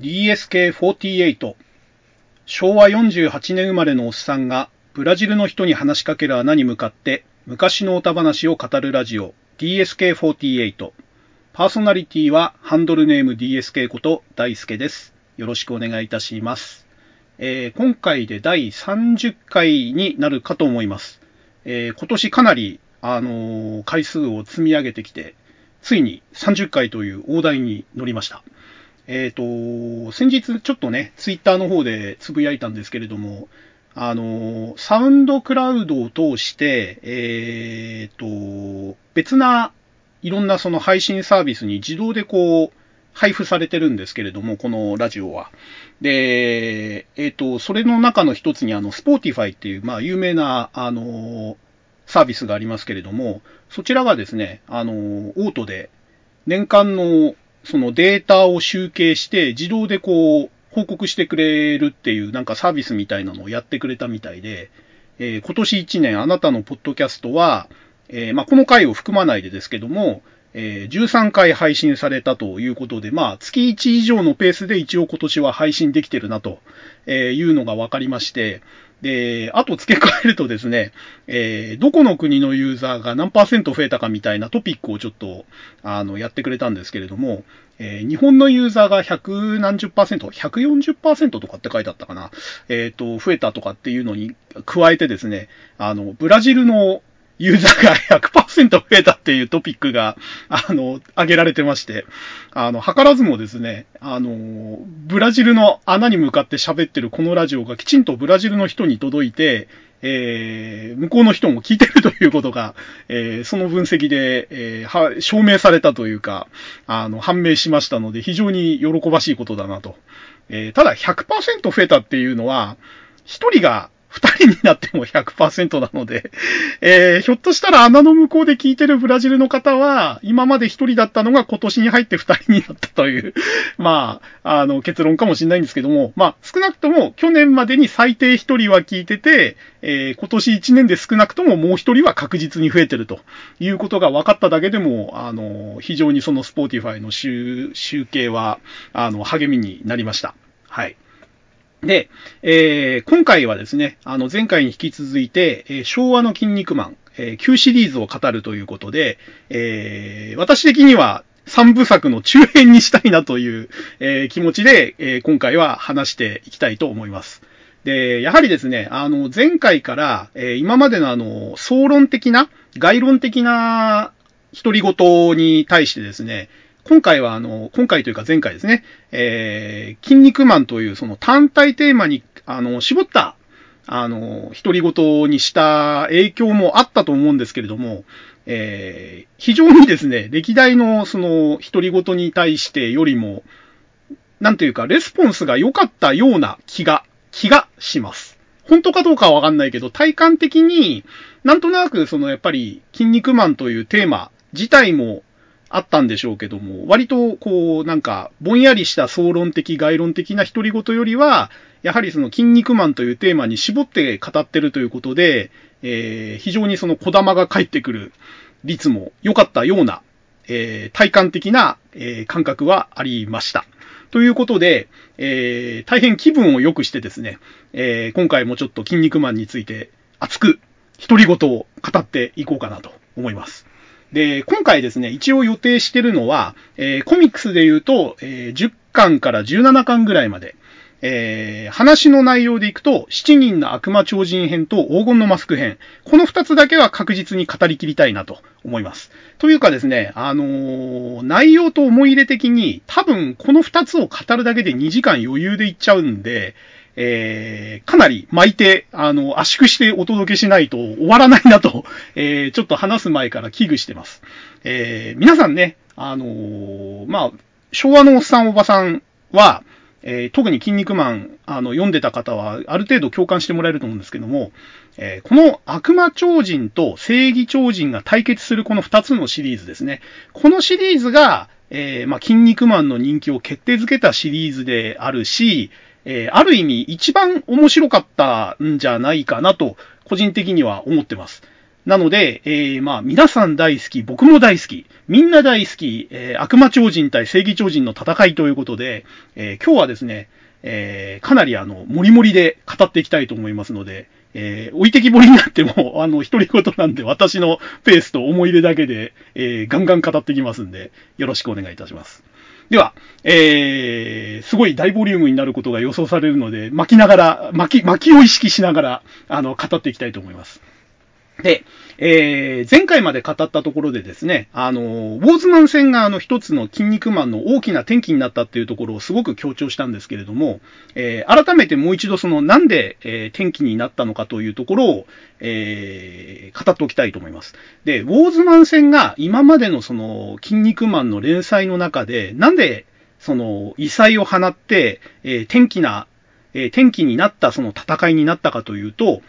DSK48 昭和48年生まれのおっさんがブラジルの人に話しかける穴に向かって昔の歌話を語るラジオ DSK48 パーソナリティはハンドルネーム DSK こと大輔です。よろしくお願いいたします。えー、今回で第30回になるかと思います。えー、今年かなり、あのー、回数を積み上げてきて、ついに30回という大台に乗りました。えっ、ー、と、先日ちょっとね、ツイッターの方でつぶやいたんですけれども、あの、 SoundCloud を通して、えっ、ー、と、別ないろんなその配信サービスに自動でこう、配布されてるんですけれども、このラジオは。で、えっ、ー、と、それの中の一つにあの、 Spotify っていう、まあ、有名な、あの、サービスがありますけれども、そちらがですね、あの、オートで、年間のそのデータを集計して自動でこう報告してくれるっていうなんかサービスみたいなのをやってくれたみたいで、えー、今年1年あなたのポッドキャストは、えー、まあ、この回を含まないでですけども、えー、13回配信されたということで、まあ、月1以上のペースで一応今年は配信できてるなというのが分かりまして、で、あと付け加えるとですね、えー、どこの国のユーザーが何パーセント増えたかみたいなトピックをちょっと、あの、やってくれたんですけれども、えー、日本のユーザーが100何十パーセント、140%とかって書いてあったかな。えっ、ー、と、増えたとかっていうのに加えてですね、あの、ブラジルのユーザーが100%増えたっていうトピックが、あの、挙げられてまして、あの、図らずもですね、あの、ブラジルの穴に向かって喋ってるこのラジオがきちんとブラジルの人に届いて、えー、向こうの人も聞いてるということが、えー、その分析で、えー、証明されたというか、あの、判明しましたので、非常に喜ばしいことだなと。えー、ただ100%増えたっていうのは、一人が二人になっても100%なので、えー、ひょっとしたら穴の向こうで聞いてるブラジルの方は、今まで一人だったのが今年に入って二人になったという、まあ、あの、結論かもしれないんですけども、まあ、少なくとも去年までに最低一人は聞いてて、えー、今年一年で少なくとももう一人は確実に増えてるということが分かっただけでも、あの、非常にその Spotify の集計は、あの、励みになりました。はい。で、えー、今回はですね、あの前回に引き続いて、えー、昭和のキン肉マン、えー、旧シリーズを語るということで、え、私的には3部作の中編にしたいなという、え、気持ちで、え、今回は話していきたいと思います。で、やはりですね、あの、前回から、え、今までのあの、総論的な、概論的な独り言に対してですね、今回はあの、今回というか前回ですね、えー、筋肉マンというその単体テーマに、あの、絞った、あの、独り言にした影響もあったと思うんですけれども、えー、非常にですね、歴代のその独り言に対してよりも、なんというか、レスポンスが良かったような気が、気がします。本当かどうかはわかんないけど、体感的に、なんとなくそのやっぱり、筋肉マンというテーマ自体もあったんでしょうけども、割とこう、なんか、ぼんやりした総論的、概論的な独り言よりは、やはりその筋肉マンというテーマに絞って語ってるということで、えー、非常にその小玉が返ってくる率も良かったような、えー、体感的な、えー、感覚はありました。ということで、えー、大変気分を良くしてですね、えー、今回もちょっと筋肉マンについて熱く独り言を語っていこうかなと思います。で、今回ですね、一応予定してるのは、えー、コミックスで言うと、えー、10巻から17巻ぐらいまで、えー、話の内容でいくと、7人の悪魔超人編と黄金のマスク編。この2つだけは確実に語りきりたいなと思います。というかですね、あのー、内容と思い入れ的に、多分この2つを語るだけで2時間余裕でいっちゃうんで、えー、かなり巻いて、あの、圧縮してお届けしないと終わらないなと、えー、ちょっと話す前から危惧してます。えー、皆さんね、あのー、まあ、昭和のおっさんおばさんは、えー、特に筋肉マン、あの、読んでた方は、ある程度共感してもらえると思うんですけども、えー、この悪魔超人と正義超人が対決するこの二つのシリーズですね。このシリーズが、えー、まあ、筋肉マンの人気を決定づけたシリーズであるし、えー、ある意味一番面白かったんじゃないかなと、個人的には思ってます。なので、えー、まあ、皆さん大好き、僕も大好き、みんな大好き、えー、悪魔超人対正義超人の戦いということで、えー、今日はですね、えー、かなりあの、もりもりで語っていきたいと思いますので、えー、置いてきぼりになっても、あの、独り言なんで、私のペースと思い入れだけで、えー、ガンガン語ってきますんで、よろしくお願いいたします。では、えー、すごい大ボリュームになることが予想されるので、巻きながら、巻き、巻きを意識しながら、あの、語っていきたいと思います。で、えー、前回まで語ったところでですね、あの、ウォーズマン戦があの一つの筋肉マンの大きな転機になったっていうところをすごく強調したんですけれども、えー、改めてもう一度そのなんで、えー、転機になったのかというところを、えー、語っておきたいと思います。で、ウォーズマン戦が今までのその筋肉マンの連載の中で、なんでその異彩を放って、えー、転機な、えー、転機になったその戦いになったかというと、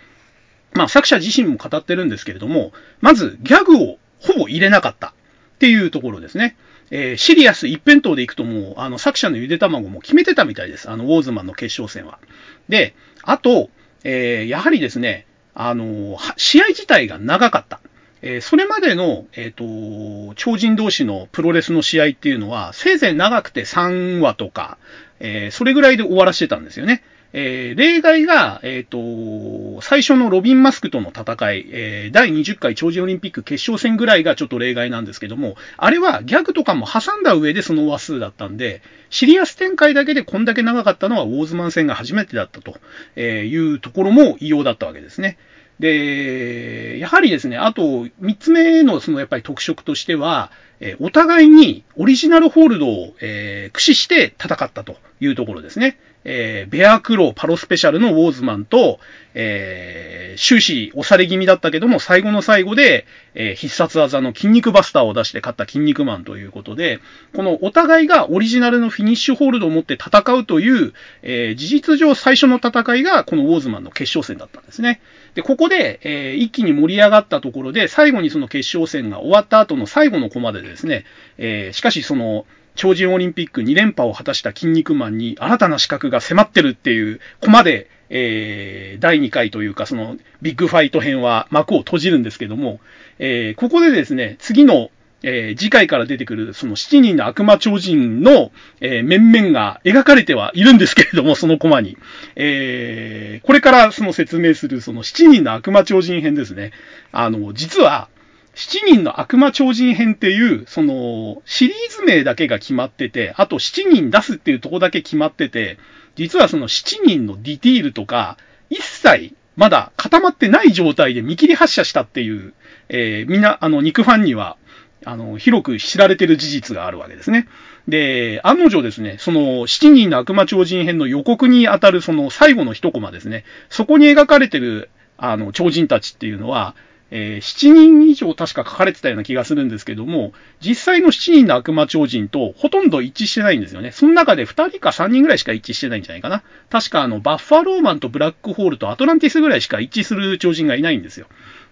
まあ作者自身も語ってるんですけれども、まずギャグをほぼ入れなかったっていうところですね。えー、シリアス一辺倒でいくともう、あの作者のゆで卵も決めてたみたいです。あのウォーズマンの決勝戦は。で、あと、えー、やはりですね、あの、試合自体が長かった。えー、それまでの、えっ、ー、と、超人同士のプロレスの試合っていうのは、せいぜい長くて3話とか、えー、それぐらいで終わらせてたんですよね。えー、例外が、えっ、ー、と、最初のロビン・マスクとの戦い、えー、第20回超人オリンピック決勝戦ぐらいがちょっと例外なんですけども、あれはギャグとかも挟んだ上でその話数だったんで、シリアス展開だけでこんだけ長かったのはウォーズマン戦が初めてだったとえいうところも異様だったわけですね。で、やはりですね、あと、三つ目のそのやっぱり特色としては、えお互いにオリジナルホールドを、えー、駆使して戦ったというところですね。えー、ベアクローパロスペシャルのウォーズマンと、えー、終始押され気味だったけども、最後の最後で、えー、必殺技の筋肉バスターを出して勝った筋肉マンということで、このお互いがオリジナルのフィニッシュホールドを持って戦うという、えー、事実上最初の戦いがこのウォーズマンの決勝戦だったんですね。で、ここで、えー、一気に盛り上がったところで、最後にその決勝戦が終わった後の最後のコマでですね、えー、しかしその、超人オリンピック2連覇を果たした筋肉マンに新たな資格が迫ってるっていうコマで、えー、第2回というか、そのビッグファイト編は幕を閉じるんですけども、えー、ここでですね、次の、えー、次回から出てくるその7人の悪魔超人の、えー、面々が描かれてはいるんですけれども、そのコマに。えー、これからその説明するその7人の悪魔超人編ですね。あの、実は、7人の悪魔超人編っていう、その、シリーズ名だけが決まってて、あと7人出すっていうとこだけ決まってて、実はその7人のディティールとか、一切まだ固まってない状態で見切り発射したっていう、えー、みんな、あの、肉ファンには、あの、広く知られてる事実があるわけですね。で、案の定ですね、その、7人の悪魔超人編の予告にあたるその最後の一コマですね、そこに描かれてる、あの、超人たちっていうのは、えー、7人以上確か書かれてたような気がするんですけども、実際の7人の悪魔超人とほとんど一致してないんですよね。その中で2人か3人ぐらいしか一致してないんじゃないかな。確かあの、バッファローマンとブラックホールとアトランティスぐらいしか一致する超人がいないんですよ。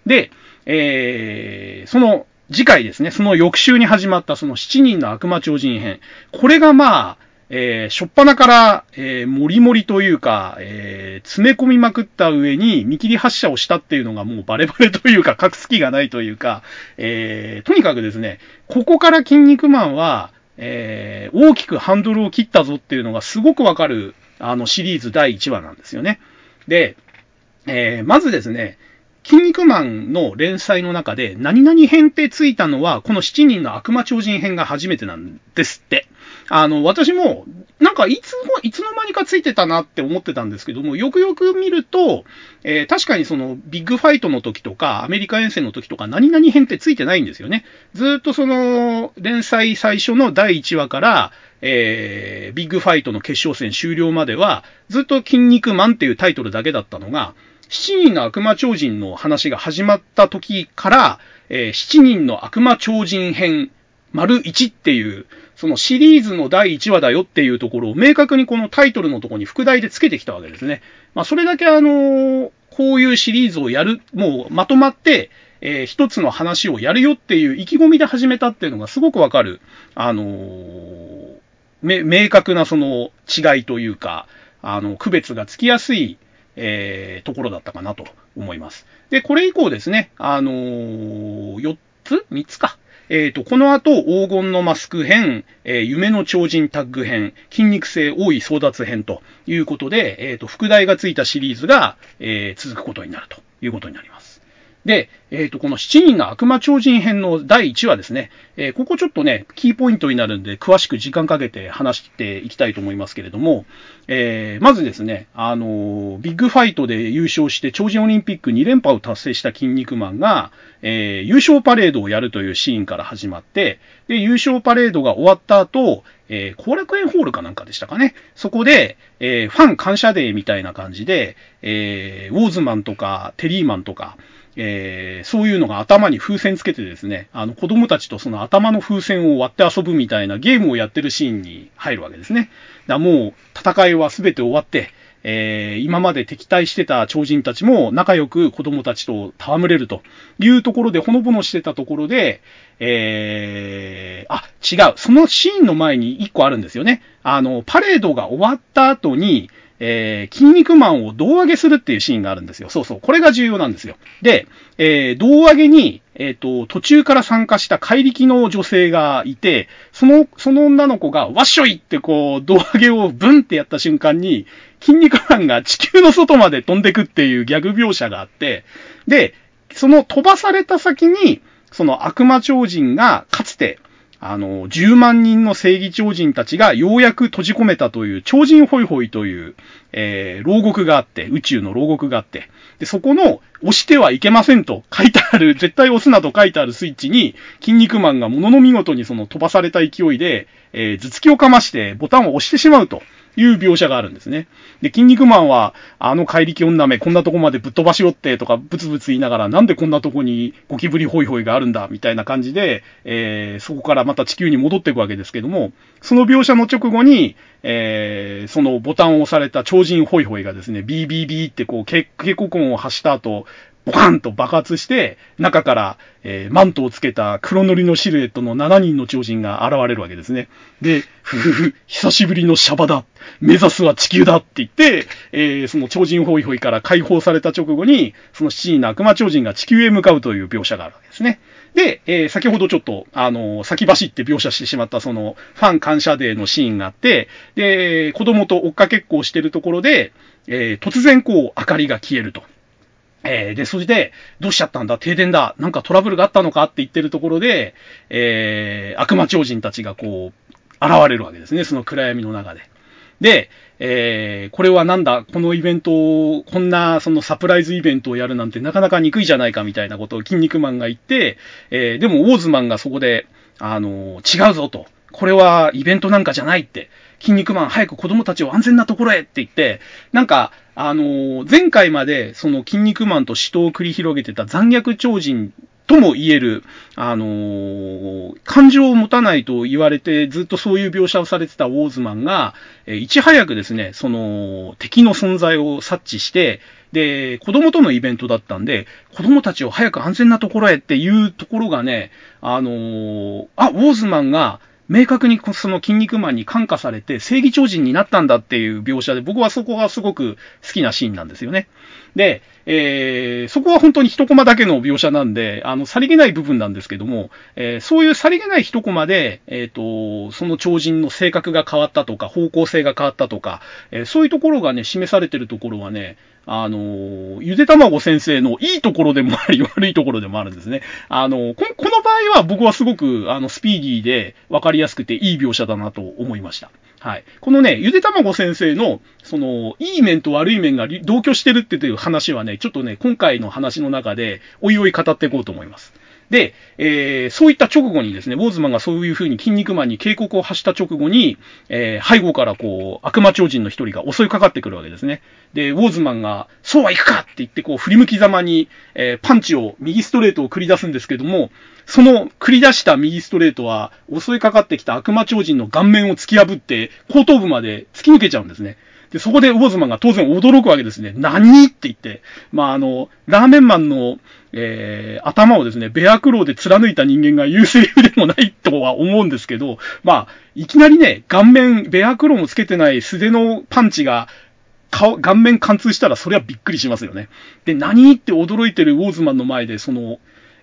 で、えー、その次回ですね、その翌週に始まったその7人の悪魔超人編。これがまあ、えー、しょっぱなから、えー、もりもりというか、えー、詰め込みまくった上に見切り発射をしたっていうのがもうバレバレというか、隠す気がないというか、えー、とにかくですね、ここから筋肉マンは、えー、大きくハンドルを切ったぞっていうのがすごくわかる、あのシリーズ第1話なんですよね。で、えー、まずですね、筋肉マンの連載の中で、何々編ってついたのは、この7人の悪魔超人編が初めてなんですって。あの、私も、なんかいつも、いつの間にかついてたなって思ってたんですけども、よくよく見ると、えー、確かにその、ビッグファイトの時とか、アメリカ遠征の時とか、何々編ってついてないんですよね。ずっとその、連載最初の第1話から、えー、ビッグファイトの決勝戦終了までは、ずっと筋肉マンっていうタイトルだけだったのが、7人の悪魔超人の話が始まった時から、えー、7人の悪魔超人編、丸1っていう、そのシリーズの第1話だよっていうところを明確にこのタイトルのとこに副題で付けてきたわけですね。まあ、それだけあの、こういうシリーズをやる、もうまとまって、えー、一つの話をやるよっていう意気込みで始めたっていうのがすごくわかる、あのー、明確なその違いというか、あの、区別がつきやすい、えー、ところだったかなと思います。で、これ以降ですね、あのー、4つ ?3 つか。えっ、ー、と、この後、黄金のマスク編、えー、夢の超人タッグ編、筋肉性多い争奪編ということで、えっ、ー、と、副題がついたシリーズが、え続くことになるということになります。で、えっ、ー、と、この7人の悪魔超人編の第1話ですね、えー、ここちょっとね、キーポイントになるんで、詳しく時間かけて話していきたいと思いますけれども、えー、まずですね、あのビッグファイトで優勝して超人オリンピック2連覇を達成したキン肉マンが、え優勝パレードをやるというシーンから始まって、で、優勝パレードが終わった後、え後楽園ホールかなんかでしたかね。そこで、えファン感謝デーみたいな感じで、えウォーズマンとかテリーマンとか、えー、そういうのが頭に風船つけてですね、あの子供たちとその頭の風船を割って遊ぶみたいなゲームをやってるシーンに入るわけですね。だもう戦いは全て終わって、えー、今まで敵対してた超人たちも仲良く子供たちと戯れるというところでほのぼのしてたところで、えー、あ、違う。そのシーンの前に一個あるんですよね。あの、パレードが終わった後に、えー、筋肉マンを胴上げするっていうシーンがあるんですよ。そうそう。これが重要なんですよ。で、えー、胴上げに、えっ、ー、と、途中から参加した怪力の女性がいて、その、その女の子が、わっしょいってこう、胴上げをブンってやった瞬間に、筋肉マンが地球の外まで飛んでくっていうギャグ描写があって、で、その飛ばされた先に、その悪魔超人がかつて、あの、10万人の正義超人たちがようやく閉じ込めたという超人ホイホイという、えー、牢獄があって、宇宙の牢獄があって、で、そこの押してはいけませんと書いてある、絶対押すなと書いてあるスイッチに、筋肉マンがものの見事にその飛ばされた勢いで、えー、頭突きをかましてボタンを押してしまうと。いう描写があるんですね。で、筋肉マンは、あの怪力女め、こんなとこまでぶっ飛ばしろってとか、ブツブツ言いながら、なんでこんなとこにゴキブリホイホイがあるんだ、みたいな感じで、えー、そこからまた地球に戻っていくわけですけども、その描写の直後に、えー、そのボタンを押された超人ホイホイがですね、ビービービーってこう、警告音を発した後、ボカンと爆発して、中から、えー、マントをつけた黒塗りのシルエットの7人の超人が現れるわけですね。で、ふふふ、久しぶりのシャバだ。目指すは地球だって言って、えー、その超人ホイホイから解放された直後に、その7人の悪魔超人が地球へ向かうという描写があるわけですね。で、えー、先ほどちょっと、あのー、先走って描写してしまったその、ファン感謝デーのシーンがあって、で、子供と追っかけっこをしてるところで、えー、突然こう、明かりが消えると。えー、で、それで、どうしちゃったんだ？停電だなんかトラブルがあったのかって言ってるところで、えー、悪魔超人たちがこう、現れるわけですね。その暗闇の中で。で、えー、これはなんだ、このイベントを、こんなそのサプライズイベントをやるなんてなかなか憎いじゃないかみたいなことを筋肉マンが言って、えー、でもウォーズマンがそこで、あのー、違うぞと。これはイベントなんかじゃないって。筋肉マン早く子供たちを安全なところへって言って、なんか、あの、前回までその筋肉マンと死闘を繰り広げてた残虐超人とも言える、あのー、感情を持たないと言われて、ずっとそういう描写をされてたウォーズマンが、えいち早くですね、その、敵の存在を察知して、で、子供とのイベントだったんで、子供たちを早く安全なところへっていうところがね、あのー、あ、ウォーズマンが、明確にその筋肉マンに感化されて正義超人になったんだっていう描写で僕はそこがすごく好きなシーンなんですよね。で、えー、そこは本当に一コマだけの描写なんで、あの、さりげない部分なんですけども、えー、そういうさりげない一コマで、えっ、ー、と、その超人の性格が変わったとか、方向性が変わったとか、えそういうところがね、示されてるところはね、あの、ゆで卵先生のいいところでもあり、悪いところでもあるんですね。あの、ここの場合は僕はすごく、あの、スピーディーで分かりやすくていい描写だなと思いました。はい。このね、ゆで卵先生の、その、いい面と悪い面が同居してるっていう話はね、ちょっとね、今回の話の中で、おいおい語っていこうと思います。で、えー、そういった直後にですね、ウォーズマンがそういう風に筋肉マンに警告を発した直後に、えー、背後からこう、悪魔超人の一人が襲いかかってくるわけですね。で、ウォーズマンが、そうはいくかって言って、こう、振り向きざまに、えー、パンチを、右ストレートを繰り出すんですけども、その繰り出した右ストレートは、襲いかかってきた悪魔超人の顔面を突き破って、後頭部まで突き抜けちゃうんですね。で、そこでウォーズマンが当然驚くわけですね。何？って言って。まあ、あの、ラーメンマンの、えー、頭をですね、ベアクローで貫いた人間が言うセリフでもないとは思うんですけど、まあ、いきなりね、顔面、ベアクローもつけてない素手のパンチが、顔、顔面貫通したらそれはびっくりしますよね。で、何？って驚いてるウォーズマンの前で、その、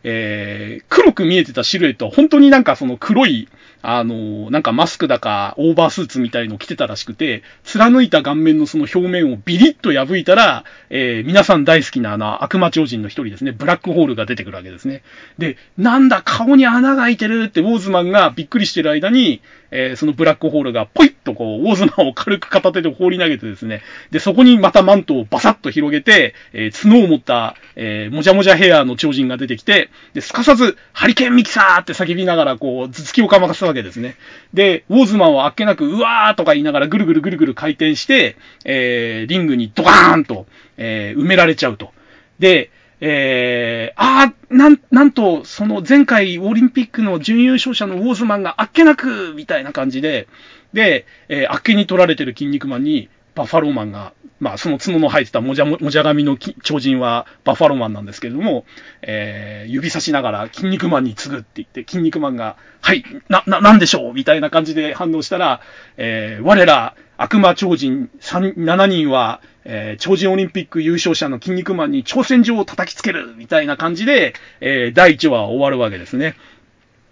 えー、黒く見えてたシルエットは本当になんかその黒い、あの、なんかマスクだかオーバースーツみたいの着てたらしくて、貫いた顔面のその表面をビリッと破いたら、えー、皆さん大好きなあの悪魔超人の一人ですね、ブラックホールが出てくるわけですね。で、なんだ顔に穴が開いてるってウォーズマンがびっくりしてる間に、えー、そのブラックホールがポイッとこう、ウォーズマンを軽く片手で放り投げてですね、で、そこにまたマントをバサッと広げて、えー、角を持った、えー、もじゃもじゃヘアの超人が出てきて、で、すかさず、ハリケーンミキサーって叫びながら、こう、頭突きをかまかすわけですね。で、ウォーズマンはあっけなく、うわーとか言いながらぐるぐるぐるぐる回転して、えー、リングにドカーンと、えー、埋められちゃうと。で、えー、ああ、なん、なんと、その前回オリンピックの準優勝者のウォーズマンがあっけなく、みたいな感じで、で、えー、あっけに取られてる筋肉マンに、バッファローマンが、まあ、その角の生えてたもじゃもじゃ髪の超人はバッファローマンなんですけれども、えー、指差しながら、筋肉マンに次ぐって言って、筋肉マンが、はい、な、な、なんでしょう？みたいな感じで反応したら、えー、我ら、悪魔超人3、7人は、えー、超人オリンピック優勝者の筋肉マンに挑戦状を叩きつけるみたいな感じで、えー、第1話は終わるわけですね。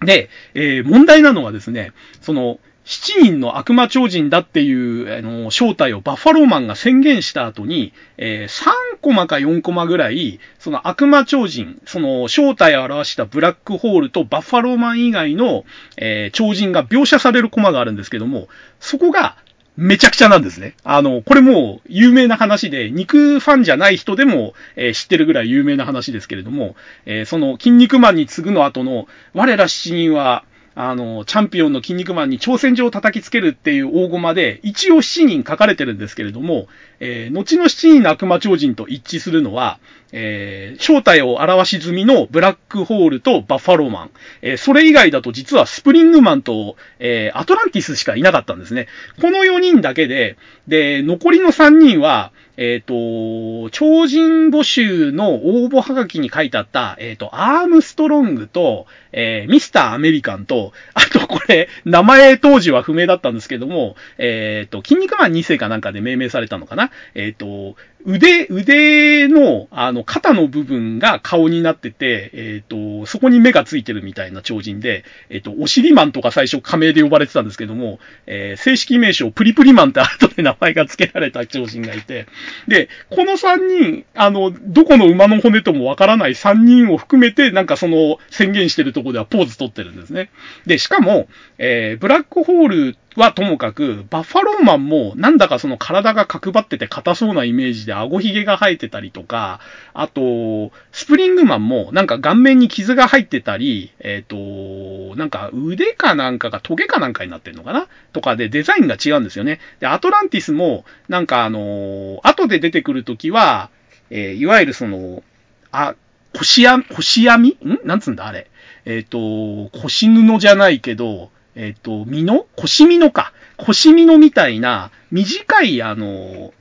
で、えー、問題なのはですね、その、7人の悪魔超人だっていう、あの、正体をバッファローマンが宣言した後に、えー、3コマか4コマぐらい、その悪魔超人、その正体を表したブラックホールとバッファローマン以外の、えー、超人が描写されるコマがあるんですけども、そこがめちゃくちゃなんですね。あの、これもう有名な話で、肉ファンじゃない人でも、えー、知ってるぐらい有名な話ですけれども、えー、その、筋肉マンに次ぐの後の、我ら7人は、あの、チャンピオンの筋肉マンに挑戦状を叩きつけるっていう大駒で、一応7人書かれてるんですけれども、えー、後の7人の悪魔超人と一致するのは、えー、正体を表し済みのブラックホールとバッファローマン。えー、それ以外だと実はスプリングマンと、えー、アトランティスしかいなかったんですね。この4人だけで、で、残りの3人は、えっ、ー、と、超人募集の応募はがきに書いてあった、えっ、ー、と、アームストロングと、えー、ミスターアメリカンと、あとこれ、名前当時は不明だったんですけども、えっ、と、筋肉マン2世かなんかで命名されたのかなえっ、と、腕、腕の、あの、肩の部分が顔になってて、えっ、ー、と、そこに目がついてるみたいな超人で、えっ、ー、と、お尻マンとか最初仮名で呼ばれてたんですけども、えー、正式名称、プリプリマンって後で名前が付けられた超人がいて、で、この3人、あの、どこの馬の骨ともわからない3人を含めて、なんかその宣言してるとこではポーズ取ってるんですね。で、しかも、え、ブラックホールはともかく、バッファローマンもなんだかその体が角張ってて硬そうなイメージで顎ひげが生えてたりとか、あと、スプリングマンもなんか顔面に傷が入ってたり、えっ、ー、と、なんか腕かなんかがトゲかなんかになってるのかな？とかでデザインが違うんですよね。で、アトランティスもなんかあの後で出てくるときは、えー、いわゆるその、あ、腰や、腰編み？ん？なんつうんだあれ。えっ、ー、と、腰布じゃないけど、えっ、ー、と、身の腰身のか。腰身のみたいな、短い、あの、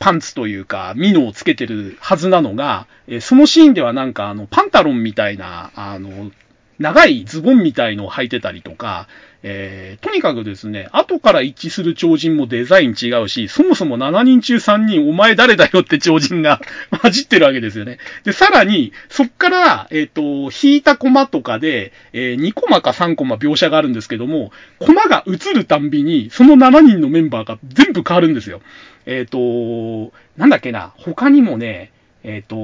パンツというか、ミノをつけてるはずなのが、えそのシーンではなんか、あの、パンタロンみたいな、あの、長いズボンみたいのを履いてたりとか、えー、とにかくですね、後から一致する超人もデザイン違うし、そもそも7人中3人、お前誰だよって超人が 混じってるわけですよね。で、さらに、そっから、えっ、ー、と、引いたコマとかで、えー、2コマか3コマ描写があるんですけども、コマが映るたんびに、その7人のメンバーが全部変わるんですよ。えっ、ー、と、なんだっけな、他にもね、えっ、と、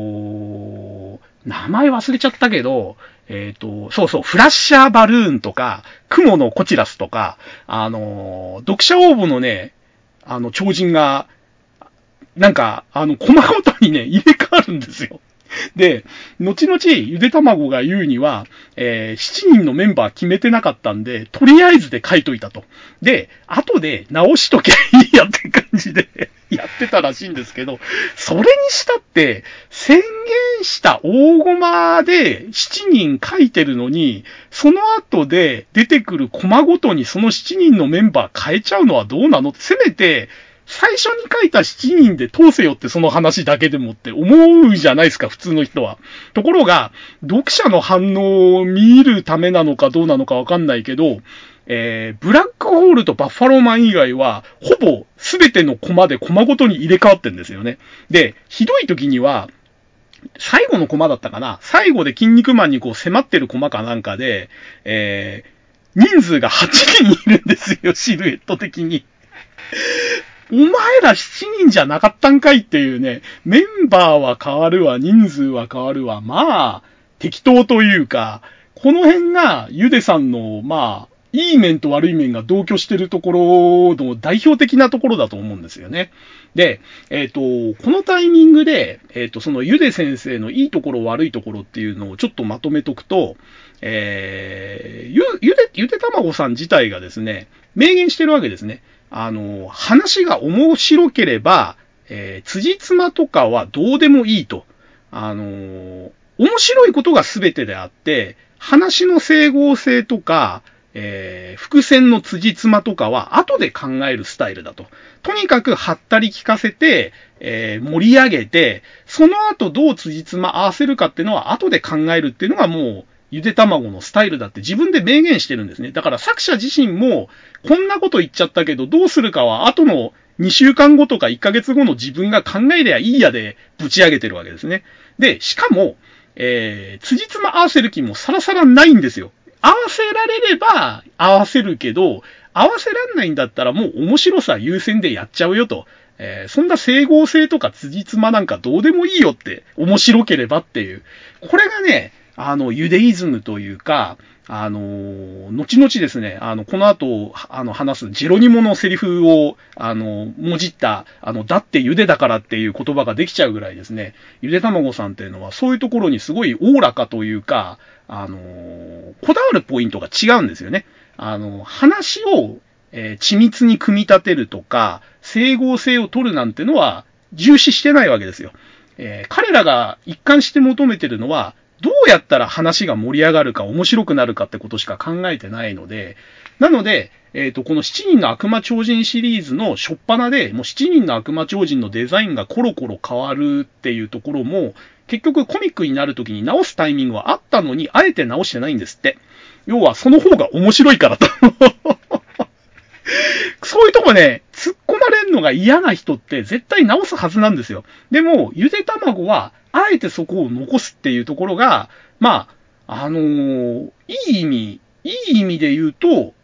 名前忘れちゃったけど、えっ、ー、と、そうそう、フラッシャーバルーンとか、雲のコチラスとか、あの、読者応募のね、あの、超人が、なんか、あの、細々にね、入れ替わるんですよ。で、後々、ゆで卵が言うには、えー、7人のメンバー決めてなかったんで、とりあえずで書いといたと。で、後で直しときゃいいやって感じで やってたらしいんですけど、それにしたって、宣言した大駒で7人書いてるのに、その後で出てくるコマごとにその7人のメンバー変えちゃうのはどうなの？せめて、最初に書いた7人で通せよってその話だけでもって思うじゃないですか、普通の人は。ところが、読者の反応を見るためなのかどうなのかわかんないけど、えー、ブラックホールとバッファローマン以外は、ほぼ全てのコマでコマごとに入れ替わってんですよね。で、ひどい時には、最後のコマだったかな最後で筋肉マンにこう迫ってるコマかなんかで、えー、人数が8人いるんですよ、シルエット的に。お前ら7人じゃなかったんかいっていうね、メンバーは変わるわ、人数は変わるわ、まあ、適当というか、この辺が、ゆでさんの、まあ、いい面と悪い面が同居してるところの代表的なところだと思うんですよね。で、えっ、ー、と、このタイミングで、えっ、ー、と、そのゆで先生のいいところ悪いところっていうのをちょっとまとめとくと、えー、ゆ、ゆで、ゆでたまごさん自体がですね、明言してるわけですね。あの、話が面白ければ、えー、辻褄とかはどうでもいいと。あの、面白いことが全てであって、話の整合性とか、えー、伏線の辻褄とかは後で考えるスタイルだと。とにかくはったり聞かせて、えー、盛り上げて、その後どう辻褄合わせるかっていうのは後で考えるっていうのがもう、ゆで卵のスタイルだって自分で明言してるんですね。だから作者自身も、こんなこと言っちゃったけど、どうするかは後の2週間後とか1ヶ月後の自分が考えりゃいいやでぶち上げてるわけですね。で、しかも、えー、辻褄合わせる気もさらさらないんですよ。合わせられれば合わせるけど、合わせらんないんだったらもう面白さ優先でやっちゃうよと。えー、そんな整合性とか辻褄なんかどうでもいいよって、面白ければっていう。これがね、あの、ユデイズムというか、あの、後々ですね、あの、この後、あの、話すジェロニモのセリフを、あの、もじった、あの、だってゆでだからっていう言葉ができちゃうぐらいですね、ゆで卵さんっていうのは、そういうところにすごいおおらかというか、あの、こだわるポイントが違うんですよね。あの、話を、えー、緻密に組み立てるとか、整合性を取るなんてのは、重視してないわけですよ。えー、彼らが一貫して求めてるのは、どうやったら話が盛り上がるか面白くなるかってことしか考えてないので、なので、えっ、ー、と、この7人の悪魔超人シリーズの初っ端で、もう7人の悪魔超人のデザインがコロコロ変わるっていうところも、結局コミックになるときに直すタイミングはあったのに、あえて直してないんですって。要は、その方が面白いからと そういうとこね、突っ込まれるのが嫌な人って絶対直すはずなんですよ。でも、ゆで卵は、あえてそこを残すっていうところが、まあ、あのー、いい意味、いい意味で言うと、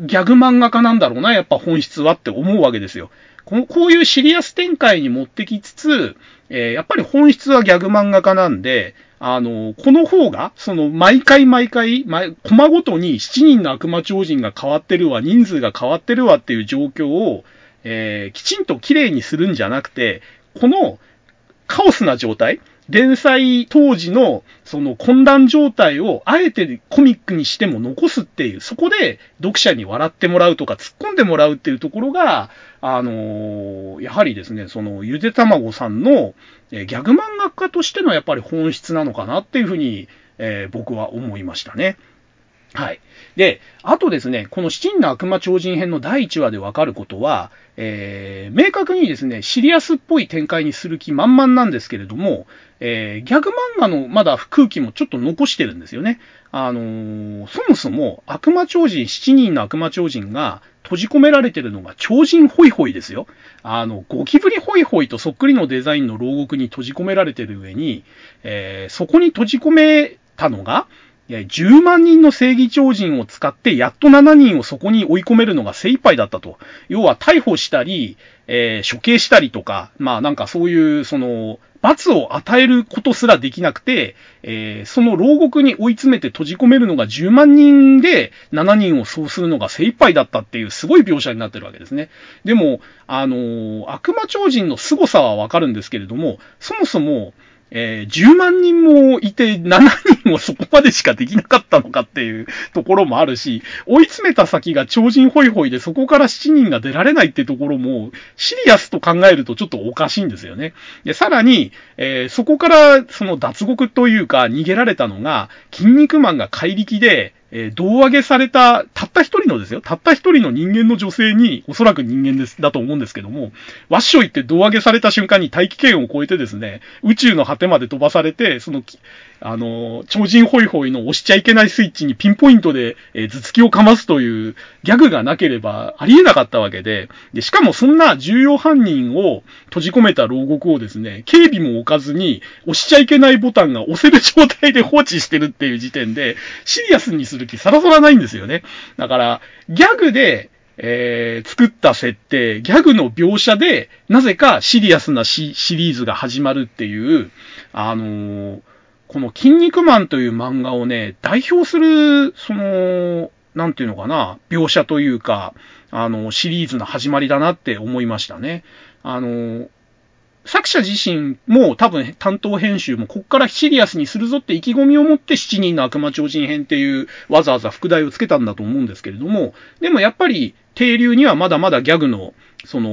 ギャグ漫画家なんだろうな、やっぱ本質はって思うわけですよ。このこういうシリアス展開に持ってきつつ、えー、やっぱり本質はギャグ漫画家なんで、あの、この方が、その、毎回毎回、毎、コマごとに7人の悪魔超人が変わってるわ、人数が変わってるわっていう状況を、えー、きちんと綺麗にするんじゃなくて、この、カオスな状態、連載当時のその混乱状態をあえてコミックにしても残すっていう、そこで読者に笑ってもらうとか突っ込んでもらうっていうところが、あのー、やはりですね、そのゆでたまごさんの、ギャグ漫画家としてのやっぱり本質なのかなっていうふうに、えー、僕は思いましたね。はい。で、あとですね、この七人の悪魔超人編の第1話でわかることは、えー、明確にですね、シリアスっぽい展開にする気満々なんですけれども、えー、ギャグ漫画のまだ空気もちょっと残してるんですよね。あのー、そもそも悪魔超人、7人の悪魔超人が閉じ込められてるのが超人ホイホイですよ。あの、ゴキブリホイホイとそっくりのデザインの牢獄に閉じ込められてる上に、えー、そこに閉じ込めたのが、10万人の正義超人を使って、やっと7人をそこに追い込めるのが精一杯だったと。要は逮捕したり、えー、処刑したりとか、まあなんかそういう、その、罰を与えることすらできなくて、えー、その牢獄に追い詰めて閉じ込めるのが10万人で7人をそうするのが精一杯だったっていうすごい描写になってるわけですね。でも、あのー、悪魔超人の凄さはわかるんですけれども、そもそも、えー、10万人もいて7人もそこまでしかできなかったのかっていうところもあるし、追い詰めた先が超人ホイホイでそこから7人が出られないってところも、シリアスと考えるとちょっとおかしいんですよね。で、さらに、えー、そこからその脱獄というか逃げられたのが、筋肉マンが怪力で、えー、胴上げされた、たった一人のですよ。たった一人の人間の女性に、おそらく人間です、だと思うんですけども、ワッショイって胴上げされた瞬間に大気圏を超えてですね、宇宙の果てまで飛ばされて、その、あの、超人ホイホイの押しちゃいけないスイッチにピンポイントで、えー、頭突きをかますというギャグがなければありえなかったわけで、で、しかもそんな重要犯人を閉じ込めた牢獄をですね、警備も置かずに、押しちゃいけないボタンが押せる状態で放置してるっていう時点で、シリアスにする気さらさらないんですよね。だから、ギャグで、えー、作った設定、ギャグの描写で、なぜかシリアスなシリーズが始まるっていう、あのー、この筋肉マンという漫画をね、代表する、その、なんていうのかな、描写というか、あの、シリーズの始まりだなって思いましたね。あの、作者自身も多分担当編集もこっからシリアスにするぞって意気込みを持って7人の悪魔超人編っていうわざわざ副題をつけたんだと思うんですけれども、でもやっぱり定流にはまだまだギャグのその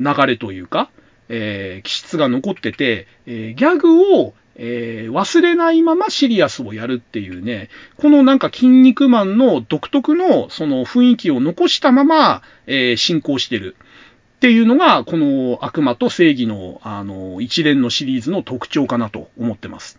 流れというか、えー、気質が残ってて、えー、ギャグをえー、忘れないままシリアスをやるっていうね、このなんか筋肉マンの独特のその雰囲気を残したまま、えー、進行してる。っていうのが、この悪魔と正義の、あの、一連のシリーズの特徴かなと思ってます。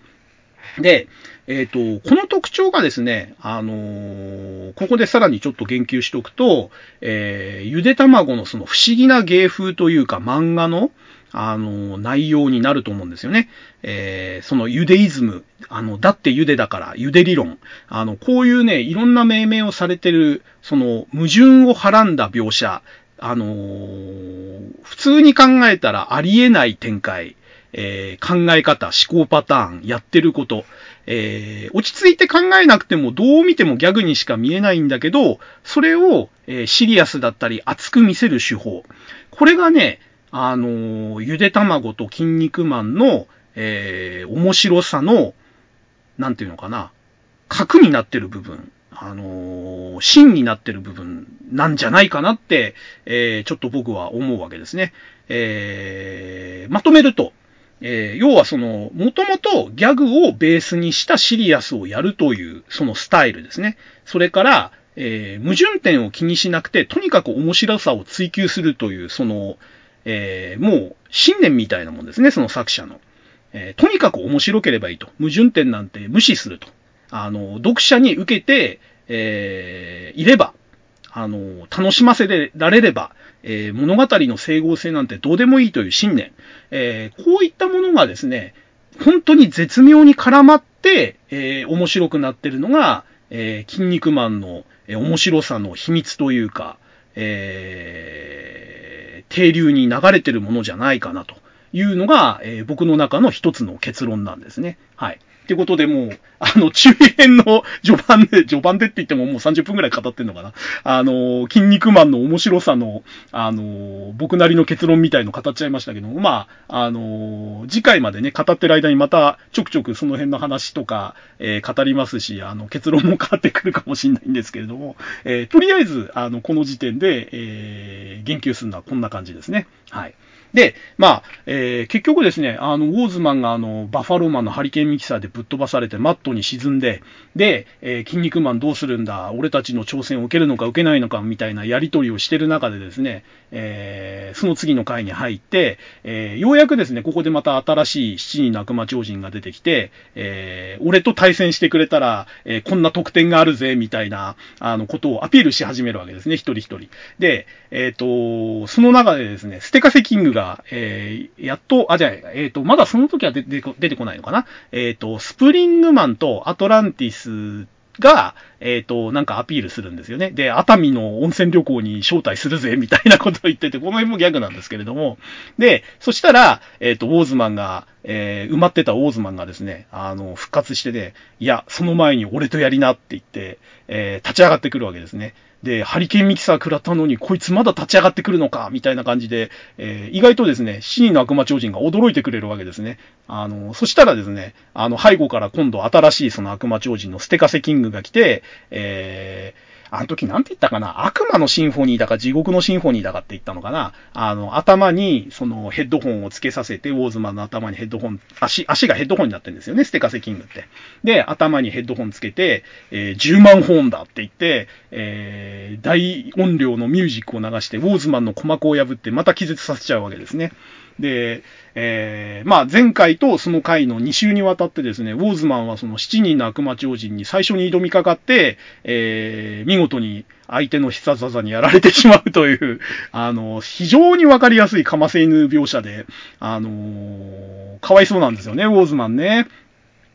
で、えっ、ー、と、この特徴がですね、あのー、ここでさらにちょっと言及しておくと、えー、ゆで卵のその不思議な芸風というか漫画の、あの、内容になると思うんですよね。えー、そのユデイズム、あの、だってユデだからユデ理論、あの、こういうね、いろんな命名をされてる、その、矛盾をはらんだ描写、あのー、普通に考えたらありえない展開、えー、考え方、思考パターン、やってること、えー、落ち着いて考えなくてもどう見てもギャグにしか見えないんだけど、それを、えー、シリアスだったり熱く見せる手法。これがね、あのゆで卵と筋肉マンの、えー、面白さの、なんていうのかな、核になってる部分。あの、芯になってる部分なんじゃないかなって、えー、ちょっと僕は思うわけですね。えー、まとめると、えー、要はその、もともとギャグをベースにしたシリアスをやるという、そのスタイルですね。それから、えー、矛盾点を気にしなくて、とにかく面白さを追求するという、その、えー、もう、信念みたいなもんですね、その作者の。えー、とにかく面白ければいいと。矛盾点なんて無視すると。あの、読者に受けて、えー、いれば、あの、楽しませられれば、えー、物語の整合性なんてどうでもいいという信念。えー、こういったものがですね、本当に絶妙に絡まって、えー、面白くなってるのが、えー、筋肉マンの、え、面白さの秘密というか、えー、停留に流れてるものじゃないかなというのが、えー、僕の中の一つの結論なんですね。はい。ってことでもう、あの、中編の序盤で、序盤でって言ってももう30分くらい語ってんのかな。あの、筋肉マンの面白さの、あの、僕なりの結論みたいの語っちゃいましたけども、まあ、あの、次回までね、語ってる間にまたちょくちょくその辺の話とか、えー、語りますし、あの、結論も変わってくるかもしれないんですけれども、えー、とりあえず、あの、この時点で、えー、言及するのはこんな感じですね。はい。で、まあ、えー、結局ですね、あの、ウォーズマンがあの、バファローマンのハリケーンミキサーでぶっ飛ばされてマットに沈んで、で、えー、筋肉マンどうするんだ、俺たちの挑戦を受けるのか受けないのかみたいなやりとりをしてる中でですね、えー、その次の回に入って、えー、ようやくですね、ここでまた新しい七人の悪魔超人が出てきて、えー、俺と対戦してくれたら、えー、こんな得点があるぜ、みたいな、あの、ことをアピールし始めるわけですね、一人一人。で、えっ、ー、と、その中でですね、ステカセキングが、がえー、やっと、あ、じゃあ、えっ、ー、と、まだその時は出て出てこないのかな？えっ、と、スプリングマンとアトランティスが、えっ、ー、と、なんかアピールするんですよね。で、熱海の温泉旅行に招待するぜ、みたいなことを言ってて、この辺もギャグなんですけれども。で、そしたら、えっ、ー、と、ウォーズマンが、えー、埋まってたウォーズマンがですね、あの、復活してね、いや、その前に俺とやりなって言って、え、立ち上がってくるわけですね。で、ハリケーンミキサー食らったのに、こいつまだ立ち上がってくるのか、みたいな感じで、えー、意外とですね、死人の悪魔超人が驚いてくれるわけですね。あの、そしたらですね、あの、背後から今度新しいその悪魔超人のステカセキングが来て、えー、あの時なんて言ったかな？悪魔のシンフォニーだか地獄のシンフォニーだかって言ったのかな？あの、頭にそのヘッドホンをつけさせて、ウォーズマンの頭にヘッドホン、足、足がヘッドホンになってるんですよね、ステカセキングって。で、頭にヘッドホンつけて、えー、10万本だって言って、えー、大音量のミュージックを流して、ウォーズマンの鼓膜を破ってまた気絶させちゃうわけですね。で、えー、まあ前回とその回の2週にわたってですね、ウォーズマンはその7人の悪魔超人に最初に挑みかかって、えー、見事に相手の必殺技にやられてしまうという、あの、非常にわかりやすいかませ犬描写で、あのー、かわいそうなんですよね、ウォーズマンね。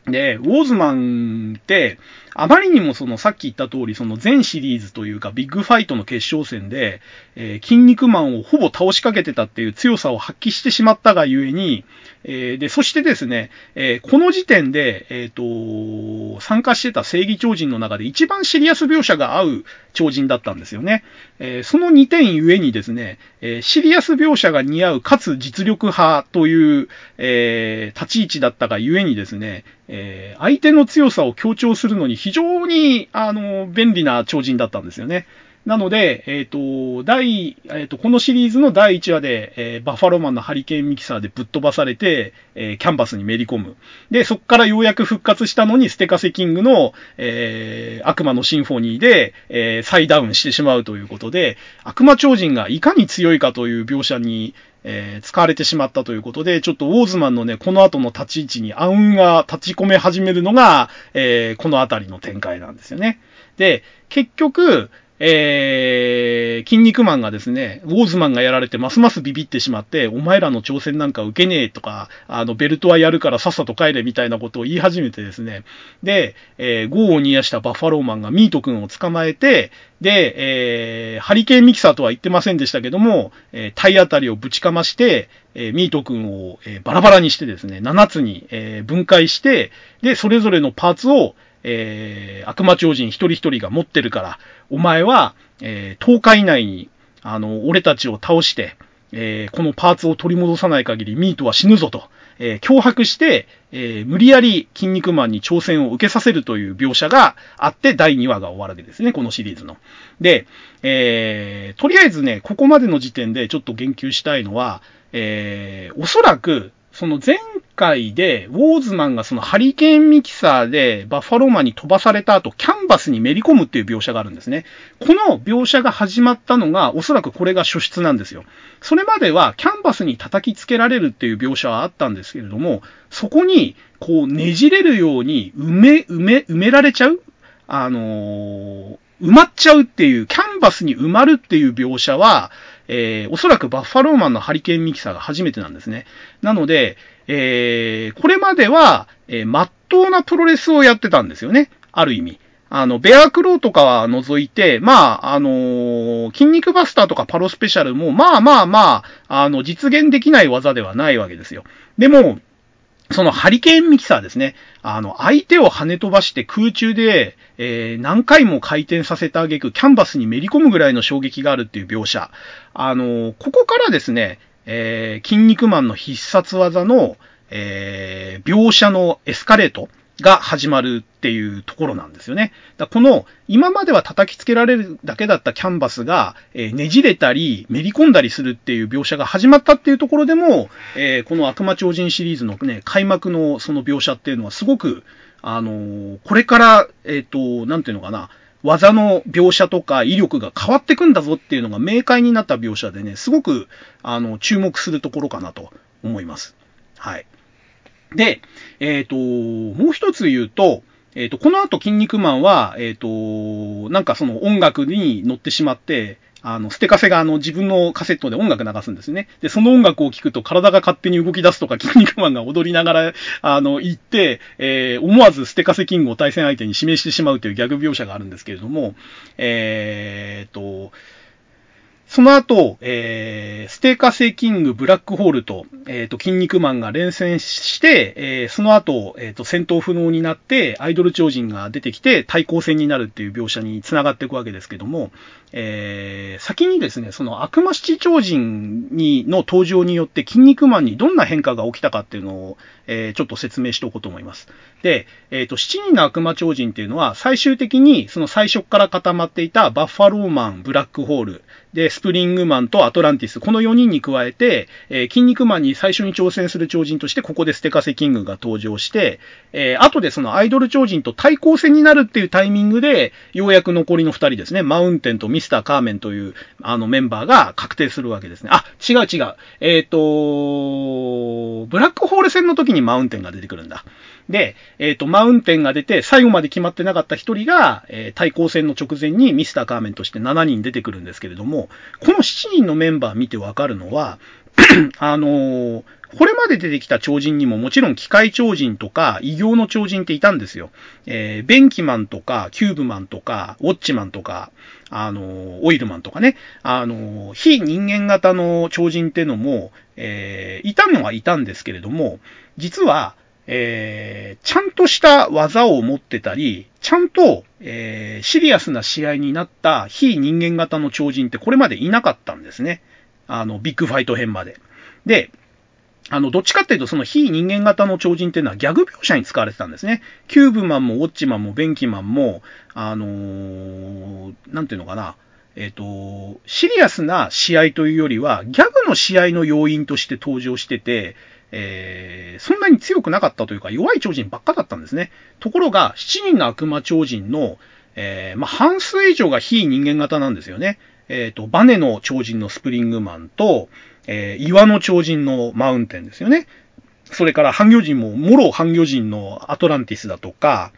で、ウォーズマンって、あまりにもそのさっき言った通り、その全シリーズというかビッグファイトの決勝戦で、えー、筋肉マンをほぼ倒しかけてたっていう強さを発揮してしまったがゆえに、えー、で、そしてですね、えー、この時点で、えっ、と、参加してた正義超人の中で一番シリアス描写が合う超人だったんですよね。えその2点ゆえにですね、えシリアス描写が似合うかつ実力派という、え立ち位置だったがゆえにですね、え相手の強さを強調するのに非常に、あの、便利な超人だったんですよね。なので、えっ、ー、と、第、えっ、ー、と、このシリーズの第1話で、えー、バッファローマンのハリケーンミキサーでぶっ飛ばされて、えキャンバスにめり込む。で、そこからようやく復活したのに、ステカセキングの、え悪魔のシンフォニーで、え再ダウンしてしまうということで、悪魔超人がいかに強いかという描写に、えー、使われてしまったということで、ちょっとウォーズマンのね、この後の立ち位置に暗雲が立ち込め始めるのが、えー、この辺りの展開なんですよね。で、結局、えー、筋肉マンがですね、ウォーズマンがやられてますますビビってしまって、お前らの挑戦なんか受けねえとか、あの、ベルトはやるからさっさと帰れみたいなことを言い始めてですね、で、えー、ゴーを煮やしたバッファローマンがミート君を捕まえて、で、えー、ハリケーンミキサーとは言ってませんでしたけども、えー、体当たりをぶちかまして、えー、ミート君を、え、バラバラにしてですね、7つに、え、分解して、で、それぞれのパーツを、えー、悪魔超人一人一人が持ってるから、お前は、えー、10日以内に、あの、俺たちを倒して、えー、このパーツを取り戻さない限りミートは死ぬぞと、えー、脅迫して、えー、無理やり筋肉マンに挑戦を受けさせるという描写があって第2話が終わるわけですね、このシリーズの。で、えー、とりあえずね、ここまでの時点でちょっと言及したいのは、えー、おそらく、その前回で、ウォーズマンがそのハリケーンミキサーでバッファローマンに飛ばされた後、キャンバスにめり込むっていう描写があるんですね。この描写が始まったのが、おそらくこれが初出なんですよ。それまではキャンバスに叩きつけられるっていう描写はあったんですけれども、そこに、こうねじれるように埋め、埋め、埋められちゃうあのー、埋まっちゃうっていう、キャンバスに埋まるっていう描写は、えー、おそらくバッファローマンのハリケーンミキサーが初めてなんですね。なので、えー、これまでは、えー、真っ当なプロレスをやってたんですよね。ある意味。あの、ベアクローとかは除いて、まあ、あのー、筋肉バスターとかパロスペシャルも、まあまあまあ、あの、実現できない技ではないわけですよ。でも、そのハリケーンミキサーですね。あの、相手を跳ね飛ばして空中で、えー、何回も回転させた挙句、キャンバスにめり込むぐらいの衝撃があるっていう描写。あの、ここからですね、えー、筋肉マンの必殺技の、えー、描写のエスカレートが始まるっていうところなんですよね。だこの、今までは叩きつけられるだけだったキャンバスが、え、ねじれたり、めり込んだりするっていう描写が始まったっていうところでも、え、この悪魔超人シリーズのね、開幕のその描写っていうのはすごく、あの、これから、えっ、と、なんていうのかな、技の描写とか威力が変わってくんだぞっていうのが明快になった描写でね、すごく、あの、注目するところかなと思います。はい。で、えっ、ー、と、もう一つ言うと、えっ、ー、と、この後、筋肉マンは、えっ、ー、と、なんかその音楽に乗ってしまって、あの、ステカセがあの自分のカセットで音楽流すんですね。で、その音楽を聴くと体が勝手に動き出すとか、筋肉マンが踊りながら、あの、言って、えー、思わずステカセキングを対戦相手に指名してしまうというギャグ描写があるんですけれども、えーと、その後、えー、ステーカーセキングブラックホールと、えっ、と、筋肉マンが連戦して、えー、その後、えっ、と、戦闘不能になって、アイドル超人が出てきて、対抗戦になるっていう描写に繋がっていくわけですけども、えー、先にですね、その悪魔七超人にの登場によって筋肉マンにどんな変化が起きたかっていうのを、えー、ちょっと説明しておこうと思います。で、えっ、ー、と、七人の悪魔超人っていうのは、最終的にその最初から固まっていたバッファローマン、ブラックホール、で、スプリングマンとアトランティス、この4人に加えて、えー、筋肉マンに最初に挑戦する超人として、ここでステカセキングが登場して、えー、後でそのアイドル超人と対抗戦になるっていうタイミングで、ようやく残りの2人ですね、マウンテンとミスター・カーメンという、あのメンバーが確定するわけですね。あ、違う違う。えっ、ー、と、ブラックホール戦の時にマウンテンが出てくるんだ。で、えっ、ー、と、マウンテンが出て、最後まで決まってなかった一人が、えー、対抗戦の直前にミスターカーメンとして7人出てくるんですけれども、この7人のメンバー見てわかるのは、あのー、これまで出てきた超人にももちろん機械超人とか異形の超人っていたんですよ。えー、ベンキマンとかキューブマンとかウォッチマンとか、あのー、オイルマンとかね、あのー、非人間型の超人ってのも、え、いたのはいたんですけれども、実は、えー、ちゃんとした技を持ってたり、ちゃんと、えー、シリアスな試合になった非人間型の超人ってこれまでいなかったんですね。あの、ビッグファイト編まで。で、あの、どっちかっていうと、その非人間型の超人っていうのはギャグ描写に使われてたんですね。キューブマンもウォッチマンもベンキマンも、あのー、なんていうのかな。えっ、ー、と、シリアスな試合というよりは、ギャグの試合の要因として登場してて、えー、そんなに強くなかったというか、弱い超人ばっかだったんですね。ところが、7人の悪魔超人の、えー、まあ、半数以上が非人間型なんですよね。えっ、ー、と、バネの超人のスプリングマンと、え、岩の超人のマウンテンですよね。それから半魚人も、モロ半魚人のアトランティスだとか、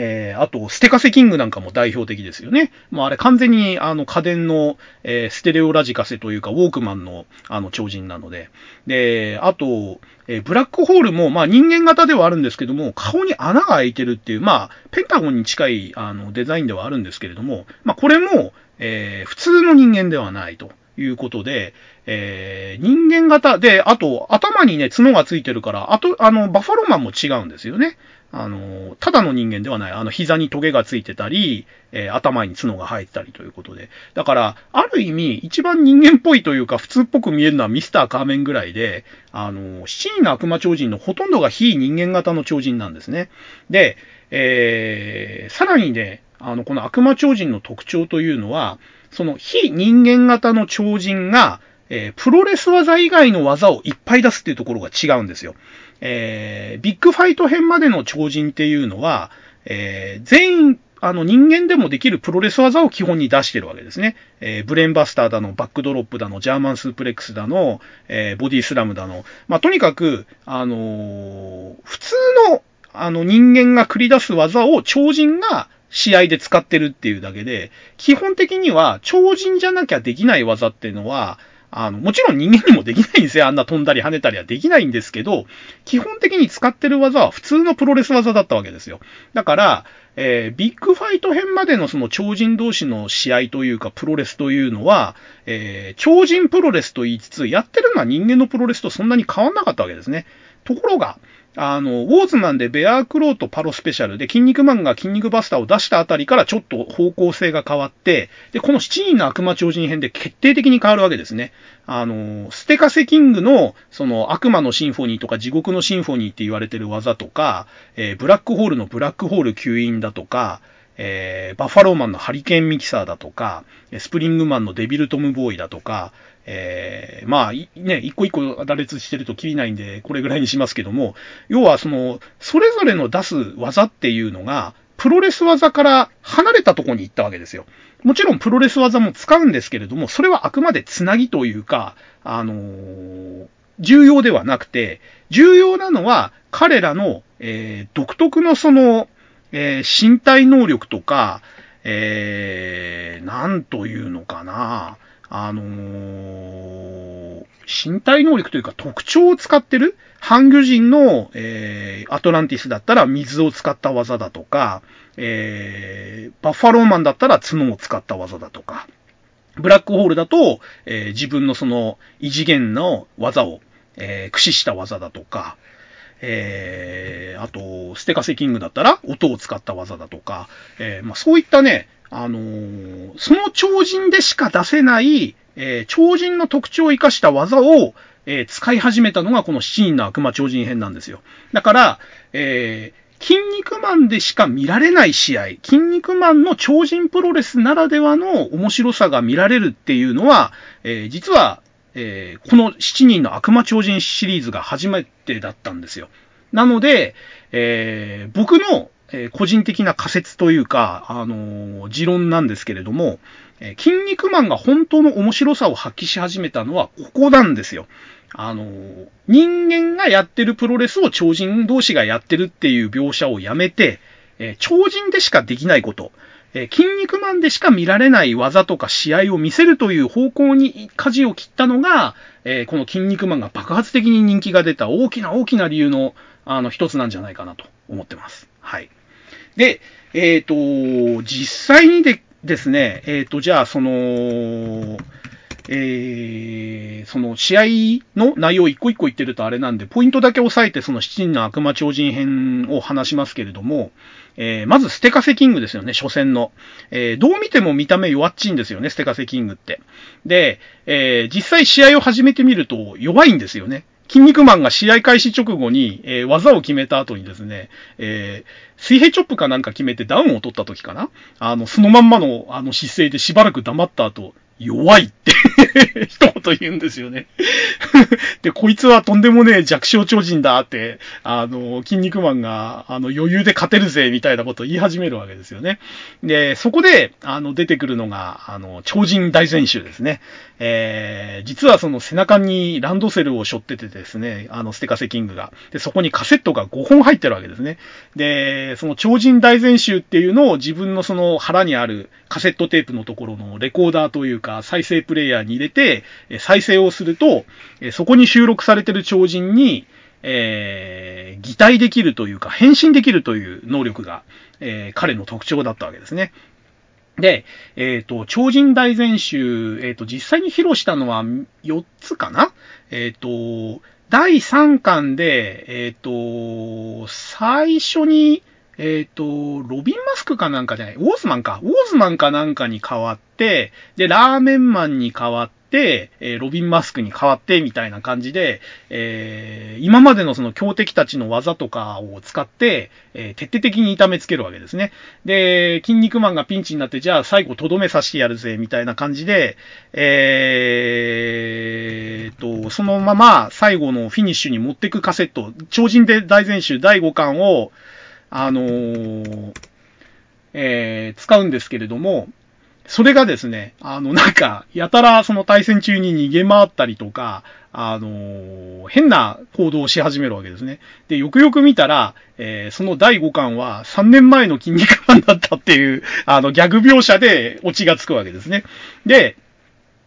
えー、あと、ステカセキングなんかも代表的ですよね。もうあれ完全にあの家電の、えー、ステレオラジカセというか、ウォークマンのあの超人なので。で、あと、えー、ブラックホールも、まあ人間型ではあるんですけども、顔に穴が開いてるっていう、まあ、ペンタゴンに近いあのデザインではあるんですけれども、まあこれも、え、普通の人間ではないと。いうことで、えー、人間型で、あと、頭にね、角がついてるから、あと、あの、バファローマンも違うんですよね。あの、ただの人間ではない。あの、膝にトゲがついてたり、えー、頭に角が生えてたりということで。だから、ある意味、一番人間っぽいというか、普通っぽく見えるのはミスターカーメンぐらいで、あの、七人の悪魔超人のほとんどが非人間型の超人なんですね。で、えー、さらにね、あの、この悪魔超人の特徴というのは、その非人間型の超人が、えー、プロレス技以外の技をいっぱい出すっていうところが違うんですよ。えー、ビッグファイト編までの超人っていうのは、えー、全員、あの人間でもできるプロレス技を基本に出してるわけですね。えー、ブレンバスターだの、バックドロップだの、ジャーマンスープレックスだの、えー、ボディスラムだの。まあ、とにかく、あのー、普通の、あの人間が繰り出す技を超人が試合で使ってるっていうだけで、基本的には超人じゃなきゃできない技っていうのは、あの、もちろん人間にもできないんですよ。あんな飛んだり跳ねたりはできないんですけど、基本的に使ってる技は普通のプロレス技だったわけですよ。だから、えー、ビッグファイト編までのその超人同士の試合というかプロレスというのは、えー、超人プロレスと言いつつ、やってるのは人間のプロレスとそんなに変わんなかったわけですね。ところが、あの、ウォーズマンでベアークローとパロスペシャルで、筋肉マンが筋肉バスターを出したあたりからちょっと方向性が変わって、で、この7人の悪魔超人編で決定的に変わるわけですね。あの、ステカセキングの、その悪魔のシンフォニーとか地獄のシンフォニーって言われてる技とか、えー、ブラックホールのブラックホール吸引だとか、えー、バッファローマンのハリケーンミキサーだとか、スプリングマンのデビルトムボーイだとか、えー、まあ、ね、一個一個羅列してるときりないんで、これぐらいにしますけども、要はその、それぞれの出す技っていうのが、プロレス技から離れたとこに行ったわけですよ。もちろんプロレス技も使うんですけれども、それはあくまでつなぎというか、あのー、重要ではなくて、重要なのは彼らの、えー、独特のその、えー、身体能力とか、えー、なんというのかな。あのー、身体能力というか特徴を使ってる半魚人の、えー、アトランティスだったら水を使った技だとか、えー、バッファローマンだったら角を使った技だとか、ブラックホールだと、えー、自分のその異次元の技を、えー、駆使した技だとか、えー、あと、ステカセキングだったら音を使った技だとか、えー、まあ、そういったね、あのー、その超人でしか出せない、えー、超人の特徴を生かした技を、えー、使い始めたのがこの7人の悪魔超人編なんですよ。だから、えー、筋肉マンでしか見られない試合、筋肉マンの超人プロレスならではの面白さが見られるっていうのは、えー、実は、えー、この7人の悪魔超人シリーズが初めてだったんですよ。なので、えー、僕の、え個人的な仮説というか、あの持論なんですけれども、え筋肉マンが本当の面白さを発揮し始めたのはここなんですよ。あの、人間がやってるプロレスを超人同士がやってるっていう描写をやめて、え超人でしかできないこと、え筋肉マンでしか見られない技とか試合を見せるという方向に舵を切ったのが、えこの筋肉マンが爆発的に人気が出た大きな大きな理由の、あの、一つなんじゃないかなと思ってます。はい。で、えっ、ー、と、実際にでですね、えっ、ー、と、じゃあ、その、えー、その試合の内容一個一個言ってるとあれなんで、ポイントだけ押さえてその七人の悪魔超人編を話しますけれども、えー、まずステカセキングですよね、初戦の。えー、どう見ても見た目弱っちいんですよね、ステカセキングって。で、えー、実際試合を始めてみると弱いんですよね。筋肉マンが試合開始直後に、えー、技を決めた後にですね、えー、水平チョップかなんか決めてダウンを取った時かな？あの、そのまんまの、あの姿勢でしばらく黙った後、弱いって 一言言うんですよね で、こいつはとんでもねえ弱小超人だって、あの、筋肉マンが、あの、余裕で勝てるぜ、みたいなことを言い始めるわけですよね。で、そこで、あの、出てくるのが、あの、超人大全集ですね。えー、実はその背中にランドセルを背負っててですね、あの、ステカセキングが。で、そこにカセットが5本入ってるわけですね。で、その超人大全集っていうのを自分のその腹にあるカセットテープのところのレコーダーというか、再生プレイヤーに入れて、再生をすると、そこに収録されてる超人に、えー、擬態できるというか、変身できるという能力が、えー、彼の特徴だったわけですね。で、えっ、ー、と、超人大全集、えっ、ー、と、実際に披露したのは4つかな？えっ、ー、と、第3巻で、えっ、と、最初に、えっ、と、ロビンマスクかなんかじゃない、ウォーズマンか、ウォーズマンかなんかに変わって、で、ラーメンマンに変わって、、えー、ロビンマスクに変わって、みたいな感じで、えー、今までのその強敵たちの技とかを使って、え、徹底的に痛めつけるわけですね。で、筋肉マンがピンチになって、じゃあ最後とどめさしてやるぜ、みたいな感じで、えー、と、そのまま最後のフィニッシュに持ってくカセット、超人で大全集第5巻を、あのー、えー、使うんですけれども、それがですね、あの、なんか、やたらその対戦中に逃げ回ったりとか、あのー、変な行動をし始めるわけですね。で、よくよく見たら、えー、その第5巻は3年前の筋肉マンだったっていう、あの、ギャグ描写でオチがつくわけですね。で、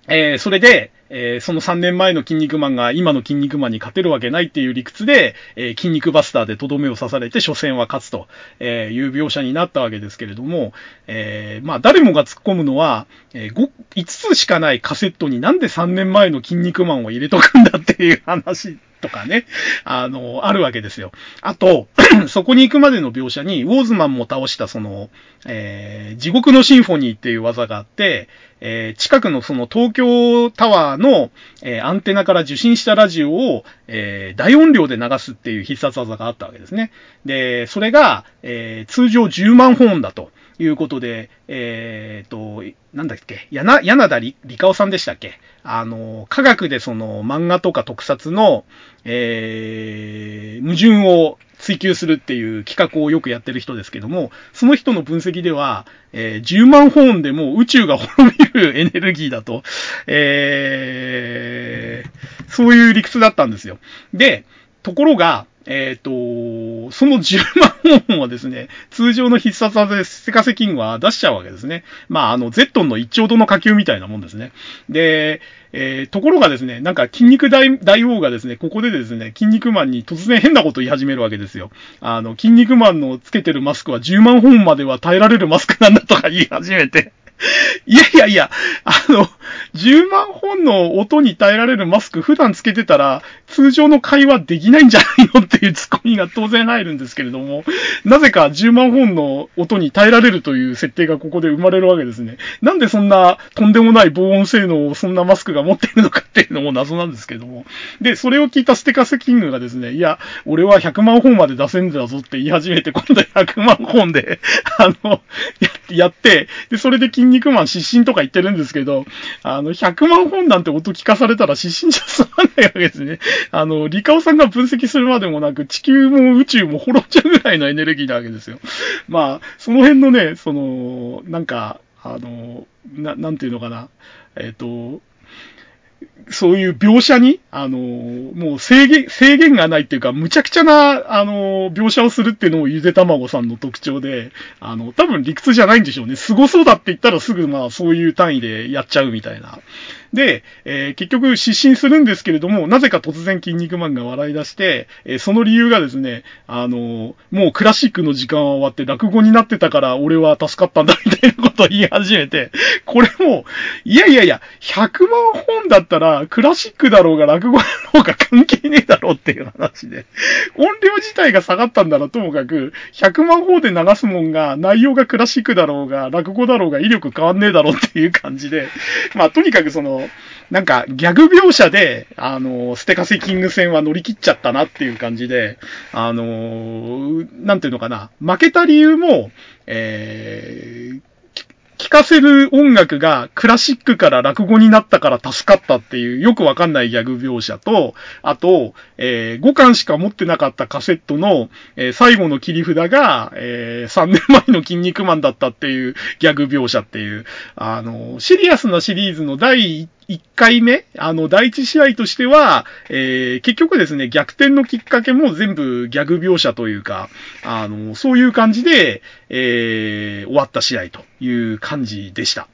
えー、それで、えー、その3年前の筋肉マンが今の筋肉マンに勝てるわけないっていう理屈で、えー、筋肉バスターでとどめを刺されて初戦は勝つという描写になったわけですけれども、えー、まあ誰もが突っ込むのは、えー、5, 5つしかないカセットになんで3年前の筋肉マンを入れとくんだっていう話とかね、あの、あるわけですよ。あと、そこに行くまでの描写に、ウォーズマンも倒したその、えー、地獄のシンフォニーっていう技があって、えー、近くのその東京タワーの、えー、アンテナから受信したラジオを、えー、大音量で流すっていう必殺技があったわけですね。で、それが、えー、通常10万本だと。いうことで、えっ、ー、と、なんだっけ、やな、柳田理香夫さんでしたっけ？あの、科学でその漫画とか特撮の、えー、矛盾を追求するっていう企画をよくやってる人ですけども、その人の分析では、えー、10万本でも宇宙が滅びるエネルギーだと、えー、そういう理屈だったんですよ。で、ところが、えっ、ー、と、その10万本はですね、通常の必殺技でセカセキングは出しちゃうわけですね。まあ、あの、ゼットンの一丁度の火球みたいなもんですね。で、えー、ところがですね、なんか筋肉大大王がですね、ここでですね、筋肉マンに突然変なこと言い始めるわけですよ。あの、筋肉マンのつけてるマスクは10万本までは耐えられるマスクなんだとか言い始めて。いやいやいや、あの、10万本の音に耐えられるマスク普段つけてたら、通常の会話できないんじゃないのっていうツッコミが当然入るんですけれども、なぜか10万本の音に耐えられるという設定がここで生まれるわけですね。なんでそんなとんでもない防音性能をそんなマスクが持っているのかっていうのも謎なんですけれども。で、それを聞いたステカセキングがですね、いや、俺は100万本まで出せんだぞって言い始めて、今度100万本で、あの、やっやって、で、それで筋肉マン失神とか言ってるんですけど、あの、100万本なんて音聞かされたら失神じゃ済まないわけですね。あの、リカオさんが分析するまでもなく、地球も宇宙も滅んじゃうぐらいのエネルギーなわけですよ。まあ、その辺のね、その、なんか、あの、な、なんていうのかな。えっ、ー、と、そういう描写に、あの、もう制限、制限がないっていうか、むちゃくちゃな、あの、描写をするっていうのもゆで卵さんの特徴で、あの、多分理屈じゃないんでしょうね。凄そうだって言ったらすぐまあそういう単位でやっちゃうみたいな。で、えー、結局失神するんですけれども、なぜか突然筋肉マンが笑い出して、えー、その理由がですね、あのもうクラシックの時間は終わって落語になってたから俺は助かったんだみたいなことを言い始めて、これも、いやいやいや、100万本だったらクラシックだろうが落語だろうが関係ねえだろうっていう話で、音量自体が下がったんだらともかく、100万本で流すもんが内容がクラシックだろうが落語だろうが威力変わんねえだろうっていう感じで、まあとにかくその、なんか、ギャグ描写で、あの、ステカセキング戦は乗り切っちゃったなっていう感じで、あの、なんていうのかな、負けた理由も、えー、聞かせる音楽がクラシックから落語になったから助かったっていうよくわかんないギャグ描写と、あと、えー、5巻しか持ってなかったカセットの、えー、最後の切り札が、えー、3年前の筋肉マンだったっていうギャグ描写っていう、あの、シリアスなシリーズの第1 1回目、あの、第1試合としては、えー、結局ですね、逆転のきっかけも全部ギャグ描写というか、あの、そういう感じで、えー、終わった試合という感じでした。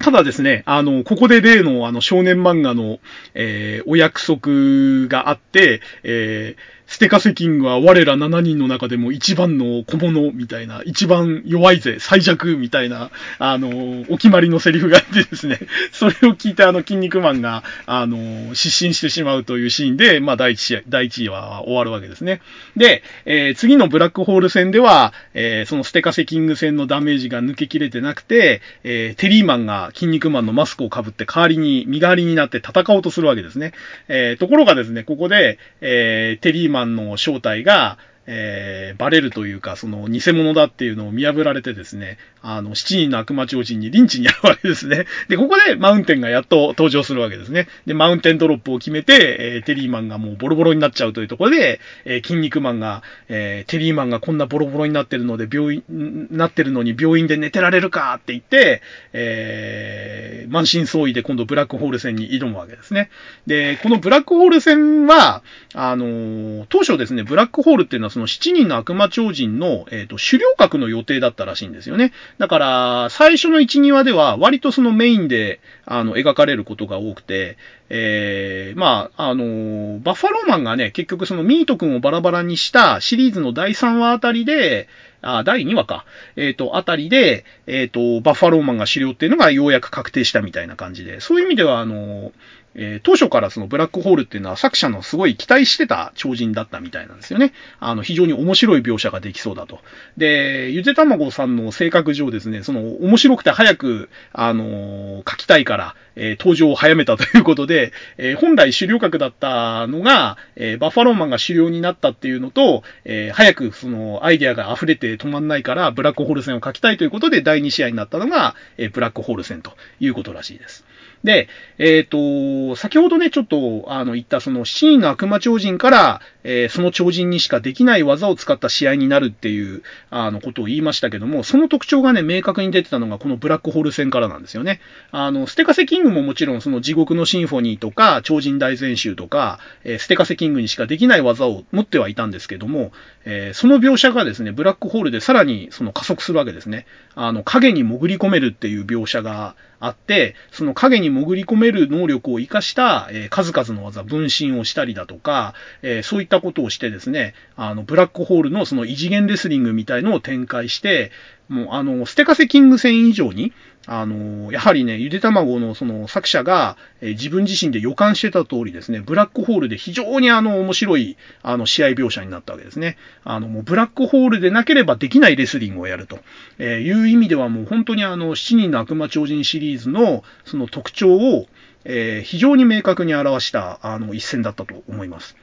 ただですね、あの、ここで例のあの少年漫画の、えー、お約束があって、えー、ステカセキングは我ら7人の中でも一番の小物みたいな、一番弱いぜ、最弱みたいな、あの、お決まりのセリフがあってですね、それを聞いてあの、筋肉マンが、あの、失神してしまうというシーンで、まあ、第一試合、第一位は終わるわけですね。で、えー、次のブラックホール戦では、えー、そのステカセキング戦のダメージが抜けきれてなくて、えー、テリーマンが筋肉マンのマスクをかぶって代わりに、身代わりになって戦おうとするわけですね。え、ところがですね、ここで、え、テリーマンの正体が、えー、バレるというか、その偽物だっていうのを見破られてですね、あの、七人の悪魔超人にリンチにあるわけですね。で、ここでマウンテンがやっと登場するわけですね。で、マウンテンドロップを決めて、えー、テリーマンがもうボロボロになっちゃうというところで、えー、筋肉マンが、えー、テリーマンがこんなボロボロになってるので、病院、なってるのに病院で寝てられるかって言って、えー、満身創痍で今度ブラックホール戦に挑むわけですね。で、このブラックホール戦は、あのー、当初ですね、ブラックホールっていうのはその7人の悪魔超人の、えっ、ー、と、狩猟閣の予定だったらしいんですよね。だから、最初の1、2話では割とそのメインで、あの、描かれることが多くて、えー、まあ、あの、バッファローマンがね、結局そのミート君をバラバラにしたシリーズの第3話あたりで、あ、第2話か。えっ、ー、と、あたりで、えっ、ー、と、バッファローマンが狩猟っていうのがようやく確定したみたいな感じで、そういう意味では、あの、えー、当初からそのブラックホールっていうのは作者のすごい期待してた超人だったみたいなんですよね。あの、非常に面白い描写ができそうだと。で、ゆでたまごさんの性格上ですね、その面白くて早く、あのー、書きたいから、えー、登場を早めたということで、え本来狩猟格だったのが、えバッファローマンが狩猟になったっていうのと、え早くそのアイデアが溢れて止まんないから、ブラックホール戦を書きたいということで、第2試合になったのが、えブラックホール戦ということらしいです。で、えっ、ー、と、先ほどね、ちょっと、あの、言ったその、シーンの悪魔超人から、えー、その超人にしかできない技を使った試合になるっていう、あの、ことを言いましたけども、その特徴がね、明確に出てたのが、このブラックホール戦からなんですよね。あの、ステカセキングももちろん、その地獄のシンフォニーとか、超人大全集とか、えー、ステカセキングにしかできない技を持ってはいたんですけども、えー、その描写がですね、ブラックホールでさらにその加速するわけですね。あの、影に潜り込めるっていう描写があって、その影に潜り込める能力を生かした、えー、数々の技、分身をしたりだとか、えー、そういったことをしてですね、あの、ブラックホールのその異次元レスリングみたいのを展開して、もうあの、ステカセキング戦以上に、あの、やはりね、ゆで卵のその作者が、え、自分自身で予感してた通りですね、ブラックホールで非常にあの、面白い、あの、試合描写になったわけですね。あの、もうブラックホールでなければできないレスリングをやると、え、いう意味ではもう本当にあの、7人の悪魔超人シリーズのその特徴を、えー、非常に明確に表した、あの、一戦だったと思います。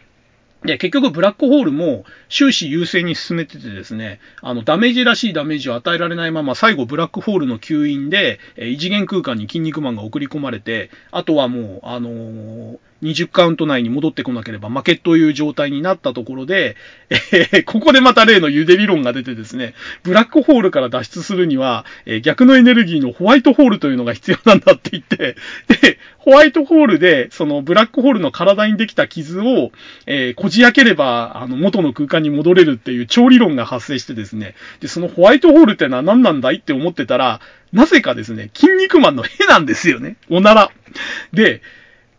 で、結局ブラックホールも終始優勢に進めててですね、あの、ダメージらしいダメージを与えられないまま最後ブラックホールの吸引で、え異次元空間に筋肉マンが送り込まれて、あとはもう、あのー20カウント内に戻ってこなければ負けという状態になったところで、えー、ここでまた例の茹で理論が出てですね、ブラックホールから脱出するには、えー、逆のエネルギーのホワイトホールというのが必要なんだって言って、で、ホワイトホールで、そのブラックホールの体にできた傷を、えー、じ開ければ、あの、元の空間に戻れるっていう超理論が発生してですね、で、そのホワイトホールってのは何なんだいって思ってたら、なぜかですね、筋肉マンの絵なんですよね。おなら。で、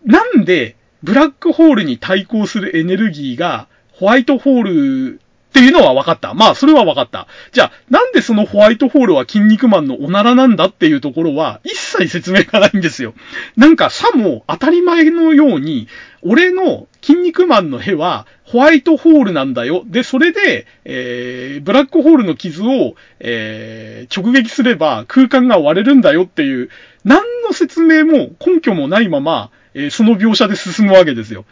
なんで、ブラックホールに対抗するエネルギーが、ホワイトホールっていうのは分かった。まあ、それは分かった。じゃあ、なんでそのホワイトホールは筋肉マンのおならなんだっていうところは、一切説明がないんですよ。なんか、さも当たり前のように、俺の筋肉マンの屁は、ホワイトホールなんだよ。で、それで、えー、ブラックホールの傷を、えー、直撃すれば空間が割れるんだよっていう、何の説明も根拠もないまま、えー、その描写で進むわけですよ。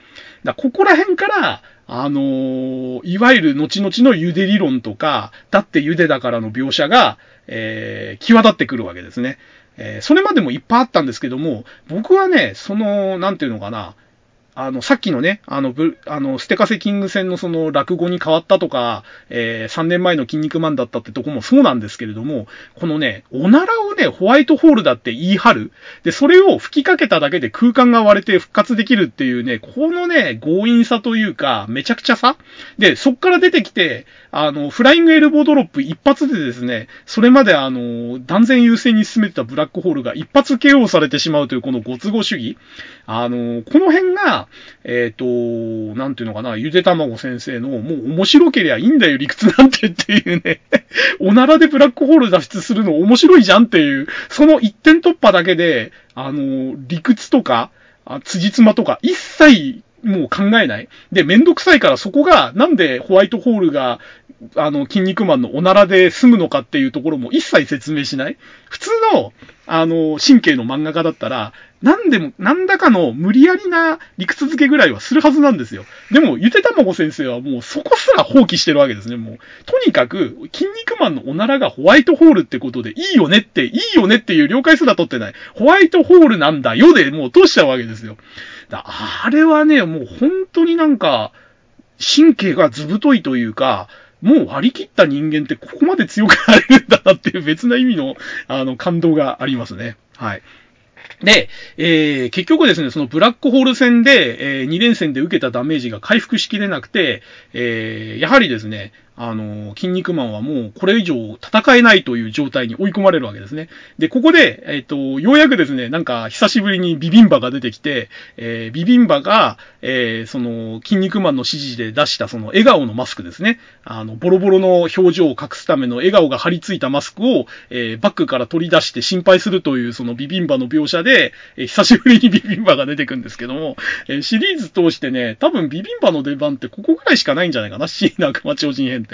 だここら辺から、あのー、いわゆる後々の茹で理論とか、だって茹でだからの描写が、えー、際立ってくるわけですね。えー、それまでもいっぱいあったんですけども、僕はね、その、なんていうのかな、あの、さっきのね、あの、ブ、あの、ステカセキング戦のその落語に変わったとか、えー、3年前の筋肉マンだったってとこもそうなんですけれども、このね、おならをね、ホワイトホールだって言い張る。で、それを吹きかけただけで空間が割れて復活できるっていうね、このね、強引さというか、めちゃくちゃさ。で、そっから出てきて、あの、フライングエルボードロップ一発でですね、それまであの、断然優勢に進めてたブラックホールが一発 KO されてしまうというこのご都合主義。あの、この辺が、えっ、ー、と、なんていうのかな、ゆで卵先生の、もう面白けりゃいいんだよ、理屈なんてっていうね。おならでブラックホール脱出するの面白いじゃんっていう、その一点突破だけで、あの、理屈とか、あ辻褄とか一切もう考えない。で、めんどくさいからそこが、なんでホワイトホールがあの、筋肉マンのおならで済むのかっていうところも一切説明しない普通の、あの、神経の漫画家だったら、なんでも、なんだかの無理やりな理屈付けぐらいはするはずなんですよ。でも、ゆてたまご先生はもうそこすら放棄してるわけですね、もう。とにかく、筋肉マンのおならがホワイトホールってことで、いいよねって、いいよねっていう了解すら取ってない。ホワイトホールなんだよで、もう通しちゃうわけですよ。だあれはね、もう本当になんか、神経がずぶといというか、もう割り切った人間ってここまで強くなれるんだなっていう別な意味の、あの、感動がありますね。はい。で、えー、結局ですね、そのブラックホール戦で、えー、2連戦で受けたダメージが回復しきれなくて、えー、やはりですね、あの、筋肉マンはもうこれ以上戦えないという状態に追い込まれるわけですね。で、ここで、えっ、と、ようやくですね、なんか久しぶりにビビンバが出てきて、えー、ビビンバが、えー、その、筋肉マンの指示で出したその笑顔のマスクですね。あの、ボロボロの表情を隠すための笑顔が張り付いたマスクを、え、バッグから取り出して心配するというそのビビンバの描写で、え、久しぶりにビビンバが出てくんですけども、え、シリーズ通してね、多分ビビンバの出番ってここぐらいしかないんじゃないかな、シーナ悪魔超人編って。。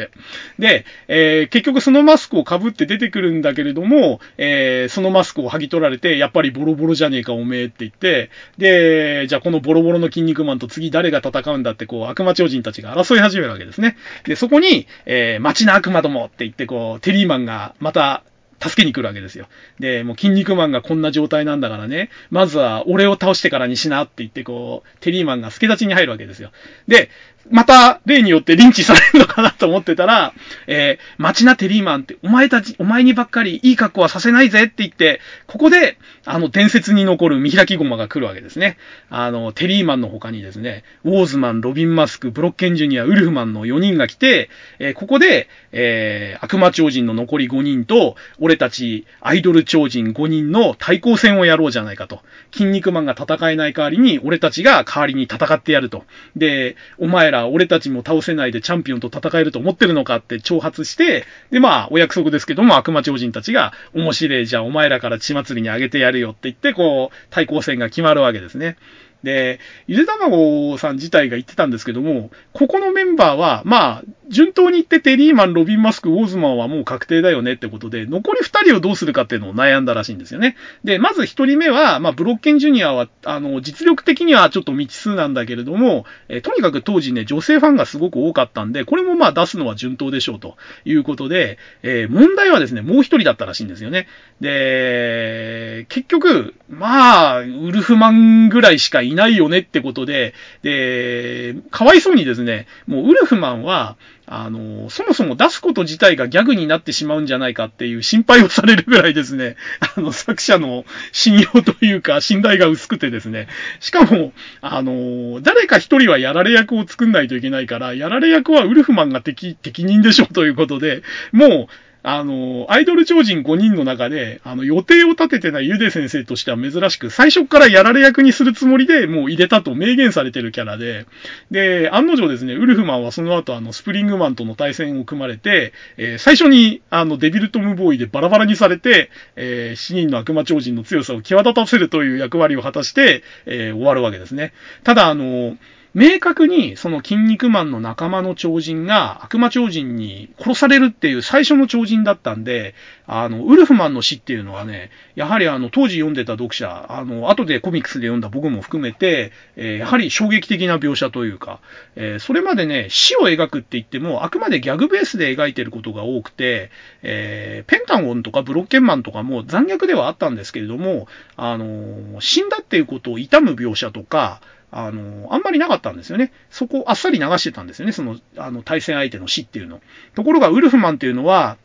で、えー、結局そのマスクを被って出てくるんだけれども、えー、そのマスクを剥ぎ取られて、やっぱりボロボロじゃねえかおめえって言って、で、じゃあこのボロボロの筋肉マンと次誰が戦うんだって、こう、悪魔超人たちが争い始めるわけですね。で、そこに、えー、街の悪魔どもって言って、こう、テリーマンがまた、助けに来るわけですよ。で、もう筋肉マンがこんな状態なんだからね、まずは俺を倒してからにしなって言ってこう、テリーマンが助立ちに入るわけですよ。で、また、例によってリンチされるのかなと思ってたら、えー、マチナテリーマンって、お前たち、お前にばっかりいい格好はさせないぜって言って、ここで、あの、伝説に残る見開きゴマが来るわけですね。あの、テリーマンの他にですね、ウォーズマン、ロビン・マスク、ブロッケンジュニア、ウルフマンの4人が来て、えー、ここで、えー、悪魔超人の残り5人と、俺たちアイドル超人5人の対抗戦をやろうじゃないかと。筋肉マンが戦えない代わりに、俺たちが代わりに戦ってやると。で、お前ら俺たちも倒せないでチャンピオンと戦えると思ってるのかって挑発して、で、まあ、お約束ですけども、悪魔超人たちが、面白いじゃあお前らから血祭りにあげてやるよって言って、こう、対抗戦が決まるわけですね。で、ゆで卵さん自体が言ってたんですけども、ここのメンバーは、まあ、順当に言ってテリーマン、ロビン・マスク、ウォーズマンはもう確定だよねってことで、残り2人をどうするかっていうのを悩んだらしいんですよね。で、まず1人目は、まあ、ブロッケンジュニアは、あの、実力的にはちょっと未知数なんだけれども、えとにかく当時ね、女性ファンがすごく多かったんで、これもまあ出すのは順当でしょうということで、えー、問題はですね、もう1人だったらしいんですよね。で、結局、まあ、ウルフマンぐらいしかいないよねってことで、で、かわいそうにですね、もうウルフマンは、あの、そもそも出すこと自体がギャグになってしまうんじゃないかっていう心配をされるぐらいですね、あの、作者の信用というか、信頼が薄くてですね、しかも、あの、誰か一人はやられ役を作んないといけないから、やられ役はウルフマンが敵、適任でしょうということで、もう、あの、アイドル超人5人の中で、あの、予定を立ててないゆで先生としては珍しく、最初からやられ役にするつもりでもう入れたと明言されてるキャラで、で、案の定ですね、ウルフマンはその後あの、スプリングマンとの対戦を組まれて、えー、最初にあの、デビルトムボーイでバラバラにされて、えー、死人の悪魔超人の強さを際立たせるという役割を果たして、えー、終わるわけですね。ただ、あの、明確にその筋肉マンの仲間の超人が悪魔超人に殺されるっていう最初の超人だったんで、あの、ウルフマンの死っていうのはね、やはりあの、当時読んでた読者、あの、後でコミックスで読んだ僕も含めて、えー、やはり衝撃的な描写というか、えー、それまでね、死を描くって言っても、あくまでギャグベースで描いてることが多くて、えー、ペンタンゴンとかブロッケンマンとかも残虐ではあったんですけれども、あの、死んだっていうことを悼む描写とか、あの、あんまりなかったんですよね。そこあっさり流してたんですよね。その、あの、対戦相手の死っていうの。ところが、ウルフマンっていうのは、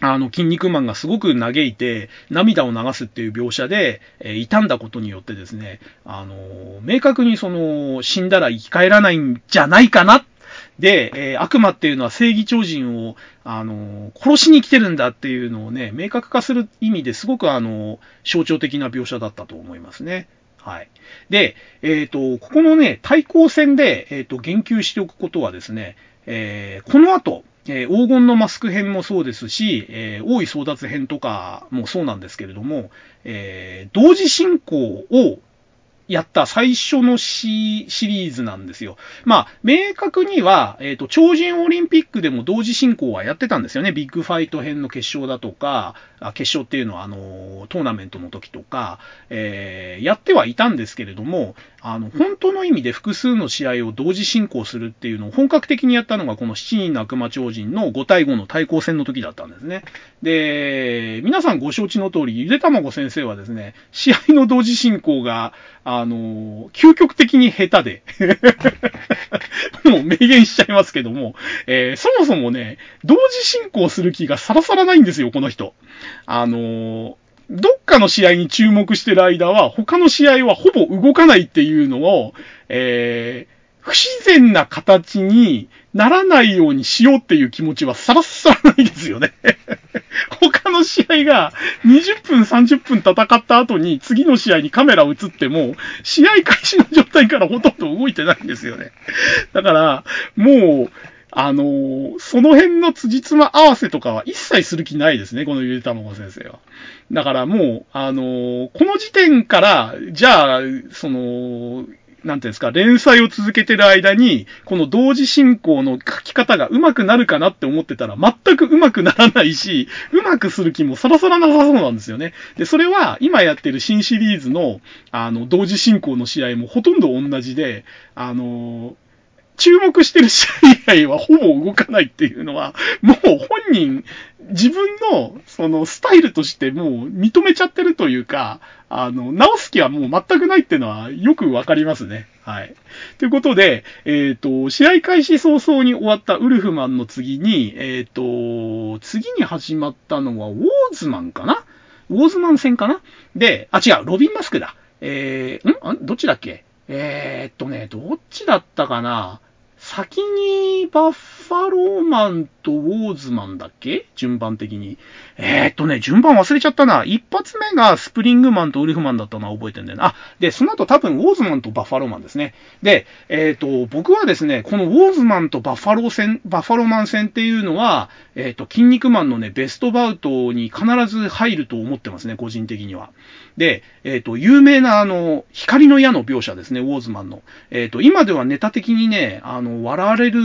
あの、筋肉マンがすごく嘆いて、涙を流すっていう描写で、えー、傷んだことによってですね、あの、明確にその、死んだら生き返らないんじゃないかなで、えー、悪魔っていうのは正義超人を、あの、殺しに来てるんだっていうのをね、明確化する意味ですごくあの、象徴的な描写だったと思いますね。はい。で、えっ、ー、と、ここのね、対抗戦で、えっ、ー、と、言及しておくことはですね、えー、この後、えー、黄金のマスク編もそうですし、えー、大井争奪編とかもそうなんですけれども、えー、同時進行をやった最初のシシリーズなんですよ。まあ、明確には、えっ、ー、と、超人オリンピックでも同時進行はやってたんですよね。ビッグファイト編の決勝だとか、あ決勝っていうのは、あの、トーナメントの時とか、えー、やってはいたんですけれども、あの、本当の意味で複数の試合を同時進行するっていうのを本格的にやったのが、この7人の悪魔超人の5対5の対抗戦の時だったんですね。で、皆さんご承知の通り、ゆでたまご先生はですね、試合の同時進行が、あの、究極的に下手で もう明言しちゃいますけども、えー、そもそもね、同時進行する気がさらさらないんですよ、この人。あのどっかの試合に注目してる間は、他の試合はほぼ動かないっていうのを、えー、不自然な形にならないようにしようっていう気持ちはさらさらないですよね 他の試合が20分30分戦った後に次の試合にカメラ映っても、試合開始の状態からほとんど動いてないんですよね。だから、もう、あのー、その辺の辻褄合わせとかは一切する気ないですね、このゆでたまご先生は。だからもう、あのー、この時点から、じゃあ、その、なんていうんですか、連載を続けてる間に、この同時進行の書き方が上手くなるかなって思ってたら、全く上手くならないし、上手くする気もさらさらなさそうなんですよね。で、それは、今やってる新シリーズの、あの、同時進行の試合もほとんど同じで、あの、注目してる試合以外はほぼ動かないっていうのは、もう本人、自分の、その、スタイルとしてもう認めちゃってるというか、あの、直す気はもう全くないっていうのはよくわかりますね。はい。ということで、えっ、ー、と、試合開始早々に終わったウルフマンの次に、えっ、ー、と、次に始まったのはウォーズマンかな？ウォーズマン戦かな？で、あ、違う、ロビンマスクだ。えー、ん？どっちだっけ？えー、っとね、どっちだったかな？先にバッファローマンとウォーズマンだっけ？順番的に。えー、っとね、順番忘れちゃったな。一発目がスプリングマンとウルフマンだったのは覚えてんだよな。あ、で、その後多分ウォーズマンとバッファローマンですね。で、えー、っと、僕はですね、このウォーズマンとバッファロー戦、バッファローマン戦っていうのは、えー、っと、筋肉マンのね、ベストバウトに必ず入ると思ってますね、個人的には。で、えっ、と、有名なあの、光の矢の描写ですね、ウォーズマンの。えっ、と、今ではネタ的にね、あの、笑われる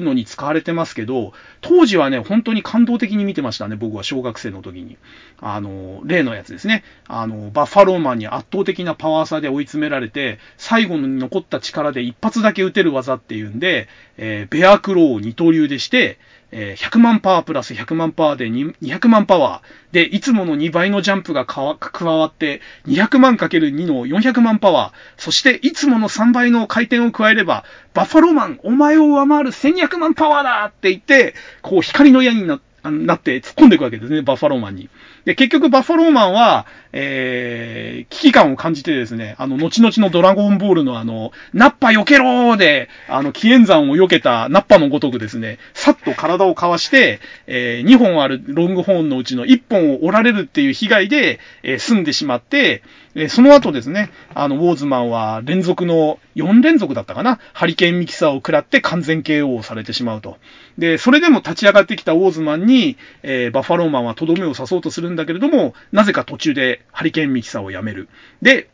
のに使われてますけど、当時はね、本当に感動的に見てましたね、僕は小学生の時に。あの、例のやつですね。あの、バッファローマンに圧倒的なパワー差で追い詰められて、最後に残った力で一発だけ撃てる技っていうんで、えー、ベアクローを二刀流でして、えー、100万パワープラス100万パワーで200万パワー。で、いつもの2倍のジャンプが加わって、200万かける2の400万パワー。そして、いつもの3倍の回転を加えれば、バッファローマン、お前を上回る1200万パワーだって言って、こう、光の矢になって、なって突っ込んでいくわけですね、バッファローマンに。で、結局バッファローマンは、えー、機感を感じてですね、あの、後々のドラゴンボールのあの、ナッパ避けろーで、あの、紀元山を避けたナッパのごとくですね、さっと体をかわして、えー、2本あるロングホーンのうちの1本を折られるっていう被害で、えー、済んでしまって、えその後ですね、あの、ウォーズマンは連続の、4連続だったかなハリケーンミキサーを食らって完全 KO をされてしまうと。で、それでも立ち上がってきたウォーズマンに、えー、バッファローマンはとどめを刺そうとするんだけれども、なぜか途中でハリケーンミキサーをやめる。で、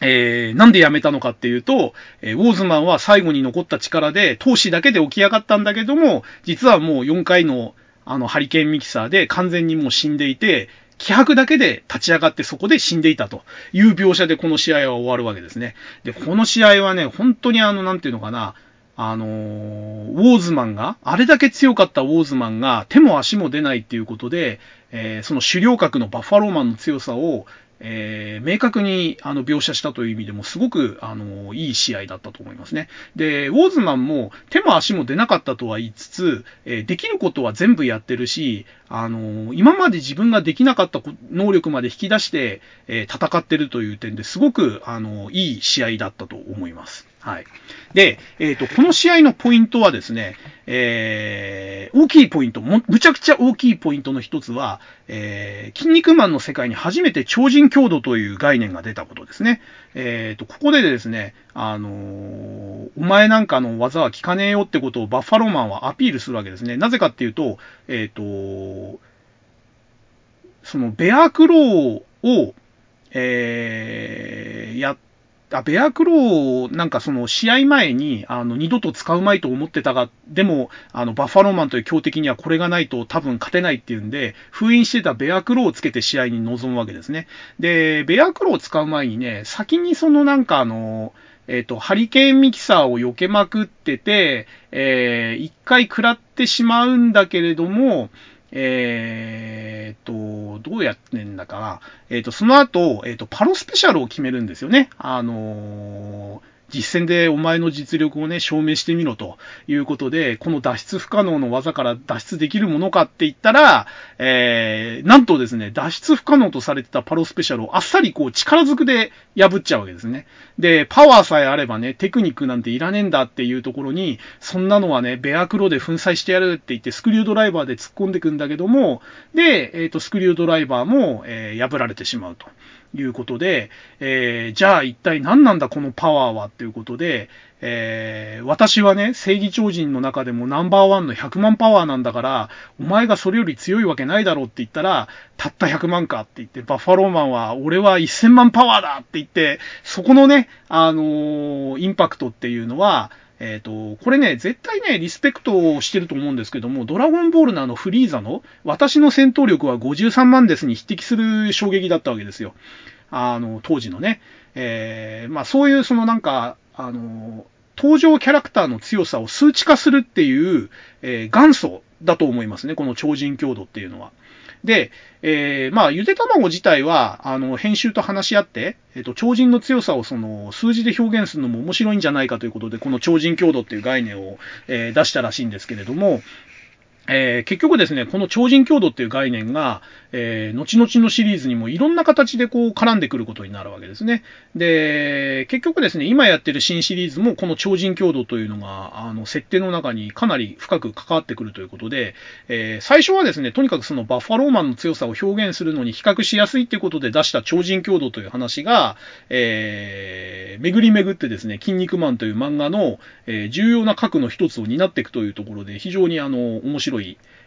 えー、なんで辞めたのかっていうと、えー、ウォーズマンは最後に残った力で、闘志だけで起き上がったんだけども、実はもう4回のあのハリケーンミキサーで完全にもう死んでいて、気迫だけで立ち上がってそこで死んでいたという描写でこの試合は終わるわけですね。で、この試合はね、本当にあの、なんていうのかな、あのー、ウォーズマンが、あれだけ強かったウォーズマンが手も足も出ないっていうことで、えー、その狩猟格のバッファローマンの強さを、えー、明確にあの描写したという意味でもすごくあのいい試合だったと思いますね。で、ウォーズマンも手も足も出なかったとは言いつつ、えー、できることは全部やってるし、あの今まで自分ができなかった能力まで引き出して、えー、戦ってるという点ですごくあのいい試合だったと思います。はい。で、えっ、ー、と、この試合のポイントはですね、えー、大きいポイント、も、むちゃくちゃ大きいポイントの一つは、えー、筋肉マンの世界に初めて超人強度という概念が出たことですね。えっ、ー、と、ここでですね、あのー、お前なんかの技は効かねえよってことをバッファローマンはアピールするわけですね。なぜかっていうと、えっ、と、そのベアクローを、えー、やっあ、ベアクローなんかその試合前に、あの、二度と使うまいと思ってたが、でも、あの、バッファローマンという強敵にはこれがないと多分勝てないっていうんで、封印してたベアクローをつけて試合に臨むわけですね。で、ベアクローを使う前にね、先にそのなんかあの、えっ、ー、と、ハリケーンミキサーを避けまくってて、えー、一回食らってしまうんだけれども、えー、っと、どうやってんだかな。えー、っと、その後、えー、っと、パロスペシャルを決めるんですよね。あのー実戦でお前の実力をね、証明してみろということで、この脱出不可能の技から脱出できるものかって言ったら、えー、なんとですね、脱出不可能とされてたパロスペシャルをあっさりこう力ずくで破っちゃうわけですね。で、パワーさえあればね、テクニックなんていらねえんだっていうところに、そんなのはね、ベアクロで粉砕してやるって言ってスクリュードライバーで突っ込んでくんだけども、で、えっ、ー、と、スクリュードライバーも、えー、破られてしまうと。いうことで、えー、じゃあ一体何なんだこのパワーは？っていうことで、えー、私はね、正義超人の中でもナンバーワンの100万パワーなんだから、お前がそれより強いわけないだろうって言ったら、たった100万かって言って、バッファローマンは俺は1000万パワーだって言って、そこのね、あのー、インパクトっていうのは、えっ、ー、と、これね、絶対ね、リスペクトをしてると思うんですけども、ドラゴンボールのあのフリーザの、私の戦闘力は53万ですに匹敵する衝撃だったわけですよ。あの、当時のね。えー、まあそういうそのなんか、あの、登場キャラクターの強さを数値化するっていう、えー、元祖だと思いますね、この超人強度っていうのは。で、えー、まあ、ゆで卵自体は、あの、編集と話し合って、えっ、ー、と、超人の強さをその、数字で表現するのも面白いんじゃないかということで、この超人強度っていう概念を、えー、出したらしいんですけれども、えー、結局ですね、この超人強度っていう概念が、えー、後々のシリーズにもいろんな形でこう絡んでくることになるわけですね。で、結局ですね、今やってる新シリーズもこの超人強度というのが、あの、設定の中にかなり深く関わってくるということで、えー、最初はですね、とにかくそのバッファローマンの強さを表現するのに比較しやすいってことで出した超人強度という話が、えー、巡り巡ってですね、筋肉マンという漫画の、え、重要な核の一つを担っていくというところで、非常にあの、面白い、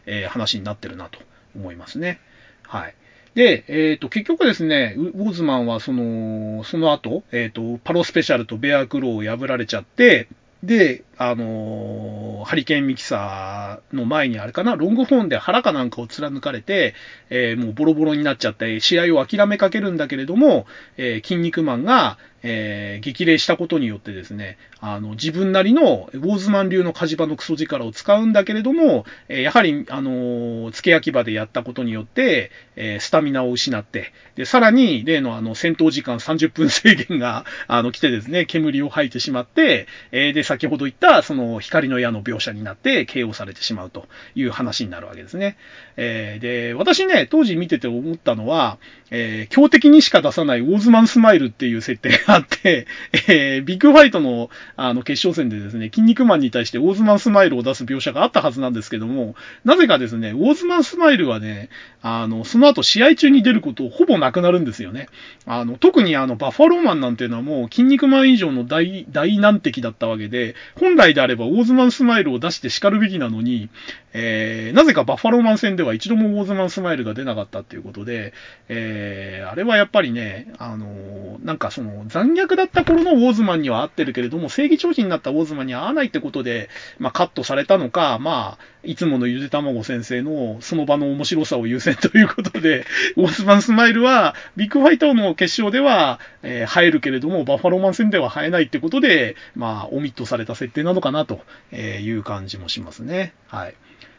えー、話になってるなと思いますね。はい。で、えっ、ー、と、結局ですね、ウォーズマンはその、その後、えっ、ー、と、パロスペシャルとベアクローを破られちゃって、で、あのー、ハリケーンミキサーの前にあれかな、ロングホーンで腹かなんかを貫かれて、えー、もうボロボロになっちゃって、試合を諦めかけるんだけれども、えー、筋肉マンが、えー、激励したことによってですね、あの、自分なりのウォーズマン流の火事場のクソ力を使うんだけれども、え、やはり、あの、付け焼き場でやったことによって、え、スタミナを失って、で、さらに、例のあの、戦闘時間30分制限が、あの、来てですね、煙を吐いてしまって、え、で、先ほど言った、その、光の矢の描写になって、KO されてしまうという話になるわけですね。え、で、私ね、当時見てて思ったのは、え、強敵にしか出さないウォーズマンスマイルっていう設定があって、えー、ビッグファイトのあの決勝戦でですね、筋肉マンに対してウォーズマンスマイルを出す描写があったはずなんですけども、なぜかですね、ウォーズマンスマイルはね、あの、その後試合中に出ることほぼなくなるんですよね。あの、特にあの、バッファローマンなんていうのはもう筋肉マン以上の大、大難敵だったわけで、本来であればウォーズマンスマイルを出して叱るべきなのに、えー、なぜかバッファローマン戦では一度もウォーズマンスマイルが出なかったっていうことで、えー、あれはやっぱりね、あの、なんかその残虐だった頃のウォーズマンには合ってるけれども、正義超人になったウォーズマンには合わないってことで、まあカットされたのか、まあ、いつものゆで卵先生のその場の面白さを優先ということで、ウォーズマンスマイルは、ビッグファイターの決勝では、えー、映えるけれども、バッファローマン戦では映えないってことで、まあ、オミットされた設定なのかなという感じもしますね。はい。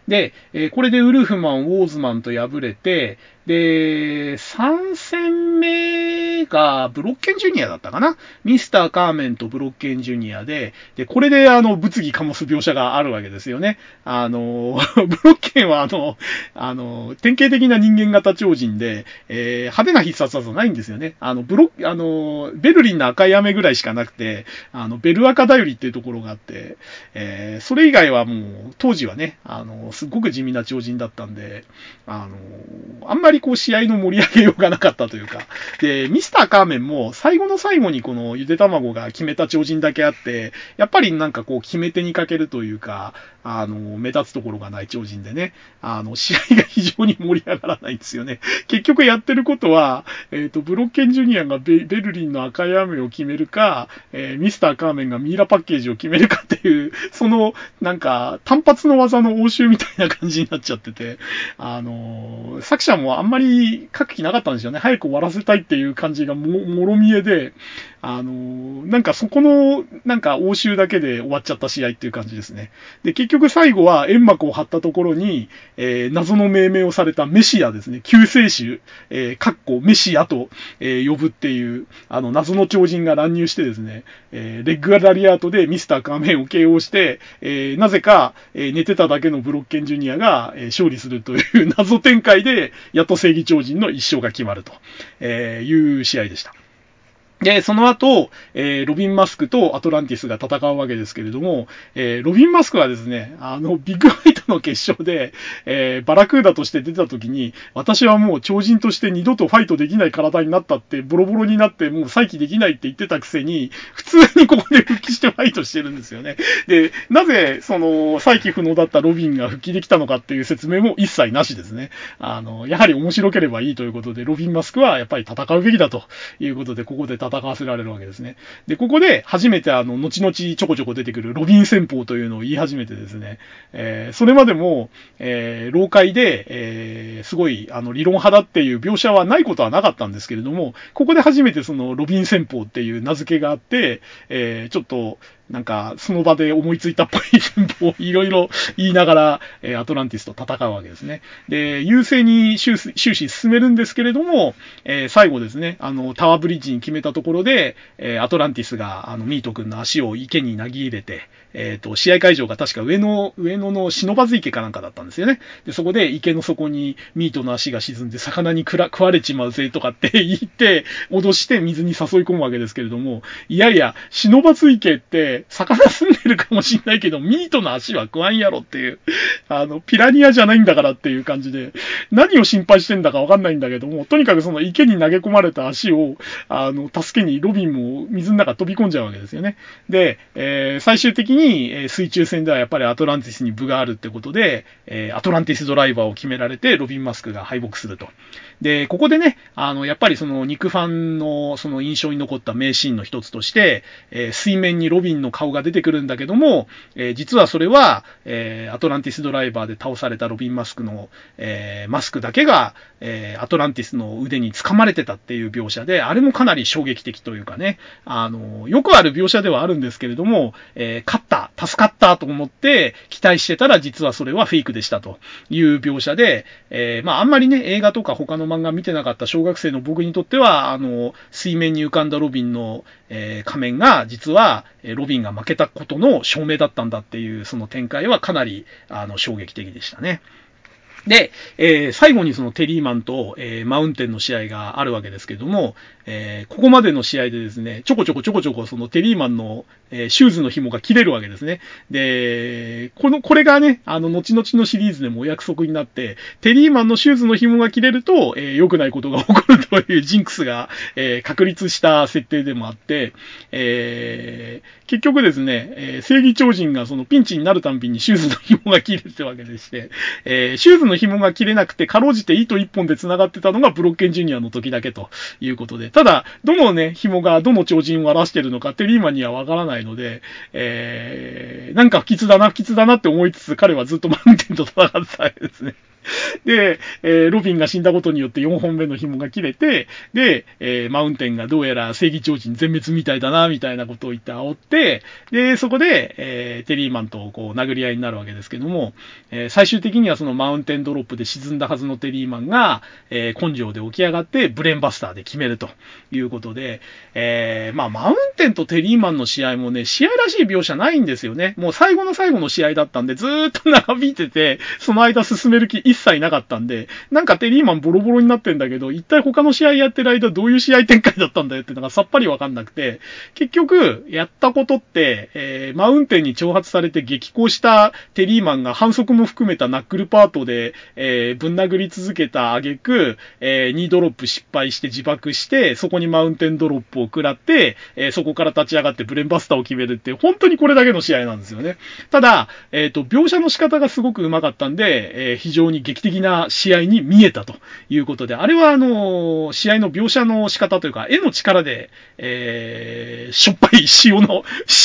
で、えー、これでウルフマン、ウォーズマンと敗れて、で、3戦目がブロッケンジュニアだったかな？ミスター・カーメンとブロッケンジュニアで、で、これであの、物議かもす描写があるわけですよね。あの、ブロッケンはあの、あの、典型的な人間型超人で、えー、派手な必殺技ないんですよね。あの、ブロッ、あの、ベルリンの赤い雨ぐらいしかなくて、あの、ベル赤頼りっていうところがあって、えー、それ以外はもう、当時はね、あの、すっごく地味な超人だったんで、あの、あんまりこう試合の盛り上げようがなかったというか、で、ミスターカーメンも最後の最後にこのゆで卵が決めた超人だけあって、やっぱりなんかこう決め手にかけるというか、あの、目立つところがない超人でね、あの、試合が非常に盛り上がらないんですよね。結局やってることは、えっ、ー、と、ブロッケンジュニアがベルリンの赤い雨を決めるか、えー、ミスターカーメンがミイラパッケージを決めるかっていう、その、なんか、単発の技の応酬みたいな感じになっちゃってて、あの、作者もあんまり書く気なかったんですよね。早く終わらせたいっていう感じがも、もろ見えで、あの、なんかそこの、なんか応酬だけで終わっちゃった試合っていう感じですね。で、結局最後は煙幕を張ったところに、えー、謎の命名をされたメシアですね。救世主、えー、かっこメシアと、えー、呼ぶっていう、あの、謎の超人が乱入してですね、えー、レッグラリアートでミスターカーメンを KO して、えー、なぜか、えー、寝てただけのブロッケンジュニアが、えー、勝利するという謎展開で、やっと正義超人の一勝が決まると、えー、いう試合でした。で、その後、えー、ロビン・マスクとアトランティスが戦うわけですけれども、えー、ロビン・マスクはですね、あの、ビッグファイトの決勝で、えー、バラクーダとして出た時に、私はもう超人として二度とファイトできない体になったって、ボロボロになってもう再起できないって言ってたくせに、普通にここで復帰してファイトしてるんですよね。で、なぜ、その、再起不能だったロビンが復帰できたのかっていう説明も一切なしですね。あの、やはり面白ければいいということで、ロビン・マスクはやっぱり戦うべきだということで、ここで戦戦わせられるわけですね。で、ここで初めてあの、後々ちょこちょこ出てくるロビン戦法というのを言い始めてですね、えー、それまでも、えー、老会で、えー、すごい、あの、理論派だっていう描写はないことはなかったんですけれども、ここで初めてその、ロビン戦法っていう名付けがあって、えー、ちょっと、なんか、その場で思いついたっぽい戦法をいろいろ言いながら、えー、アトランティスと戦うわけですね。で、優勢に終始進めるんですけれども、えー、最後ですね、あの、タワーブリッジに決めたところで、えー、アトランティスが、あの、ミート君の足を池に投げ入れて、えっ、ー、と、試合会場が確か上野、上野の忍ばず池かなんかだったんですよね。で、そこで池の底にミートの足が沈んで魚に食われちまうぜとかって言って、脅して水に誘い込むわけですけれども、いやいや、忍ばず池って魚住んでるかもしんないけど、ミートの足は食わんやろっていう、あの、ピラニアじゃないんだからっていう感じで、何を心配してんだかわかんないんだけども、とにかくその池に投げ込まれた足を、あの、助けにロビンも水の中飛び込んじゃうわけですよね。で、えー、最終的に、にえ水中戦ではやっぱりアトランティスに部があるってことで、え、アトランティスドライバーを決められて、ロビン・マスクが敗北すると。で、ここでね、あの、やっぱりその肉ファンのその印象に残った名シーンの一つとして、えー、水面にロビンの顔が出てくるんだけども、えー、実はそれは、えー、アトランティスドライバーで倒されたロビン・マスクの、えマスクだけが、えアトランティスの腕に掴まれてたっていう描写で、あれもかなり衝撃的というかね、あの、よくある描写ではあるんですけれども、え勝った、助かったと思って期待してたら実はそれはフェイクでしたという描写で、えまああんまりね、映画とか他の漫画見てなかった小学生の僕にとっては、あの、水面に浮かんだロビンの、えー、仮面が、実は、ロビンが負けたことの証明だったんだっていう、その展開はかなり、あの、衝撃的でしたね。で、えー、最後にそのテリーマンと、えー、マウンテンの試合があるわけですけども、えー、ここまでの試合でですね、ちょこちょこちょこちょこそのテリーマンの、えシューズの紐が切れるわけですね。で、この、これがね、あの、後々のシリーズでもお約束になって、テリーマンのシューズの紐が切れると、え良くないことが起こるというジンクスが、え確立した設定でもあって、え結局ですね、え正義超人がそのピンチになるたんびにシューズの紐が切れるってわけでして、えシューズの紐が切れなくて、かろうじて糸一本で繋がってたのがブロッケンジュニアの時だけということで、ただ、どのね、紐がどの超人を表してるのかテリーマンにはわからないので、えー、なんか不吉だな、不吉だなって思いつつ、彼はずっとマウンテンと戦ってたわけですね。で、えー、ロビンが死んだことによって4本目の紐が切れて、で、えー、マウンテンがどうやら正義超人全滅みたいだな、みたいなことを言って煽って、で、そこで、えー、テリーマンとこう殴り合いになるわけですけども、え、最終的にはそのマウンテンドロップで沈んだはずのテリーマンが、え、根性で起き上がってブレンバスターで決めるということで、え、まあ、マウンテンとテリーマンの試合もね、試合らしい描写ないんですよね。もう最後の最後の試合だったんで、ずっと長引いてて、その間進める気切なかったんで、なんかテリーマンボロボロになってんだけど、一体他の試合やってる間どういう試合展開だったんだよってのがさっぱりわかんなくて、結局、やったことって、えー、マウンテンに挑発されて激高したテリーマンが反則も含めたナックルパートで、えー、ぶん殴り続けた挙句、えー、2ドロップ失敗して自爆して、そこにマウンテンドロップを食らって、えー、そこから立ち上がってブレンバスターを決めるって、本当にこれだけの試合なんですよね。ただ、えっ、ー、と、描写の仕方がすごく上手かったんで、えー、非常に劇的な試合に見えたということで、あれはあの、試合の描写の仕方というか、絵の力で、えー、しょっぱい塩の、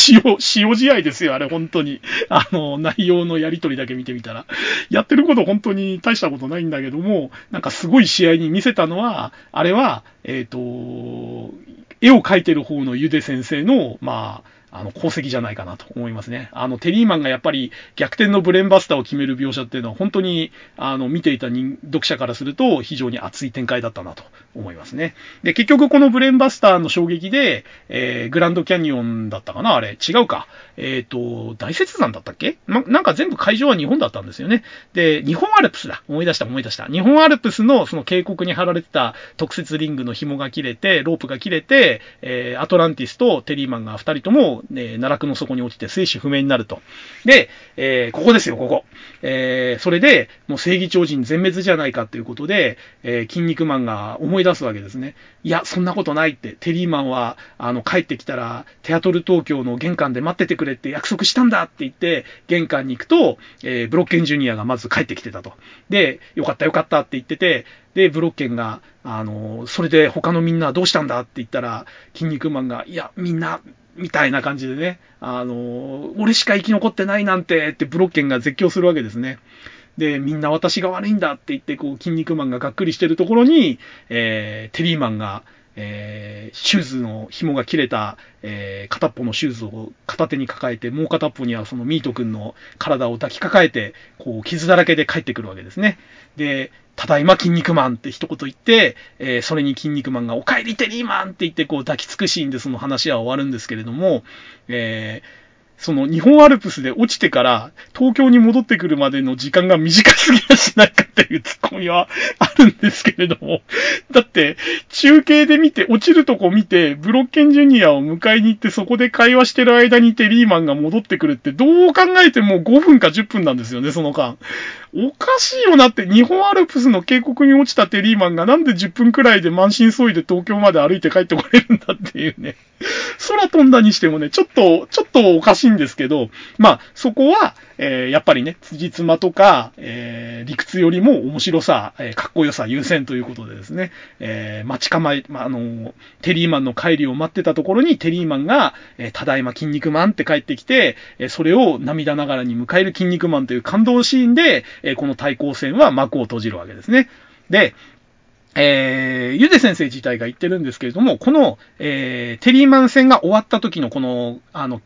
塩、塩試合ですよ、あれ本当に。あの、内容のやりとりだけ見てみたら。やってること本当に大したことないんだけども、なんかすごい試合に見せたのは、あれは、えっ、ー、と、絵を描いてる方のゆで先生の、まあ、あの、功績じゃないかなと思いますね。あの、テリーマンがやっぱり逆転のブレンバスターを決める描写っていうのは本当に、あの、見ていた人読者からすると非常に熱い展開だったなと思いますね。で、結局このブレンバスターの衝撃で、えー、グランドキャニオンだったかな？あれ違うか。えっ、ー、と、大雪山だったっけ？ななんか全部会場は日本だったんですよね。で、日本アルプスだ。思い出した思い出した。日本アルプスのその渓谷に貼られてた特設リングの紐が切れて、ロープが切れて、えー、アトランティスとテリーマンが二人ともえー、奈落の底に落ちて生死不明になると。で、えー、ここですよ、ここ。えー、それで、もう正義超人全滅じゃないかということで、えー、筋肉マンが思い出すわけですね。いや、そんなことないって。テリーマンは、あの、帰ってきたら、テアトル東京の玄関で待っててくれって約束したんだって言って、玄関に行くと、えー、ブロッケンジュニアがまず帰ってきてたと。で、よかったよかったって言ってて、で、ブロッケンが、あの、それで他のみんなどうしたんだって言ったら、筋肉マンが、いや、みんな、みたいな感じでね、あの、俺しか生き残ってないなんてってブロッケンが絶叫するわけですね。で、みんな私が悪いんだって言って、こう、筋肉マンががっくりしてるところに、えー、テリーマンが、えー、シューズの紐が切れた、えー、片っぽのシューズを片手に抱えて、もう片っぽにはそのミート君の体を抱きかかえて、こう、傷だらけで帰ってくるわけですね。で、ただいま筋肉マンって一言言って、えー、それに筋肉マンがお帰りテリーマンって言ってこう抱きつくシーンでその話は終わるんですけれども、えー、その日本アルプスで落ちてから東京に戻ってくるまでの時間が短すぎやしないかっていうツッコミはあるんですけれども。だって、中継で見て、落ちるとこ見て、ブロッケンジュニアを迎えに行ってそこで会話してる間にテリーマンが戻ってくるってどう考えても5分か10分なんですよね、その間。おかしいよなって、日本アルプスの渓谷に落ちたテリーマンがなんで10分くらいで満身創痍で東京まで歩いて帰ってこれるんだっていうね。空飛んだにしてもね、ちょっと、ちょっとおかしいんですけど、まあ、そこは、えー、やっぱりね、辻褄とか、えー、理屈よりも面白さ、えー、かっこよさ優先ということでですね、えー、待ち構え、まあ、あのテリーマンの帰りを待ってたところに、テリーマンが、えー、ただいま筋肉マンって帰ってきて、えー、それを涙ながらに迎える筋肉マンという感動シーンで、えー、この対抗戦は幕を閉じるわけですね。で、えー、ゆで先生自体が言ってるんですけれども、この、えー、テリーマン戦が終わった時のこの、あの、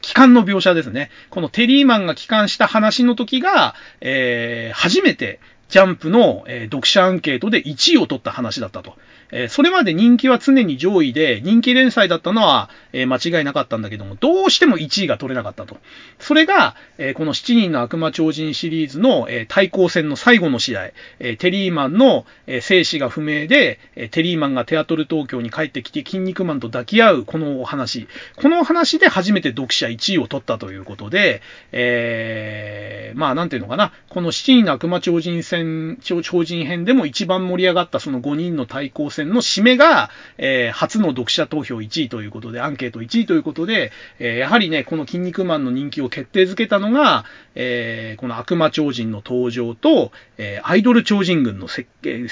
帰還の描写ですね。このテリーマンが帰還した話の時が、えー、初めてジャンプの、えー、読者アンケートで1位を取った話だったと。えー、それまで人気は常に上位で、人気連載だったのは、えー、間違いなかったんだけども、どうしても1位が取れなかったと。それが、えこの7人の悪魔超人シリーズの、え対抗戦の最後の試合、えテリーマンの、え生死が不明で、えテリーマンがテアトル東京に帰ってきて、筋肉マンと抱き合うこのお話。このお話で初めて読者1位を取ったということで、えまあ、なんていうのかな、この7人の悪魔超人戦編、超人編でも一番盛り上がったその5人の対抗戦の締めが、えー、初の読者投票1位ということで、アンケート1位ということで、えー、やはりね、この筋肉マンの人気を決定づけたのが、えー、この悪魔超人の登場と、えアイドル超人軍の設計、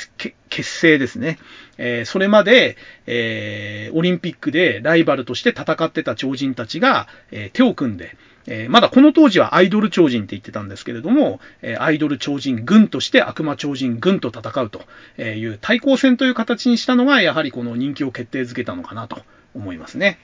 結成ですね。え、それまで、え、オリンピックでライバルとして戦ってた超人たちが、え、手を組んで、えー、まだこの当時はアイドル超人って言ってたんですけれども、え、アイドル超人軍として悪魔超人軍と戦うという対抗戦という形にしたのが、やはりこの人気を決定づけたのかなと思いますね。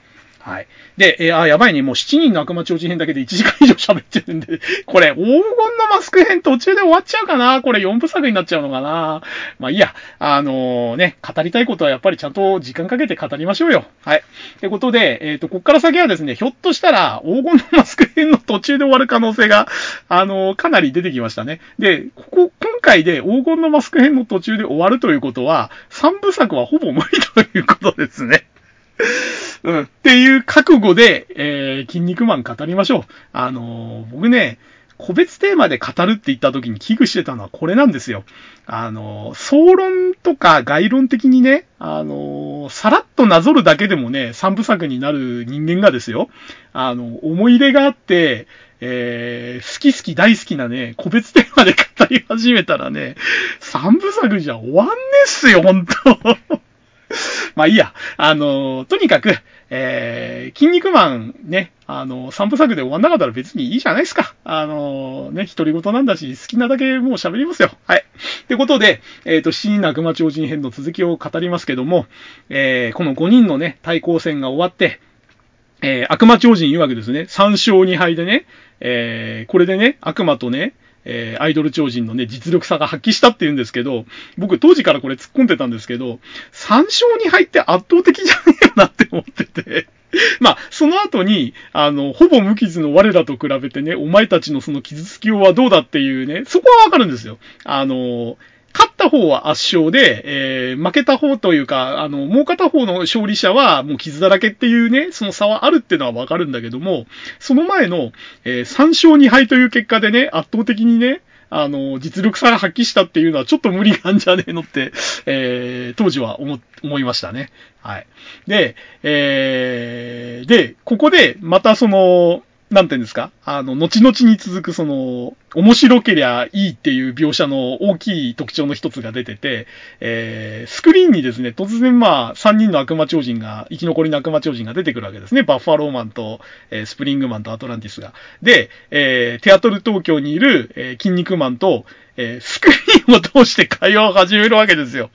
はい。で、えー、あ、やばいね。もう7人の悪魔超人編だけで1時間以上喋ってるんで、これ、黄金のマスク編途中で終わっちゃうかな？これ4部作になっちゃうのかな？まあいいや。あのー、ね、語りたいことはやっぱりちゃんと時間かけて語りましょうよ。はい。ってことで、えっ、ー、と、こっから先はですね、ひょっとしたら黄金のマスク編の途中で終わる可能性が、あのー、かなり出てきましたね。で、ここ、今回で黄金のマスク編の途中で終わるということは、3部作はほぼ無理ということですね。うん。っていう覚悟で、えー、筋肉マン語りましょう。あのー、僕ね、個別テーマで語るって言った時に危惧してたのはこれなんですよ。あの、総論とか概論的にね、あの、さらっとなぞるだけでもね、三部作になる人間がですよ、あの、思い入れがあって、えー、好き好き大好きなね、個別テーマで語り始めたらね、三部作じゃ終わんねっすよ、ほんと。まあいいや。あの、とにかく、えー、筋肉マンね、あの、3部作で終わんなかったら別にいいじゃないですか。あの、ね、独り言なんだし、好きなだけもう喋りますよ。はい。ってことで、えっ、ー、と、七人の悪魔超人編の続きを語りますけども、えー、この5人のね、対抗戦が終わって、えー、悪魔超人曰くですね、3勝2敗でね、えー、これでね、悪魔とね、えー、アイドル超人のね、実力差が発揮したって言うんですけど、僕当時からこれ突っ込んでたんですけど、3勝に入って圧倒的じゃねえよなって思ってて。まあ、その後に、あの、ほぼ無傷の我らと比べてね、お前たちのその傷つきようはどうだっていうね、そこはわかるんですよ。あの、勝った方は圧勝で、えー、負けた方というか、あの、もう片方の勝利者はもう傷だらけっていうね、その差はあるっていうのはわかるんだけども、その前の、えー、3勝2敗という結果でね、圧倒的にね、あの、実力差が発揮したっていうのはちょっと無理なんじゃねえのって、えー、当時は思、思いましたね。はい。で、えー、で、ここで、またその、なんていうんですかあの、後々に続くその、面白けりゃいいっていう描写の大きい特徴の一つが出てて、えー、スクリーンにですね、突然まあ、3人の悪魔超人が、生き残りの悪魔超人が出てくるわけですね。バッファローマンと、えー、スプリングマンとアトランティスが。で、えー、テアトル東京にいる、えー、筋肉マンと、えー、スクリーンを通して会話を始めるわけですよ。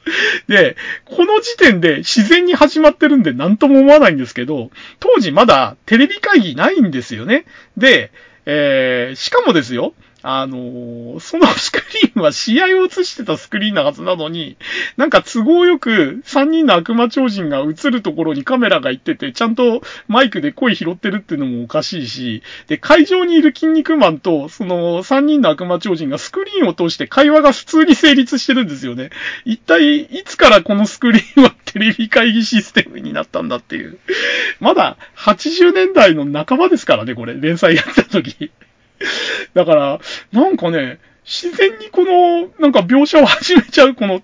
で、この時点で自然に始まってるんで何とも思わないんですけど、当時まだテレビ会議ないんですよね。で、えー、しかもですよ、あのー、そのスクリーンは試合を映してたスクリーンなはずなのに、なんか都合よく3人の悪魔超人が映るところにカメラが行ってて、ちゃんとマイクで声拾ってるっていうのもおかしいし、で、会場にいる筋肉マンと、その3人の悪魔超人がスクリーンを通して会話が普通に成立してるんですよね。一体、いつからこのスクリーンはテレビ会議システムになったんだっていう。まだ80年代の半ばですからね、これ、連載やった時。だから、なんかね、自然にこの、なんか描写を始めちゃう、この、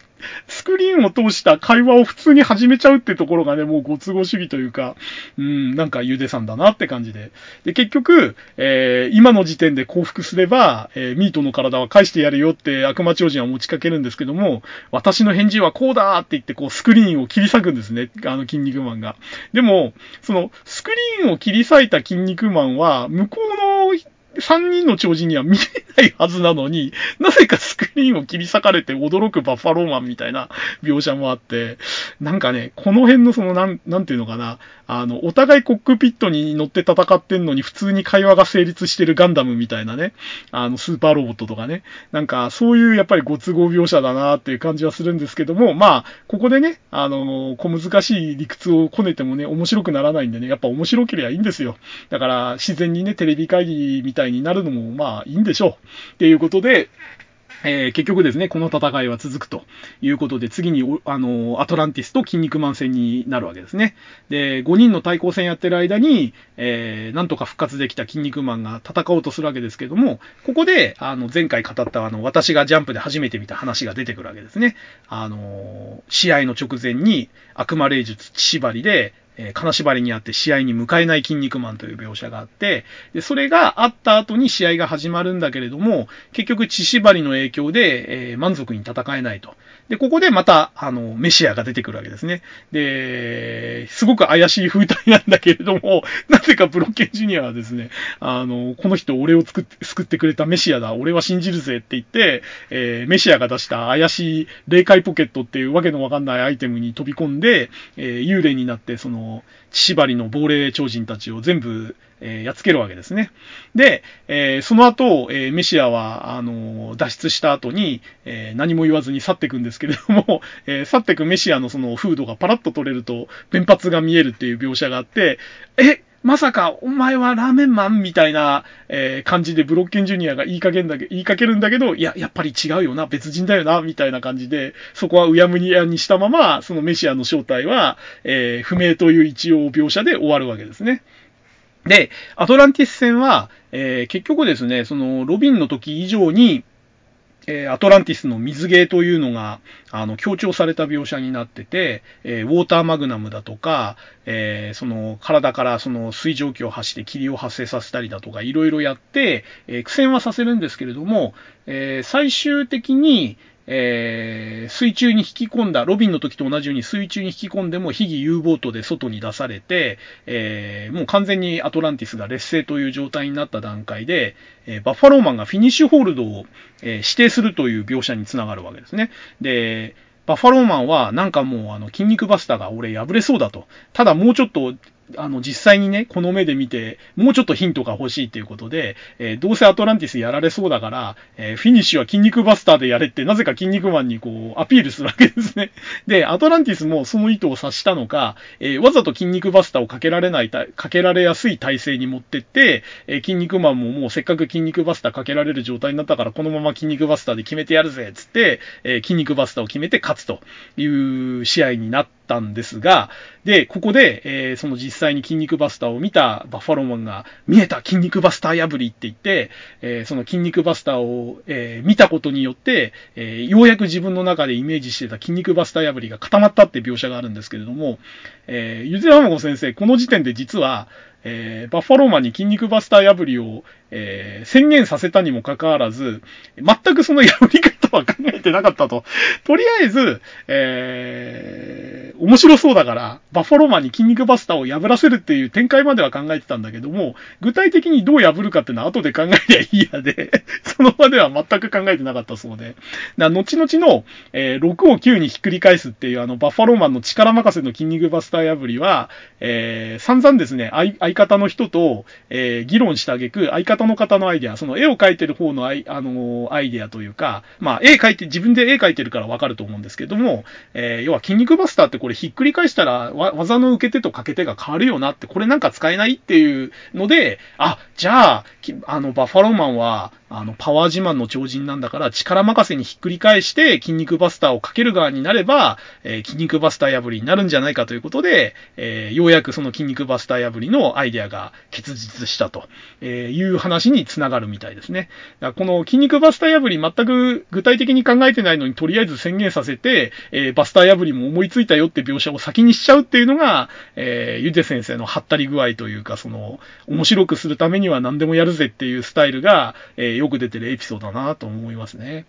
スクリーンを通した会話を普通に始めちゃうってところがね、もうご都合主義というか、うん、なんかゆでさんだなって感じで。で、結局、えー、今の時点で降伏すれば、えー、ミートの体は返してやるよって悪魔超人は持ちかけるんですけども、私の返事はこうだって言って、こう、スクリーンを切り裂くんですね。あの、筋肉マンが。でも、その、スクリーンを切り裂いた筋肉マンは、向こうの3人の超人には見えないはずなのに、なぜかスクリーンを切り裂かれて驚くバッファローマンみたいな描写もあって、なんかね、この辺のその、なん、なんていうのかな、あの、お互いコックピットに乗って戦ってんのに普通に会話が成立してるガンダムみたいなね、あの、スーパーロボットとかね、なんかそういうやっぱりご都合描写だなっていう感じはするんですけども、まあ、ここでね、あの、小難しい理屈をこねてもね、面白くならないんでね、やっぱ面白ければいいんですよ。だから自然にね、テレビ会議みたいいになるのもまあいいんでしょう。っていうことで、えー、結局ですね、この戦いは続くということで、次に、あの、アトランティスと筋肉マン戦になるわけですね。で、5人の対抗戦やってる間に、えー、なんとか復活できた筋肉マンが戦おうとするわけですけども、ここで、あの、前回語った、あの、私がジャンプで初めて見た話が出てくるわけですね。あの、試合の直前に、悪魔霊術、血縛りで、えー、金縛りにあって試合に迎えない筋肉マンという描写があって、で、それがあった後に試合が始まるんだけれども、結局血縛りの影響で、えー、満足に戦えないと。で、ここでまた、あの、メシアが出てくるわけですね。で、すごく怪しい風体なんだけれども、なぜかブロッケンジュニアはですね、あの、この人俺を作って、救ってくれたメシアだ、俺は信じるぜって言って、えー、メシアが出した怪しい霊界ポケットっていうわけのわかんないアイテムに飛び込んで、え、幽霊になって、その、縛りの亡霊超人たちを全部、えー、やっつけるわけですね。で、えー、その後、えー、メシアは、あの脱出した後に、え何も言わずに去っていくんですけれども、え去っていくメシアのそのフードがパラッと取れると、弁髪が見えるっていう描写があって、え、まさか、お前はラーメンマンみたいな、えー、感じでブロッケンジュニアが言いかけんだけ、言いかけるんだけど、いや、やっぱり違うよな、別人だよな、みたいな感じで、そこはうやむにやにしたまま、そのメシアの正体は、えー、不明という一応描写で終わるわけですね。で、アトランティス戦は、えー、結局ですね、その、ロビンの時以上に、え、アトランティスの水芸というのが、あの、強調された描写になってて、え、ウォーターマグナムだとか、え、その、体からその水蒸気を発して霧を発生させたりだとか、いろいろやって、え苦戦はさせるんですけれども、え最終的に、えー、水中に引き込んだ、ロビンの時と同じように水中に引き込んでも、ヒギ U ボートで外に出されて、えー、もう完全にアトランティスが劣勢という状態になった段階で、えー、バッファローマンがフィニッシュホールドを、え指定するという描写につながるわけですね。で、バッファローマンはなんかもうあの筋肉バスターが俺破れそうだと。ただもうちょっとあの、実際にね、この目で見て、もうちょっとヒントが欲しいっていうことで、えー、どうせアトランティスやられそうだから、えー、フィニッシュは筋肉バスターでやれって、なぜか筋肉マンにこう、アピールするわけですね。で、アトランティスもその意図を察したのか、えー、わざと筋肉バスターをかけられない、かけられやすい体勢に持ってって、え筋肉マンももうせっかく筋肉バスターかけられる状態になったから、このまま筋肉バスターで決めてやるぜ、つって、え筋肉バスターを決めて勝つという試合になってたんですが、で、ここで、えー、その実際に筋肉バスターを見たバッファローマンが、見えた筋肉バスター破りって言って、えー、その筋肉バスターを、えー、見たことによって、えようやく自分の中でイメージしてた筋肉バスター破りが固まったって描写があるんですけれども、えー、ゆずやまご先生、この時点で実は、え、バッファローマンに筋肉バスター破りを、えー、宣言させたにもかかわらず、全くその破り方は考えてなかったと。とりあえず、えー、面白そうだから、バッファローマンに筋肉バスターを破らせるっていう展開までは考えてたんだけども、具体的にどう破るかっていうのは後で考えりゃいいやで、その場では全く考えてなかったそうで。だ後々の、えー、6を9にひっくり返すっていうあの、バッファローマンの力任せの筋肉バスター破りは、えー、散々ですね、相相方の人と、えー、議論してあげく、相方の方のアイデア、その絵を描いてる方のアイ、あのー、アイデアというか、まあ、絵描いて、自分で絵描いてるからわかると思うんですけども、えー、要は筋肉バスターってこれひっくり返したら、技の受け手とかけ手が変わるよなって、これなんか使えないっていうので、あ、じゃあ、あの、バファローマンは、あの、パワー自慢の超人なんだから、力任せにひっくり返して、筋肉バスターをかける側になれば、えー、筋肉バスター破りになるんじゃないかということで、えー、ようやくその筋肉バスター破りのアイデアが結実したと、えいう話につながるみたいですね。だこの筋肉バスター破り全く具体的に考えてないのに、とりあえず宣言させて、えー、バスター破りも思いついたよって描写を先にしちゃうっていうのが、えー、ゆで先生のハったり具合というか、その、面白くするためには何でもやるぜっていうスタイルが、えー、よく出てるエピソードだなと思いますね。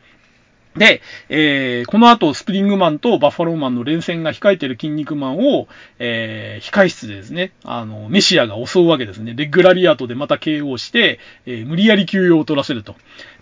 で、えー、この後、スプリングマンとバッファローマンの連戦が控えてる筋肉マンを、えー、控室でですね、あの、メシアが襲うわけですね。レグラリアートでまた KO して、えー、無理やり休養を取らせると。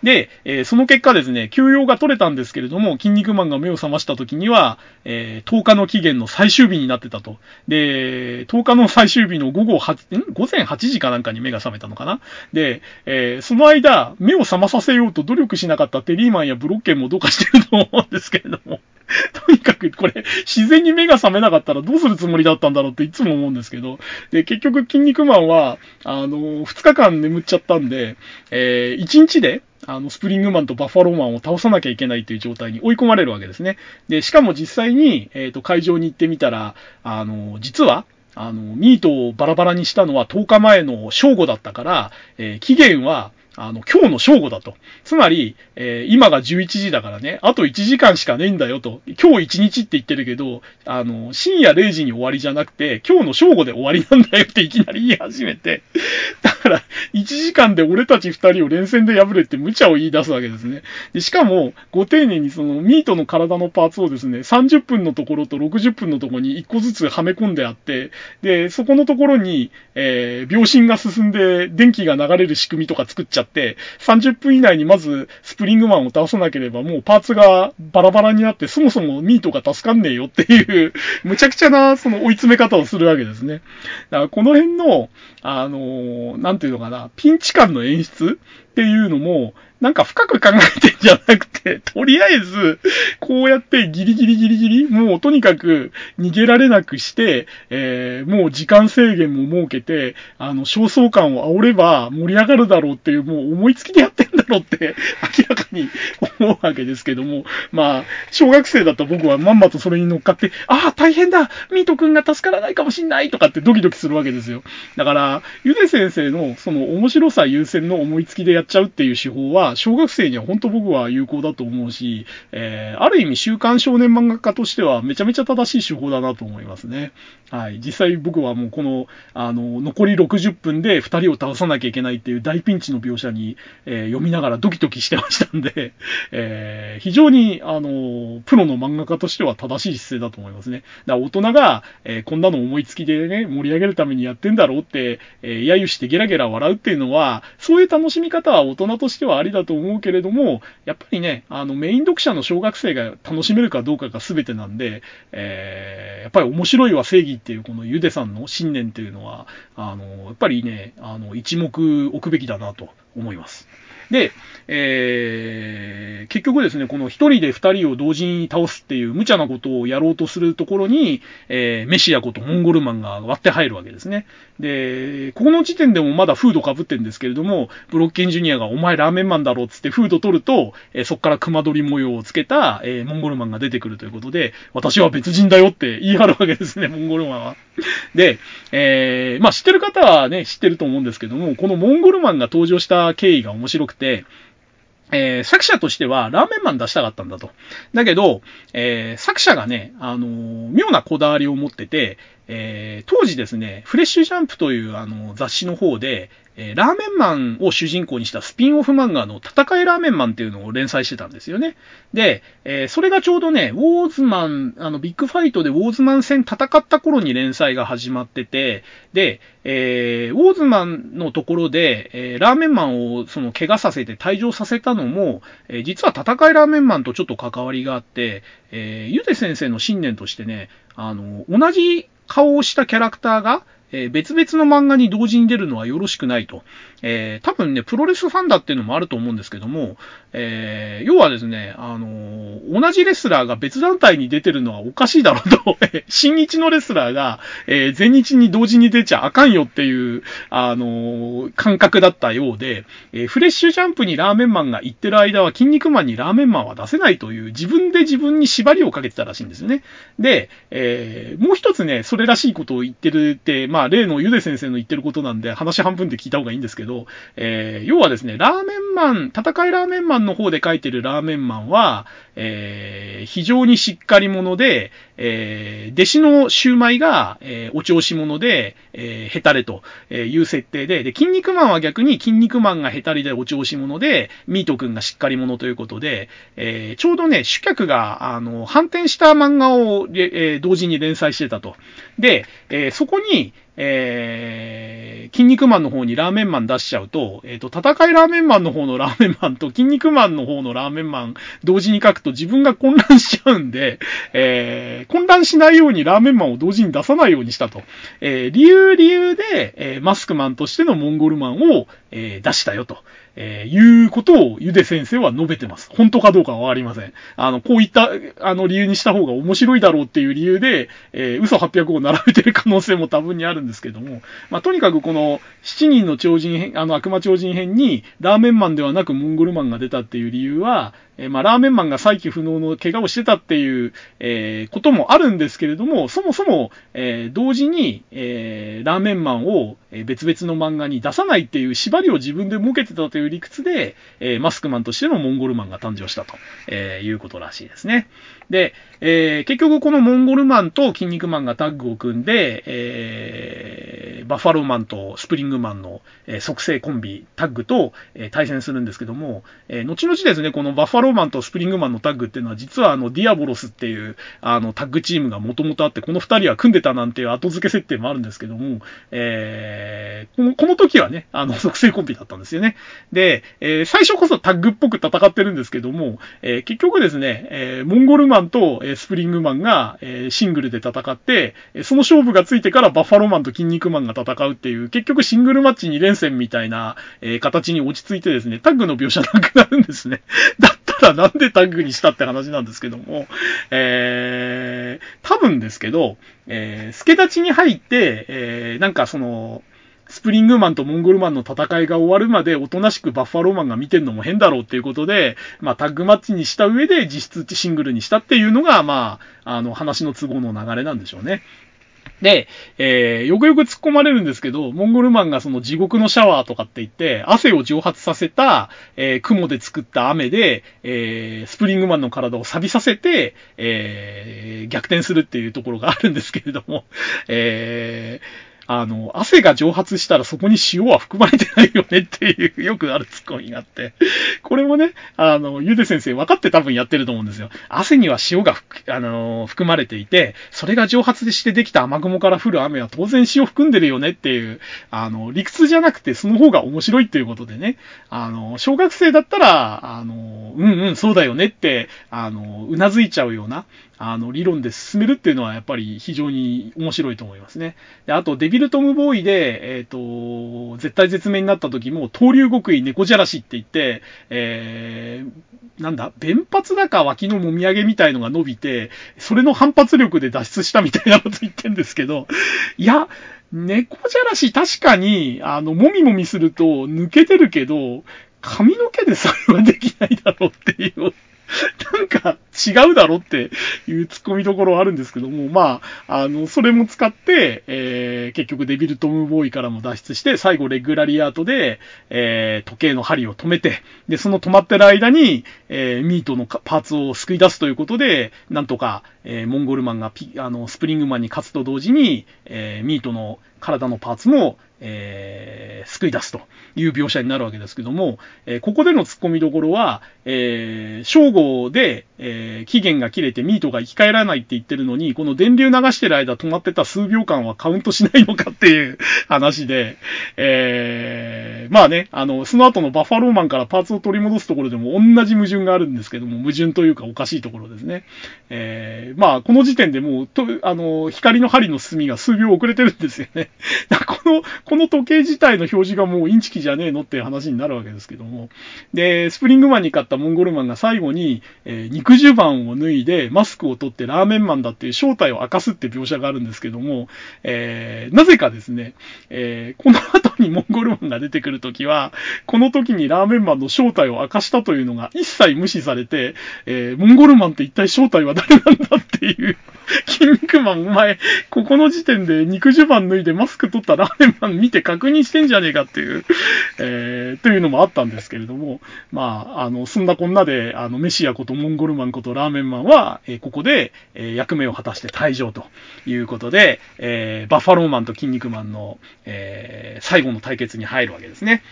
で、えー、その結果ですね、休養が取れたんですけれども、筋肉マンが目を覚ました時には、えー、10日の期限の最終日になってたと。で、10日の最終日の午後8、ん？午前8時かなんかに目が覚めたのかなで、えー、その間、目を覚まさせようと努力しなかったテリーマンやブロッケンもどうかしてると思うんですけれども。とにかくこれ、自然に目が覚めなかったらどうするつもりだったんだろうっていつも思うんですけど、で、結局、筋肉マンは、あの、2日間眠っちゃったんで、えー、1日で、あの、スプリングマンとバッファローマンを倒さなきゃいけないという状態に追い込まれるわけですね。で、しかも実際に、えっ、ー、と、会場に行ってみたら、あの、実は、あの、ミートをバラバラにしたのは10日前の正午だったから、えー、期限はあの、今日の正午だと。つまり、えー、今が11時だからね、あと1時間しかねえんだよと。今日1日って言ってるけど、あの、深夜0時に終わりじゃなくて、今日の正午で終わりなんだよっていきなり言い始めて。だから、1時間で俺たち2人を連戦で破れって無茶を言い出すわけですね。でしかも、ご丁寧にそのミートの体のパーツをですね、30分のところと60分のところに1個ずつはめ込んであって、で、そこのところに、えー、秒針が進んで電気が流れる仕組みとか作っちゃって、30分以内にまずスプリングマンを倒さなければもうパーツがバラバラになってそもそもミートが助かんねえよっていう むちゃくちゃなその追い詰め方をするわけですね。だからこの辺の、あのー、なんていうのかな、ピンチ感の演出っていうのも、なんか深く考えてんじゃなくて、とりあえず、こうやってギリギリギリギリ、もうとにかく逃げられなくして、えー、もう時間制限も設けて、あの、焦燥感を煽れば盛り上がるだろうっていう、もう思いつきでやってんろって、明らかに思うわけですけども、まあ、小学生だと僕はまんまとそれに乗っかって、ああ、大変だミート君が助からないかもしんないとかってドキドキするわけですよ。だから、ゆで先生のその面白さ優先の思いつきでやっちゃうっていう手法は、小学生には本当僕は有効だと思うし、えー、ある意味週刊少年漫画家としてはめちゃめちゃ正しい手法だなと思いますね。はい。実際僕はもうこの、あの、残り60分で2人を倒さなきゃいけないっていう大ピンチの描写に、えー、読みながらドキドキしてましたんで、えー、非常に、あの、プロの漫画家としては正しい姿勢だと思いますね。だから大人が、えー、こんなの思いつきでね、盛り上げるためにやってんだろうって、えー、揶揄してゲラゲラ笑うっていうのは、そういう楽しみ方は大人としてはありだと思うけれども、やっぱりね、あの、メイン読者の小学生が楽しめるかどうかが全てなんで、えー、やっぱり面白いは正義っていうこのゆでさんの信念っていうのは、あの、やっぱりね、あの、一目置くべきだなと思います。で、えー、結局ですね、この一人で二人を同時に倒すっていう無茶なことをやろうとするところに、えー、メシアことモンゴルマンが割って入るわけですね。で、この時点でもまだフード被ってるんですけれども、ブロッケンジュニアがお前ラーメンマンだろっつってフード取ると、えー、そこから熊取り模様をつけた、えー、モンゴルマンが出てくるということで、私は別人だよって言い張るわけですね、モンゴルマンは。で、えー、まあ知ってる方はね、知ってると思うんですけども、このモンゴルマンが登場した経緯が面白くて、えー、作者としてはラーメンマン出したかったんだと。だけど、えー、作者がね、あのー、妙なこだわりを持ってて、えー、当時ですね、フレッシュジャンプというあの雑誌の方で、えー、ラーメンマンを主人公にしたスピンオフ漫画の戦いラーメンマンっていうのを連載してたんですよね。で、えー、それがちょうどね、ウォーズマン、あの、ビッグファイトでウォーズマン戦戦った頃に連載が始まってて、で、えー、ウォーズマンのところで、え、ラーメンマンをその怪我させて退場させたのも、え、実は戦いラーメンマンとちょっと関わりがあって、え、ゆで先生の信念としてね、あの、同じ顔をしたキャラクターが、え、別々の漫画に同時に出るのはよろしくないと。えー、多分ね、プロレスファンだっていうのもあると思うんですけども、えー、要はですね、あのー、同じレスラーが別団体に出てるのはおかしいだろうと、新日のレスラーが、えー、全日に同時に出ちゃあかんよっていう、あの感覚だったようで、えフレッシュジャンプにラーメンマンが行ってる間は、筋肉マンにラーメンマンは出せないという、自分で自分に縛りをかけてたらしいんですよね。で、えもう一つね、それらしいことを言ってるって、まあ、例のゆで先生の言ってることなんで、話半分で聞いた方がいいんですけど、えー、要はですね、ラーメンマン、戦いラーメンマンの方で書いてるラーメンマンは、えー、非常にしっかり者で、えー、弟子のシューマイが、えー、お調子者で、えー、ヘタレという設定で、で、筋肉マンは逆に筋肉マンがヘタレでお調子者で、ミート君がしっかり者ということで、えー、ちょうどね、主客が、あの、反転した漫画を、えー、同時に連載してたと。で、えー、そこに、えー、筋肉マンの方にラーメンマン出しちゃうと、えっ、ー、と、戦いラーメンマンの方のラーメンマンと筋肉マンの方のラーメンマン同時に書くと自分が混乱しちゃうんで、えー、混乱しないようにラーメンマンを同時に出さないようにしたと。えー、理由理由で、えー、マスクマンとしてのモンゴルマンを、えー、出したよと。えー、いうことをゆで先生は述べてます。本当かどうかはわかりません。あの、こういった、あの、理由にした方が面白いだろうっていう理由で、えー、嘘800を並べてる可能性も多分にあるんですけども、まあ、とにかくこの、7人の超人編、あの、悪魔超人編に、ラーメンマンではなくモンゴルマンが出たっていう理由は、えー、まあ、ラーメンマンが再起不能の怪我をしてたっていう、えー、こともあるんですけれども、そもそも、えー、同時に、えー、ラーメンマンを別々の漫画に出さないっていう縛りを自分で設けてたという理屈で、えー、マスクマンとしてのモンゴルマンが誕生したと、えー、いうことらしいですね。で、えー、結局このモンゴルマンとキン肉マンがタッグを組んで、えー、バッファローマンとスプリングマンの、えー、属性コンビ、タッグと、えー、対戦するんですけども、えー、後々ですね、このバッファローマンとスプリングマンのタッグっていうのは、実はあの、ディアボロスっていう、あの、タッグチームがもともとあって、この二人は組んでたなんていう後付け設定もあるんですけども、えー、この、この時はね、あの、属性コンビだったんですよね。で、えー、最初こそタッグっぽく戦ってるんですけども、えー、結局ですね、えー、モンゴルマンと、えスプリングマンが、えシングルで戦って、その勝負がついてからバッファローマンと筋肉マンが戦うっていう、結局シングルマッチ2連戦みたいな、え形に落ち着いてですね、タッグの描写なくなるんですね。だったらなんでタッグにしたって話なんですけども、えー、多分ですけど、えー、助立ちに入って、えー、なんかその、スプリングマンとモンゴルマンの戦いが終わるまでおとなしくバッファローマンが見てるのも変だろうっていうことで、まあタッグマッチにした上で実質シングルにしたっていうのが、まあ、あの話の都合の流れなんでしょうね。で、えー、よくよく突っ込まれるんですけど、モンゴルマンがその地獄のシャワーとかって言って、汗を蒸発させた、えー、雲で作った雨で、えー、スプリングマンの体を錆びさせて、えー、逆転するっていうところがあるんですけれども、えー、あの、汗が蒸発したらそこに塩は含まれてないよねっていう、よくあるツッコミがあって、これもね、あの、ゆで先生分かって多分やってると思うんですよ。汗には塩があの、含まれていて、それが蒸発してできた雨雲から降る雨は当然塩含んでるよねっていう、あの、理屈じゃなくてその方が面白いっていうことでね、あの、小学生だったら、あの、うんうん、そうだよねって、あの、うなずいちゃうような、あの、理論で進めるっていうのはやっぱり非常に面白いと思いますね。で、あと、デビルトムボーイで、えっ、ー、と、絶対絶命になった時も、東流極意猫じゃらしって言って、えー、なんだ、弁髪だか脇のもみあげみたいのが伸びて、それの反発力で脱出したみたいなこと言ってんですけど、いや、猫じゃらし確かに、あの、もみもみすると抜けてるけど、髪の毛でそれはできないだろうっていう。なんか、違うだろっていう突っ込みどころあるんですけども、まあ、あの、それも使って、えー、結局デビルトムボーイからも脱出して、最後レグラリアートで、えー、時計の針を止めて、で、その止まってる間に、えー、ミートのパーツを救い出すということで、なんとか、えー、モンゴルマンがピ、あの、スプリングマンに勝つと同時に、えー、ミートの体のパーツも、えー、救い出すという描写になるわけですけども、えー、ここでの突っ込みどころは、えー、正午で、えー、え期限が切れてミートが生き返らないって言ってるのに、この電流流してる間止まってた数秒間はカウントしないのかっていう 話で、えー、まあね、あの、その後のバッファローマンからパーツを取り戻すところでも同じ矛盾があるんですけども、矛盾というかおかしいところですね。えー、まあ、この時点でもう、と、あの、光の針の進みが数秒遅れてるんですよね。この、この時計自体の表示がもうインチキじゃねえのっていう話になるわけですけども。で、スプリングマンに勝ったモンゴルマンが最後に、えー、肉襦袢を脱いで、マスクを取ってラーメンマンだっていう正体を明かすって描写があるんですけども、えー、なぜかですね、えー、この後にモンゴルマンが出てくるときは、この時にラーメンマンの正体を明かしたというのが一切無視されて、えー、モンゴルマンって一体正体は誰なんだっていう筋肉マン、お前、ここの時点で肉襦袢脱いでマスク取ったラーメンマン見て確認してんじゃねえかっていう、えー、というのもあったんですけれども、まあ、あの、そんなこんなで、あの、メシアことモンゴルマンことラーメンマンは、えー、ここで、えー、役目を果たして退場ということで、えー、バッファローマンと筋肉マンの、えー、最後の対決に入るわけですね。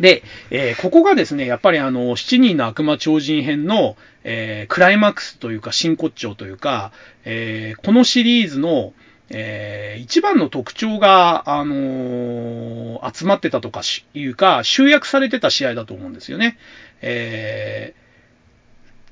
で、えー、ここがですね、やっぱりあの、七人の悪魔超人編の、えー、クライマックスというか、真骨頂というか、えー、このシリーズの、えー、一番の特徴が、あのー、集まってたとかいうか、集約されてた試合だと思うんですよね。え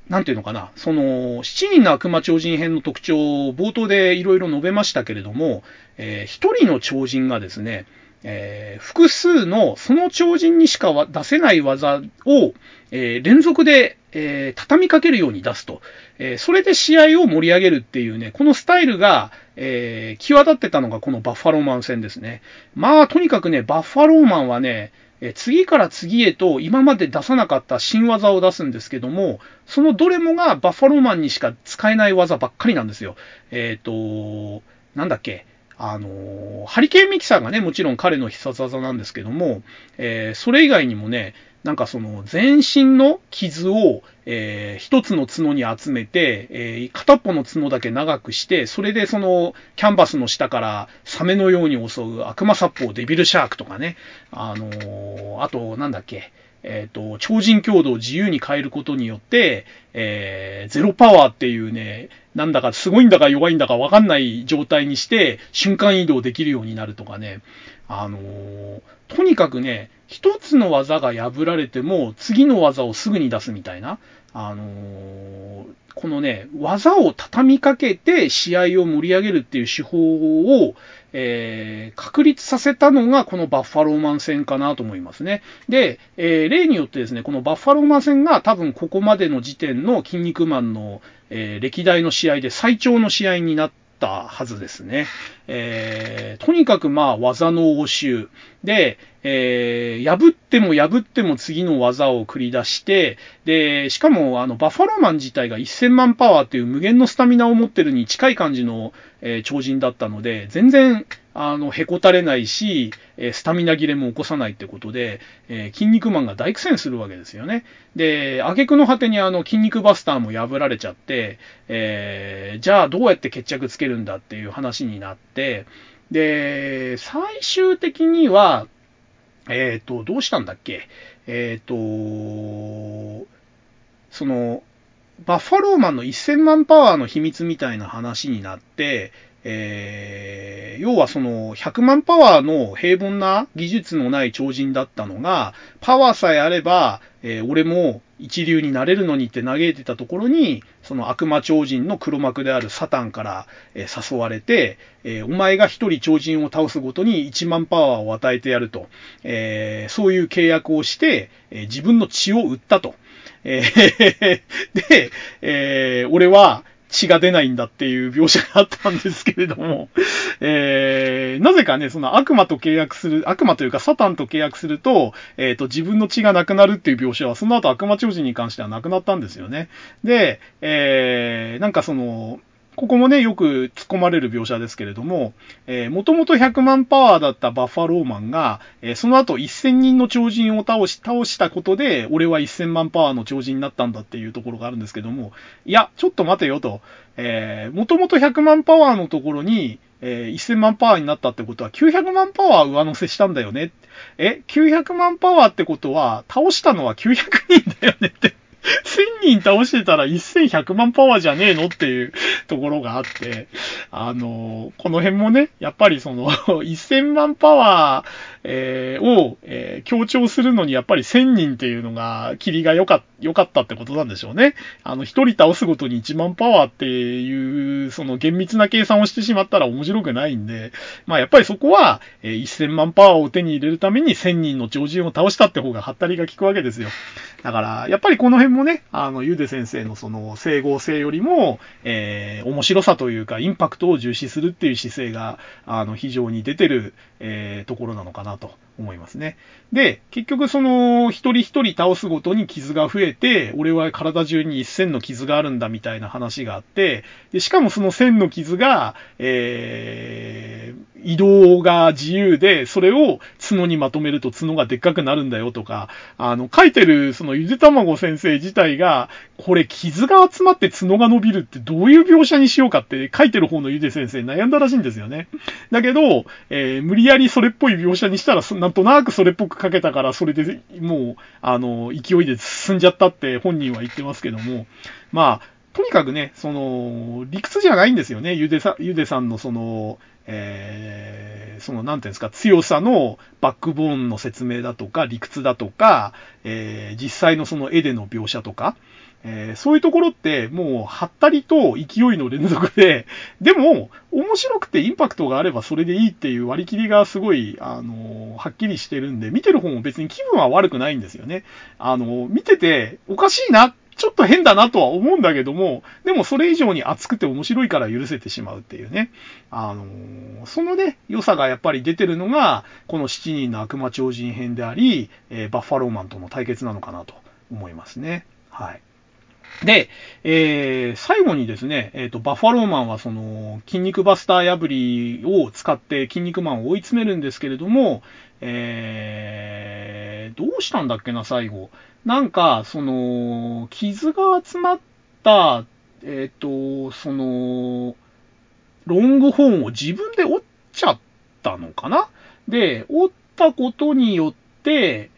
ー、なんていうのかな、その、七人の悪魔超人編の特徴を冒頭でいろいろ述べましたけれども、えー、一人の超人がですね、えー、複数のその超人にしか出せない技を、えー、連続で、えー、畳みかけるように出すと、えそれで試合を盛り上げるっていうね、このスタイルが、え際立ってたのがこのバッファローマン戦ですね。まあ、とにかくね、バッファローマンはね、え次から次へと今まで出さなかった新技を出すんですけども、そのどれもがバッファローマンにしか使えない技ばっかりなんですよ。えっ、と、なんだっけ？あの、ハリケーンミキサーがね、もちろん彼の必殺技なんですけども、えー、それ以外にもね、なんかその全身の傷を、えー、一つの角に集めて、えー、片っぽの角だけ長くして、それでそのキャンバスの下からサメのように襲う悪魔殺法デビルシャークとかね、あのー、あとなんだっけ、えっ、ー、と、超人強度を自由に変えることによって、えー、ゼロパワーっていうね、なんだかすごいんだか弱いんだかわかんない状態にして、瞬間移動できるようになるとかね、あのー、とにかくね、一つの技が破られても、次の技をすぐに出すみたいな、あのー、このね、技を畳みかけて試合を盛り上げるっていう手法を、えー、確立させたのがこのバッファローマン戦かなと思いますね。で、えー、例によってですね、このバッファローマン戦が多分ここまでの時点の筋肉マンの、えー、歴代の試合で最長の試合になってたはずですね。えー、とにかくまあ技の応酬で、えー、破っても破っても次の技を繰り出して、で、しかもあのバファローマン自体が1000万パワーという無限のスタミナを持ってるに近い感じの、えー、超人だったので、全然あの、へこたれないし、えスタミナ切れも起こさないってことで、えー、筋肉マンが大苦戦するわけですよね。で、挙句の果てにあの、筋肉バスターも破られちゃって、えー、じゃあどうやって決着つけるんだっていう話になって、で、最終的には、えっ、ー、と、どうしたんだっけ？えっ、ー、と、その、バッファローマンの1000万パワーの秘密みたいな話になって、えー、要はその100万パワーの平凡な技術のない超人だったのが、パワーさえあれば、えー、俺も一流になれるのにって嘆いてたところに、その悪魔超人の黒幕であるサタンから、えー、誘われて、えー、お前が一人超人を倒すごとに1万パワーを与えてやると、えー、そういう契約をして、え自分の血を売ったと。え で、え俺は、血が出ないんだっていう描写があったんですけれども、えー、なぜかね、その悪魔と契約する、悪魔というかサタンと契約すると、えっ、ー、と、自分の血がなくなるっていう描写は、その後悪魔超人に関してはなくなったんですよね。で、えー、なんかその、ここもね、よく突っ込まれる描写ですけれども、えー、もともと100万パワーだったバッファローマンが、えー、その後1000人の超人を倒し、倒したことで、俺は1000万パワーの超人になったんだっていうところがあるんですけども、いや、ちょっと待てよと、えー、もともと100万パワーのところに、えー、1000万パワーになったってことは900万パワー上乗せしたんだよね。え、900万パワーってことは、倒したのは900人だよねって1000人倒してたら1100万パワーじゃねえのっていうところがあって、あの、この辺もね、やっぱりその 1000万パワー、えー、を、えー、強調するのにやっぱり1000人っていうのが、霧が良かったってことなんでしょうね。あの、一人倒すごとに1万パワーっていう、その厳密な計算をしてしまったら面白くないんで、まあやっぱりそこは、えー、1000万パワーを手に入れるために1000人の超人を倒したって方がハったりが効くわけですよ。だから、やっぱりこの辺もね、あの、ゆで先生のその整合性よりも、えー、面白さというか、インパクトを重視するっていう姿勢が、あの、非常に出てる、えー、ところなのかなと。思いますね。で、結局その、一人一人倒すごとに傷が増えて、俺は体中に一線の傷があるんだみたいな話があって、で、しかもその線の傷が、えー、移動が自由で、それを角にまとめると角がでっかくなるんだよとか、あの、書いてるそのゆで卵先生自体が、これ傷が集まって角が伸びるってどういう描写にしようかって書いてる方のゆで先生悩んだらしいんですよね。だけど、えー、無理やりそれっぽい描写にしたら、ななんとなくそれっぽく書けたから、それでもう、あの、勢いで進んじゃったって本人は言ってますけども、まあ、とにかくね、その、理屈じゃないんですよね。ゆでさ、ゆでさんのその、えー、その、なんていうんですか、強さのバックボーンの説明だとか、理屈だとか、えー、実際のその絵での描写とか、えー、そういうところってもう、はったりと勢いの連続で、でも、面白くてインパクトがあればそれでいいっていう割り切りがすごい、あのー、はっきりしてるんで、見てる方も別に気分は悪くないんですよね。あのー、見てて、おかしいな、ちょっと変だなとは思うんだけども、でもそれ以上に熱くて面白いから許せてしまうっていうね。あのそのね、良さがやっぱり出てるのが、この7人の悪魔超人編であり、えー、バッファローマンとの対決なのかなと思いますね。はい。で、えー、最後にですね、えっ、ー、と、バッファローマンはその、筋肉バスター破りを使って筋肉マンを追い詰めるんですけれども、えー、どうしたんだっけな、最後。なんか、その、傷が集まった、えっ、ー、と、その、ロングホーンを自分で折っちゃったのかな？で、折ったことによって、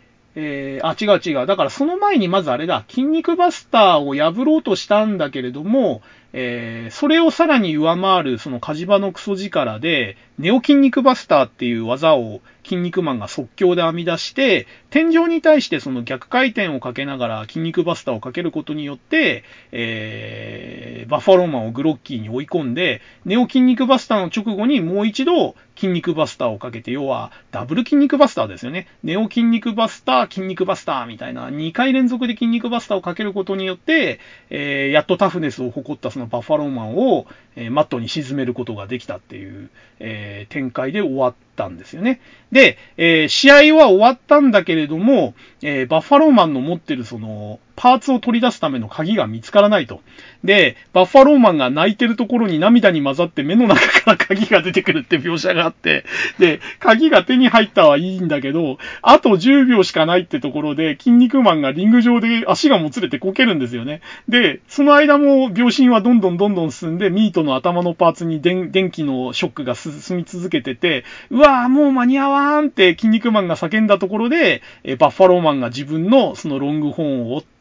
えー、あ、違う違う。だからその前にまずあれだ、筋肉バスターを破ろうとしたんだけれども、えー、それをさらに上回るその火事場のクソ力で、ネオ筋肉バスターっていう技を筋肉マンが即興で編み出して、天井に対してその逆回転をかけながら筋肉バスターをかけることによって、えー、バッファローマンをグロッキーに追い込んで、ネオ筋肉バスターの直後にもう一度筋肉バスターをかけて、要はダブル筋肉バスターですよね。ネオ筋肉バスター、筋肉バスターみたいな2回連続で筋肉バスターをかけることによって、えー、やっとタフネスを誇ったそのバッファローマンを、えー、マットに沈めることができたっていう、えー、展開で終わったんですよね。で、えー、試合は終わったんだけれども、えバッファローマンの持ってるその、パーツを取り出すための鍵が見つからないと。で、バッファローマンが泣いてるところに涙に混ざって目の中から鍵が出てくるって描写があって、で、鍵が手に入ったはいいんだけど、あと10秒しかないってところで、筋肉マンがリング上で足がもつれてこけるんですよね。で、その間も秒針はどんどんどんどん進んで、ミートの頭のパーツに電気のショックが進み続けてて、うわぁ、もう間に合わんって筋肉マンが叫んだところで、バッファローマンが自分のそのロングホーンを折って、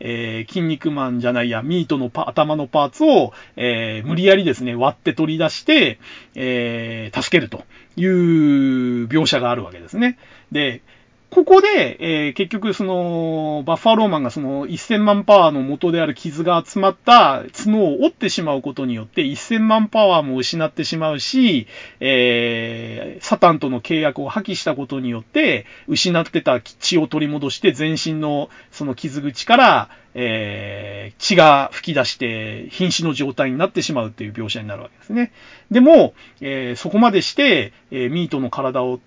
えー、筋肉マンじゃないや、ミートの頭のパーツを、えー、無理やりですね、割って取り出して、えー、助けるという描写があるわけですね。で、ここで、えー、結局その、バッファローマンがその1000万パワーの元である傷が集まった角を折ってしまうことによって1000万パワーも失ってしまうし、えー、サタンとの契約を破棄したことによって、失ってた血を取り戻して全身のその傷口から、えー、血が吹き出して瀕死の状態になってしまうっていう描写になるわけですね。でも、えー、そこまでして、えー、ミートの体を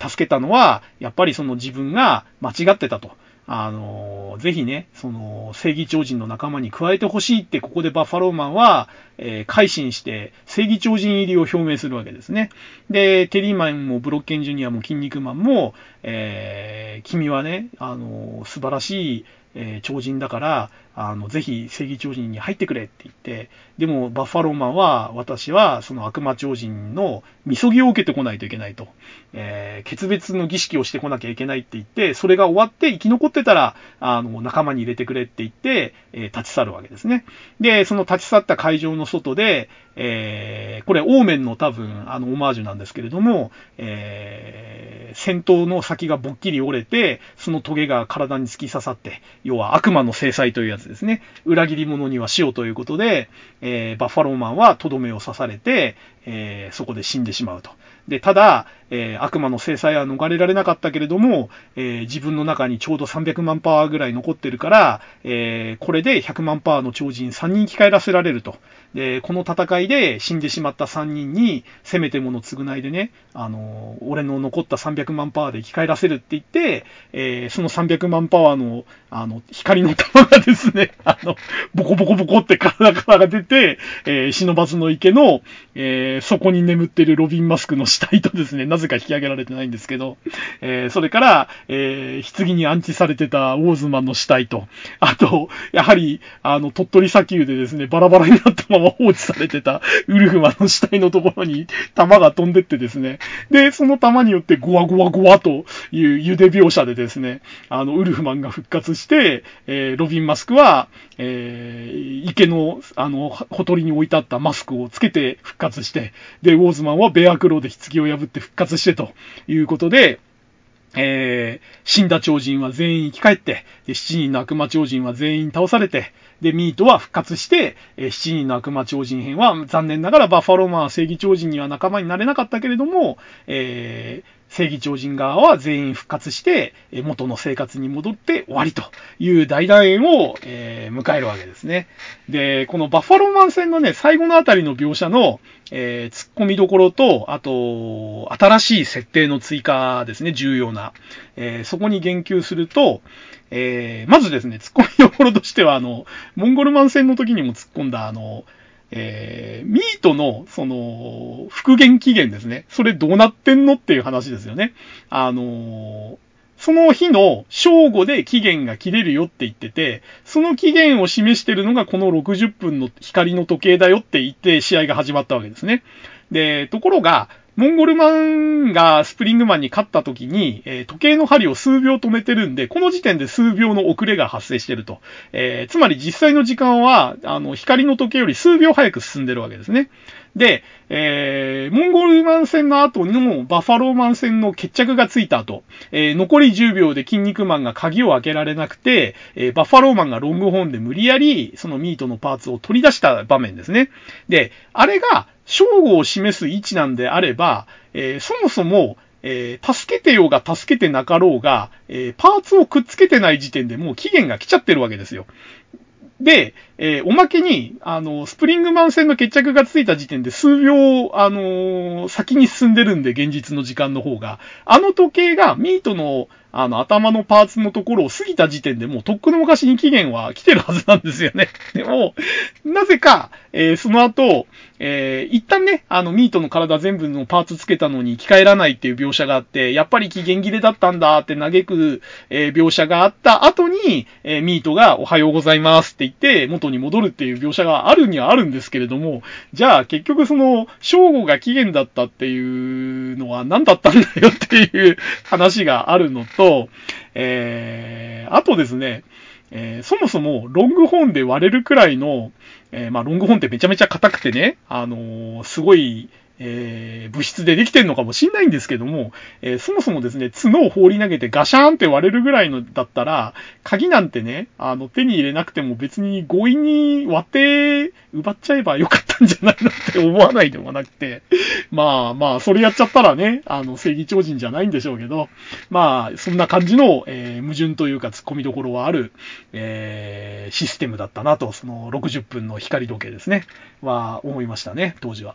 助けたのは、やっぱりその自分が間違ってたと。あの、ぜひね、その、正義超人の仲間に加えてほしいって、ここでバッファローマンは、えー、改心して、正義超人入りを表明するわけですね。で、テリーマンもブロッケンジュニアも筋肉マンも、えー、君はね、あの、素晴らしい、えー、超人だから、あの、ぜひ正義超人に入ってくれって言って、でもバッファローマンは、私はその悪魔超人のみそぎを受けてこないといけないと。えー、決別の儀式をしてこなきゃいけないって言って、それが終わって生き残ってたら、あの、仲間に入れてくれって言って、えー、立ち去るわけですね。で、その立ち去った会場の外で、えー、これ、オーメンの多分、あの、オマージュなんですけれども、えー、戦闘の先がぼっきり折れて、そのトゲが体に突き刺さって、要は悪魔の制裁というやつですね。裏切り者には死をということで、えー、バッファローマンはとどめを刺されて、えー、そこで死んでしまうと。で、ただ、えー、悪魔の制裁は逃れられなかったけれども、え、自分の中にちょうど300万パワーぐらい残ってるから、え、これで100万パワーの超人3人生き返らせられると。で、この戦いで死んでしまった3人に、せめてもの償いでね、あの、俺の残った300万パワーで生き返らせるって言って、え、その300万パワーの、あの、光の玉がですね、あの、ボコボコボコって体から出て、えー、忍ばずの池の、えー、そこに眠ってるロビンマスクの死体とですね、なぜか引き上げられてないんですけど、えー、それから、えー、棺に安置されてたウォーズマンの死体と、あと、やはり、あの、鳥取砂丘でですね、バラバラになったまま放置されてたウルフマンの死体のところに弾が飛んでってですね、で、その弾によってゴワゴワゴワという茹で描写でですね、あの、ウルフマンが復活して、えー、ロビン・マスクは、えー、池の、あの、ほとりに置いてあったマスクをつけて復活して、で、ウォーズマンはベアクローで棺を破って復活してということで、えー、死んだ超人は全員生き返って、で、7人の悪魔超人は全員倒されて、で、ミートは復活して、えー、7人の悪魔超人編は残念ながらバッファローマンは正義超人には仲間になれなかったけれども、えー、正義超人側は全員復活して、元の生活に戻って終わりという大団円を、え、迎えるわけですね。で、このバッファローマン戦のね、最後のあたりの描写の、えー、突っ込みどころと、あと、新しい設定の追加ですね、重要な。えー、そこに言及すると、えー、まずですね、突っ込みどころとしては、あの、モンゴルマン戦の時にも突っ込んだ、あの、えー、ミートの、その、復元期限ですね。それどうなってんのっていう話ですよね。あのー、その日の正午で期限が切れるよって言ってて、その期限を示してるのがこの60分の光の時計だよって言って試合が始まったわけですね。で、ところが、モンゴルマンがスプリングマンに勝った時に、えー、時計の針を数秒止めてるんで、この時点で数秒の遅れが発生してると。えー、つまり実際の時間は、あの、光の時計より数秒早く進んでるわけですね。で、えー、モンゴルマン戦の後のバファローマン戦の決着がついた後、えー、残り10秒で筋肉マンが鍵を開けられなくて、えー、バッファローマンがロングホーンで無理やり、そのミートのパーツを取り出した場面ですね。で、あれが、正午を示す位置なんであれば、えー、そもそも、えー、助けてようが助けてなかろうが、えー、パーツをくっつけてない時点でもう期限が来ちゃってるわけですよ。で、えー、おまけに、あの、スプリングマン戦の決着がついた時点で数秒、あのー、先に進んでるんで、現実の時間の方が。あの時計がミートの、あの、頭のパーツのところを過ぎた時点でもうとっくの昔に期限は来てるはずなんですよね。でも、なぜか、えー、その後、えー、一旦ね、あの、ミートの体全部のパーツつけたのに生き返らないっていう描写があって、やっぱり期限切れだったんだって嘆く、え、描写があった後に、え、ミートがおはようございますって言って、元に戻るっていう描写があるにはあるんですけれども、じゃあ結局その、正午が期限だったっていうのは何だったんだよっていう話があるのと、えー、あとですね、えー、そもそもロングホーンで割れるくらいの、えー、まあ、ロングホーンってめちゃめちゃ硬くてね、あのー、すごい、えー、物質でできてるのかもしんないんですけども、えー、そもそもですね、角を放り投げてガシャーンって割れるぐらいのだったら、鍵なんてね、あの、手に入れなくても別に強引に割って奪っちゃえばよかったんじゃないのって思わないでもなくて、まあまあ、それやっちゃったらね、あの、正義超人じゃないんでしょうけど、まあ、そんな感じの、えー、矛盾というか突っ込みどころはある、えー、システムだったなと、その60分の光時計ですね、は思いましたね、当時は。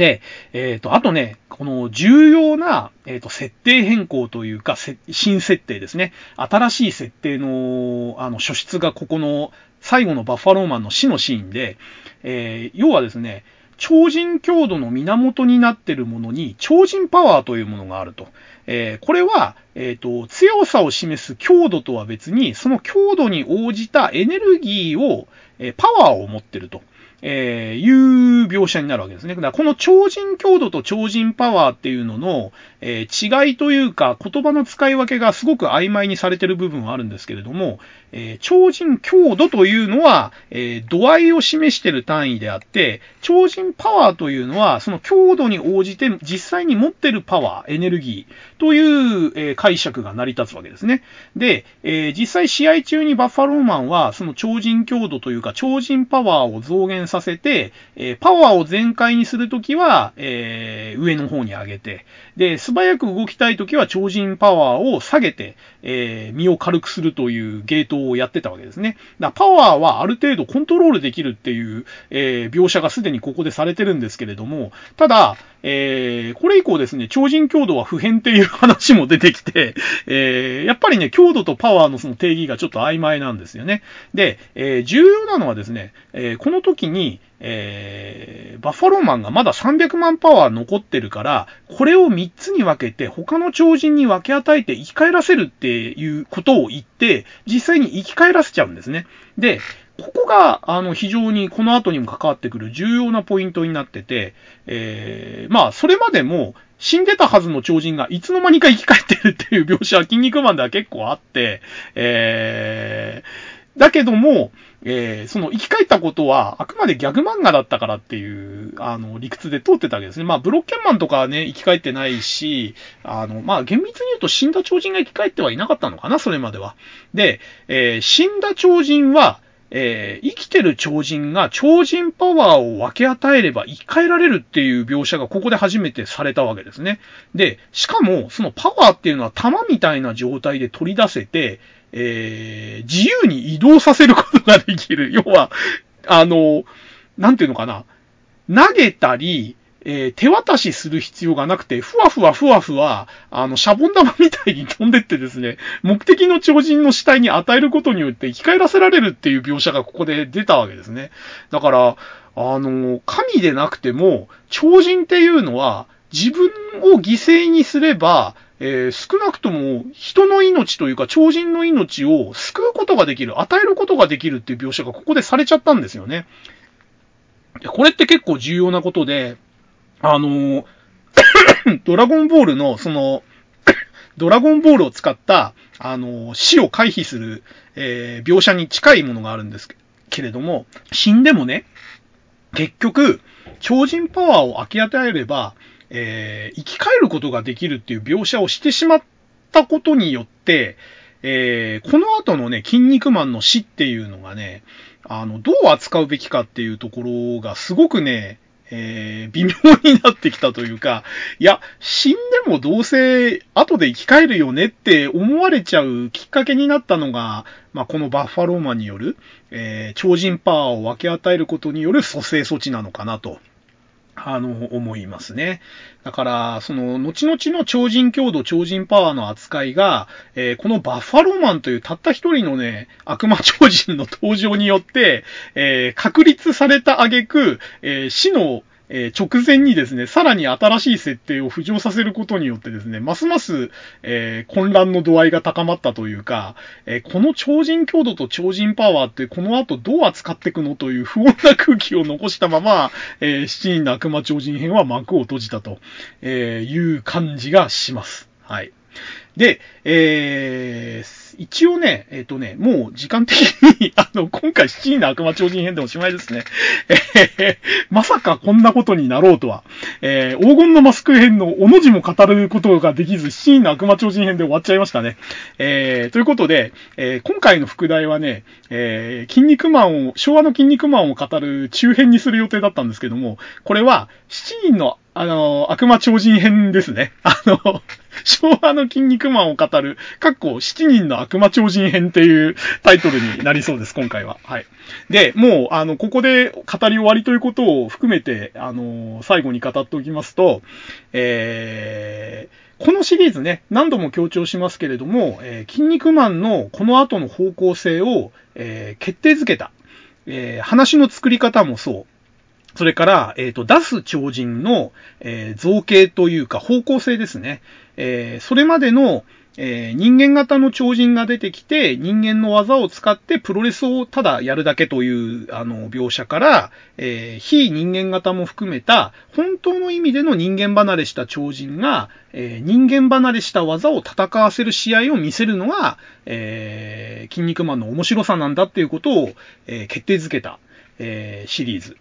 で、えっ、ー、と、あとね、この重要な、えっ、ー、と、設定変更というか、新設定ですね。新しい設定の、あの、書出がここの最後のバッファローマンの死のシーンで、えー、要はですね、超人強度の源になっているものに超人パワーというものがあると。えー、これは、えっ、ー、と、強さを示す強度とは別に、その強度に応じたエネルギーを、えー、パワーを持ってると。えー、いう描写になるわけですね。だからこの超人強度と超人パワーっていうのの、えー、違いというか言葉の使い分けがすごく曖昧にされてる部分はあるんですけれども、えー、超人強度というのは、え度合いを示している単位であって、超人パワーというのは、その強度に応じて実際に持ってるパワー、エネルギーという、え解釈が成り立つわけですね。で、え実際試合中にバッファローマンは、その超人強度というか超人パワーを増減させて、えパワーを全開にするときは、え上の方に上げて、で、素早く動きたいときは超人パワーを下げて、え身を軽くするというゲートををやってたわけですね。だパワーはある程度コントロールできるっていう、えー、描写がすでにここでされてるんですけれども、ただ、えー、これ以降ですね、超人強度は普遍っていう話も出てきて、えー、やっぱりね、強度とパワーのその定義がちょっと曖昧なんですよね。で、えー、重要なのはですね、えこの時に、えー、バッファローマンがまだ300万パワー残ってるから、これを3つに分けて他の超人に分け与えて生き返らせるっていうことを言って、実際に生き返らせちゃうんですね。で、ここが、あの、非常にこの後にも関わってくる重要なポイントになってて、えー、まあ、それまでも、死んでたはずの超人がいつの間にか生き返ってるっていう描写は筋肉マンでは結構あって、えー、だけども、えー、その生き返ったことは、あくまでギャグ漫画だったからっていう、あの、理屈で通ってたわけですね。まあ、ブロッケンマンとかはね、生き返ってないし、あの、まあ、厳密に言うと死んだ超人が生き返ってはいなかったのかな、それまでは。で、えー、死んだ超人は、えー、生きてる超人が超人パワーを分け与えれば生き返られるっていう描写がここで初めてされたわけですね。で、しかも、そのパワーっていうのは弾みたいな状態で取り出せて、えー、自由に移動させることができる。要は、あの、なんていうのかな。投げたり、えー、手渡しする必要がなくて、ふわふわふわふわ、あの、シャボン玉みたいに飛んでってですね、目的の超人の死体に与えることによって生き返らせられるっていう描写がここで出たわけですね。だから、あの、神でなくても、超人っていうのは、自分を犠牲にすれば、えー、少なくとも人の命というか超人の命を救うことができる、与えることができるっていう描写がここでされちゃったんですよね。これって結構重要なことで、あの、ドラゴンボールの、その、ドラゴンボールを使った、あの、死を回避する、えー、描写に近いものがあるんですけれども、死んでもね、結局、超人パワーを明け与えれば、えー、生き返ることができるっていう描写をしてしまったことによって、えー、この後のね、筋肉マンの死っていうのがね、あの、どう扱うべきかっていうところがすごくね、えー、微妙になってきたというか、いや、死んでもどうせ後で生き返るよねって思われちゃうきっかけになったのが、まあ、このバッファローマンによる、えー、超人パワーを分け与えることによる蘇生措置なのかなと。あの、思いますね。だから、その、後々の超人強度、超人パワーの扱いが、えー、このバッファローマンというたった一人のね、悪魔超人の登場によって、えー、確立された挙句、えー、死のえー、直前にですね、さらに新しい設定を浮上させることによってですね、ますます、えー、混乱の度合いが高まったというか、えー、この超人強度と超人パワーってこの後どう扱っていくのという不穏な空気を残したまま、えー、七人の悪魔超人編は幕を閉じたとえいう感じがします。はい。で、えー、一応ね、えっ、ー、とね、もう時間的に あの、今回7人の悪魔超人編でおしまいですね。えー、まさかこんなことになろうとは。えー、黄金のマスク編のおの字も語ることができず、7人の悪魔超人編で終わっちゃいましたね。えー、ということで、えー、今回の副題はね、えー、筋肉マンを、昭和の筋肉マンを語る中編にする予定だったんですけども、これは7人のあの、悪魔超人編ですね。あの、昭和の筋肉マンを語る、かっこ7人の悪魔超人編っていうタイトルになりそうです、今回は。はい。で、もう、あの、ここで語り終わりということを含めて、あの、最後に語っておきますと、えー、このシリーズね、何度も強調しますけれども、えー、筋肉マンのこの後の方向性を、えー、決定づけた。えー、話の作り方もそう。それから、えっ、ー、と、出す超人の、えー、造形というか方向性ですね。えー、それまでの、えー、人間型の超人が出てきて、人間の技を使ってプロレスをただやるだけという、あの、描写から、えー、非人間型も含めた、本当の意味での人間離れした超人が、えー、人間離れした技を戦わせる試合を見せるのが、えー、筋肉マンの面白さなんだっていうことを、えー、決定づけた、えー、シリーズ。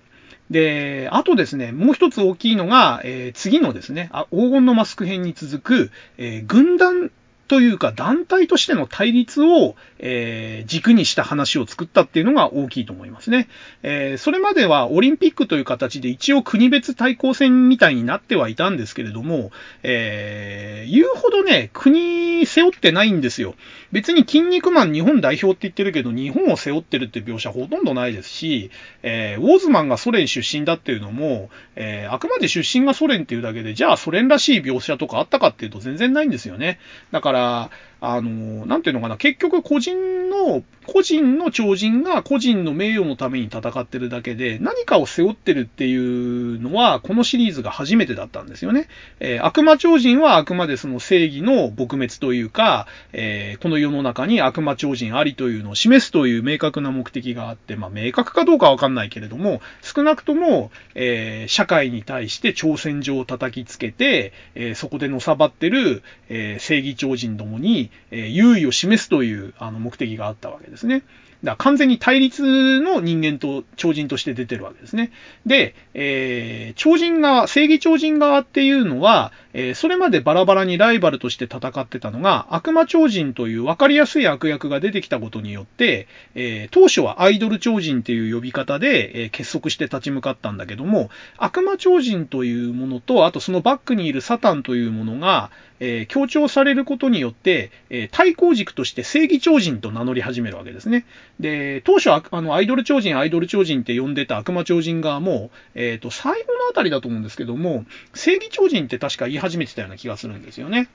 で、あとですね、もう一つ大きいのが、えー、次のですね、あ黄金のマスク編に続く、えー、軍団というか団体としての対立を、えー、軸にした話を作ったっていうのが大きいと思いますね。えー、それまではオリンピックという形で一応国別対抗戦みたいになってはいたんですけれども、えー、言うほどね、国背負ってないんですよ。別に筋肉マン日本代表って言ってるけど、日本を背負ってるって描写ほとんどないですし、えー、ウォーズマンがソ連出身だっていうのも、えー、あくまで出身がソ連っていうだけで、じゃあソ連らしい描写とかあったかっていうと全然ないんですよね。だから、あの、なんていうのかな、結局個人の、個人の超人が個人の名誉のために戦ってるだけで、何かを背負ってるっていうのは、このシリーズが初めてだったんですよね。えー、悪魔超人はあくまでその正義の撲滅というか、えー、この世の中に悪魔超人ありというのを示すという明確な目的があって、まあ、明確かどうかわかんないけれども、少なくとも、えー、社会に対して挑戦状を叩きつけて、えそこでのさばってる、え正義超人どもに、え優位を示すというあの目的があったわけですね。だ完全に対立の人間と超人として出てるわけですね。で、えー、超人側、正義超人側っていうのは、えー、それまでバラバラにライバルとして戦ってたのが、悪魔超人という分かりやすい悪役が出てきたことによって、えー、当初はアイドル超人っていう呼び方で、えー、結束して立ち向かったんだけども、悪魔超人というものと、あとそのバックにいるサタンというものが、えー、強調されることによって、えー、対抗軸として正義超人と名乗り始めるわけですね。で、当初、あの、アイドル超人、アイドル超人って呼んでた悪魔超人側も、えっ、ー、と、最後のあたりだと思うんですけども、正義超人って確か言い始めてたような気がするんですよね。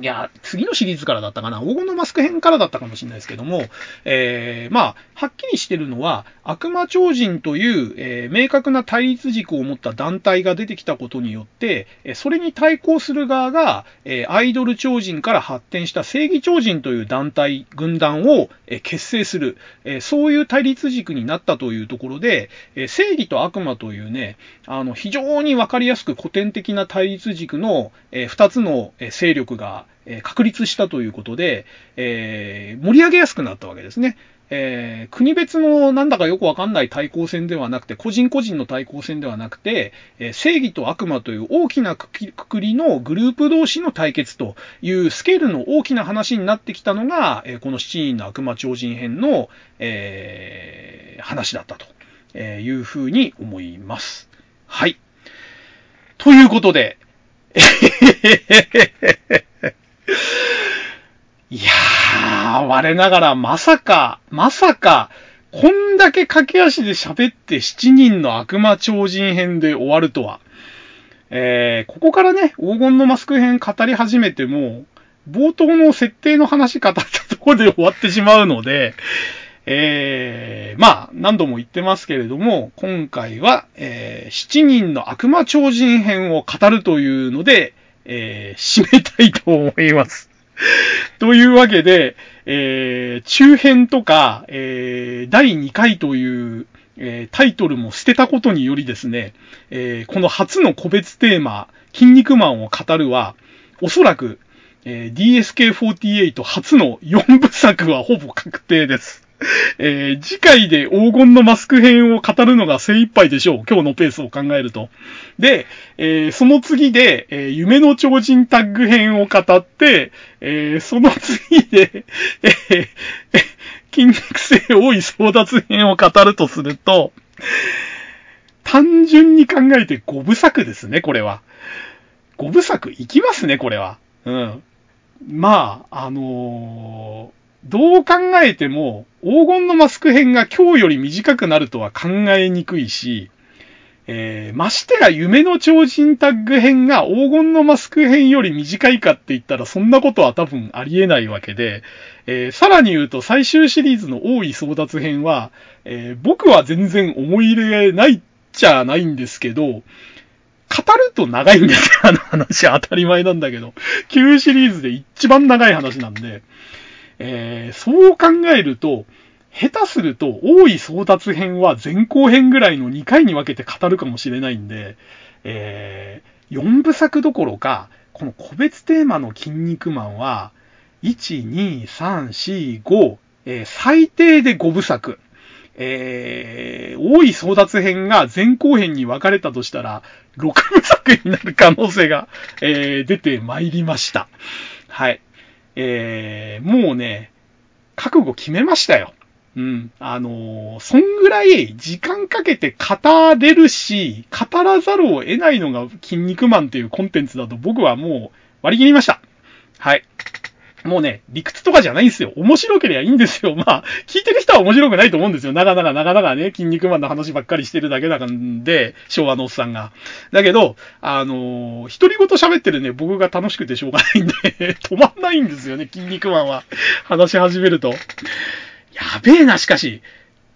いや、次のシリーズからだったかな。黄金のマスク編からだったかもしれないですけども、えー、まあ、はっきりしてるのは、悪魔超人という、えー、明確な対立軸を持った団体が出てきたことによって、それに対抗する側が、えアイドル超人から発展した正義超人という団体、軍団を、え結成する、えそういう対立軸になったというところで、え正義と悪魔というね、あの、非常にわかりやすく古典的な対立軸の、え2つの勢力がえ確立したということで、えー、盛り上げやすくなったわけですね。えー、国別のなんだかよくわかんない対抗戦ではなくて、個人個人の対抗戦ではなくて、えー、正義と悪魔という大きなくくりのグループ同士の対決というスケールの大きな話になってきたのが、え、この7人の悪魔超人編の、え、話だったというふうに思います。はい。ということで、いやー、我ながらまさか、まさか、こんだけ駆け足で喋って7人の悪魔超人編で終わるとは。えー、ここからね、黄金のマスク編語り始めても、冒頭の設定の話語ったところで終わってしまうので、えー、まあ、何度も言ってますけれども、今回は、えー、7人の悪魔超人編を語るというので、えー、締めたいと思います。というわけで、えー、中編とか、えー、第2回という、えー、タイトルも捨てたことによりですね、えー、この初の個別テーマ、筋肉マンを語るは、おそらく、えー DSK48 初の4部作はほぼ確定です。えー次回で黄金のマスク編を語るのが精一杯でしょう。今日のペースを考えると。で、えーその次で、えー夢の超人タッグ編を語って、えーその次で、えー筋肉性多い争奪編を語るとすると、単純に考えて5部作ですね、これは。5部作いきますね、これは。うん。まあ、あのーどう考えても、黄金のマスク編が今日より短くなるとは考えにくいし、えー、ましてや夢の超人タッグ編が黄金のマスク編より短いかって言ったらそんなことは多分ありえないわけで、えーさらに言うと最終シリーズの大い争奪編は、えー僕は全然思い入れないっちゃないんですけど、語ると長いんですよ、あの話。当たり前なんだけど。旧シリーズで一番長い話なんで、えーそう考えると、下手すると、大い争奪編は前後編ぐらいの2回に分けて語るかもしれないんで、え4部作どころか、この個別テーマの筋肉マンは、1、2、3、4、5、えー最低で5部作。えー、大い争奪編が前後編に分かれたとしたら、6部作になる可能性が、えー出てまいりました。はい。えー、もうね、覚悟決めましたよ。うん。あのーそんぐらい時間かけて語れるし、語らざるを得ないのが筋肉マンというコンテンツだと僕はもう割り切りました。はい。もうね、理屈とかじゃないんですよ。面白ければいいんですよ。まあ、聞いてる人は面白くないと思うんですよ。なかなかなかなかね、筋肉マンの話ばっかりしてるだけなんで、昭和のおっさんが。だけど、あのー、独り言喋ってるね、僕が楽しくてしょうがないんで、止まんないんですよね、筋肉マンは。話し始めると。やべえな、しかし。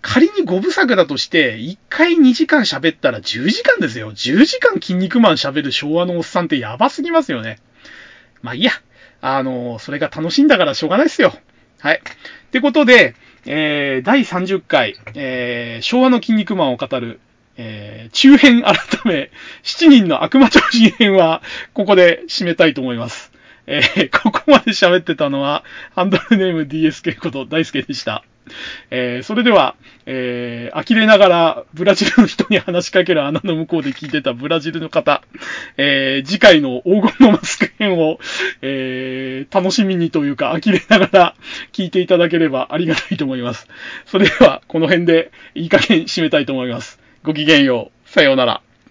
仮に5部作だとして、1回2時間喋ったら10時間ですよ。10時間筋肉マン喋る昭和のおっさんってやばすぎますよね。まあいいや。あの、それが楽しいんだからしょうがないですよ。はい。ってことで、えー、第30回、えー、昭和の筋肉マンを語る、えー、中編改め、7人の悪魔超人編は、ここで締めたいと思います。えー、ここまで喋ってたのは、ハンドルネーム DSK こと大輔でした。えー、それでは、えー、呆れながらブラジルの人に話しかける穴の向こうで聞いてたブラジルの方、えー、次回の黄金のマスク編を、えー、楽しみにというか呆れながら聞いていただければありがたいと思います。それでは、この辺でいい加減締めたいと思います。ごきげんよう。さようなら。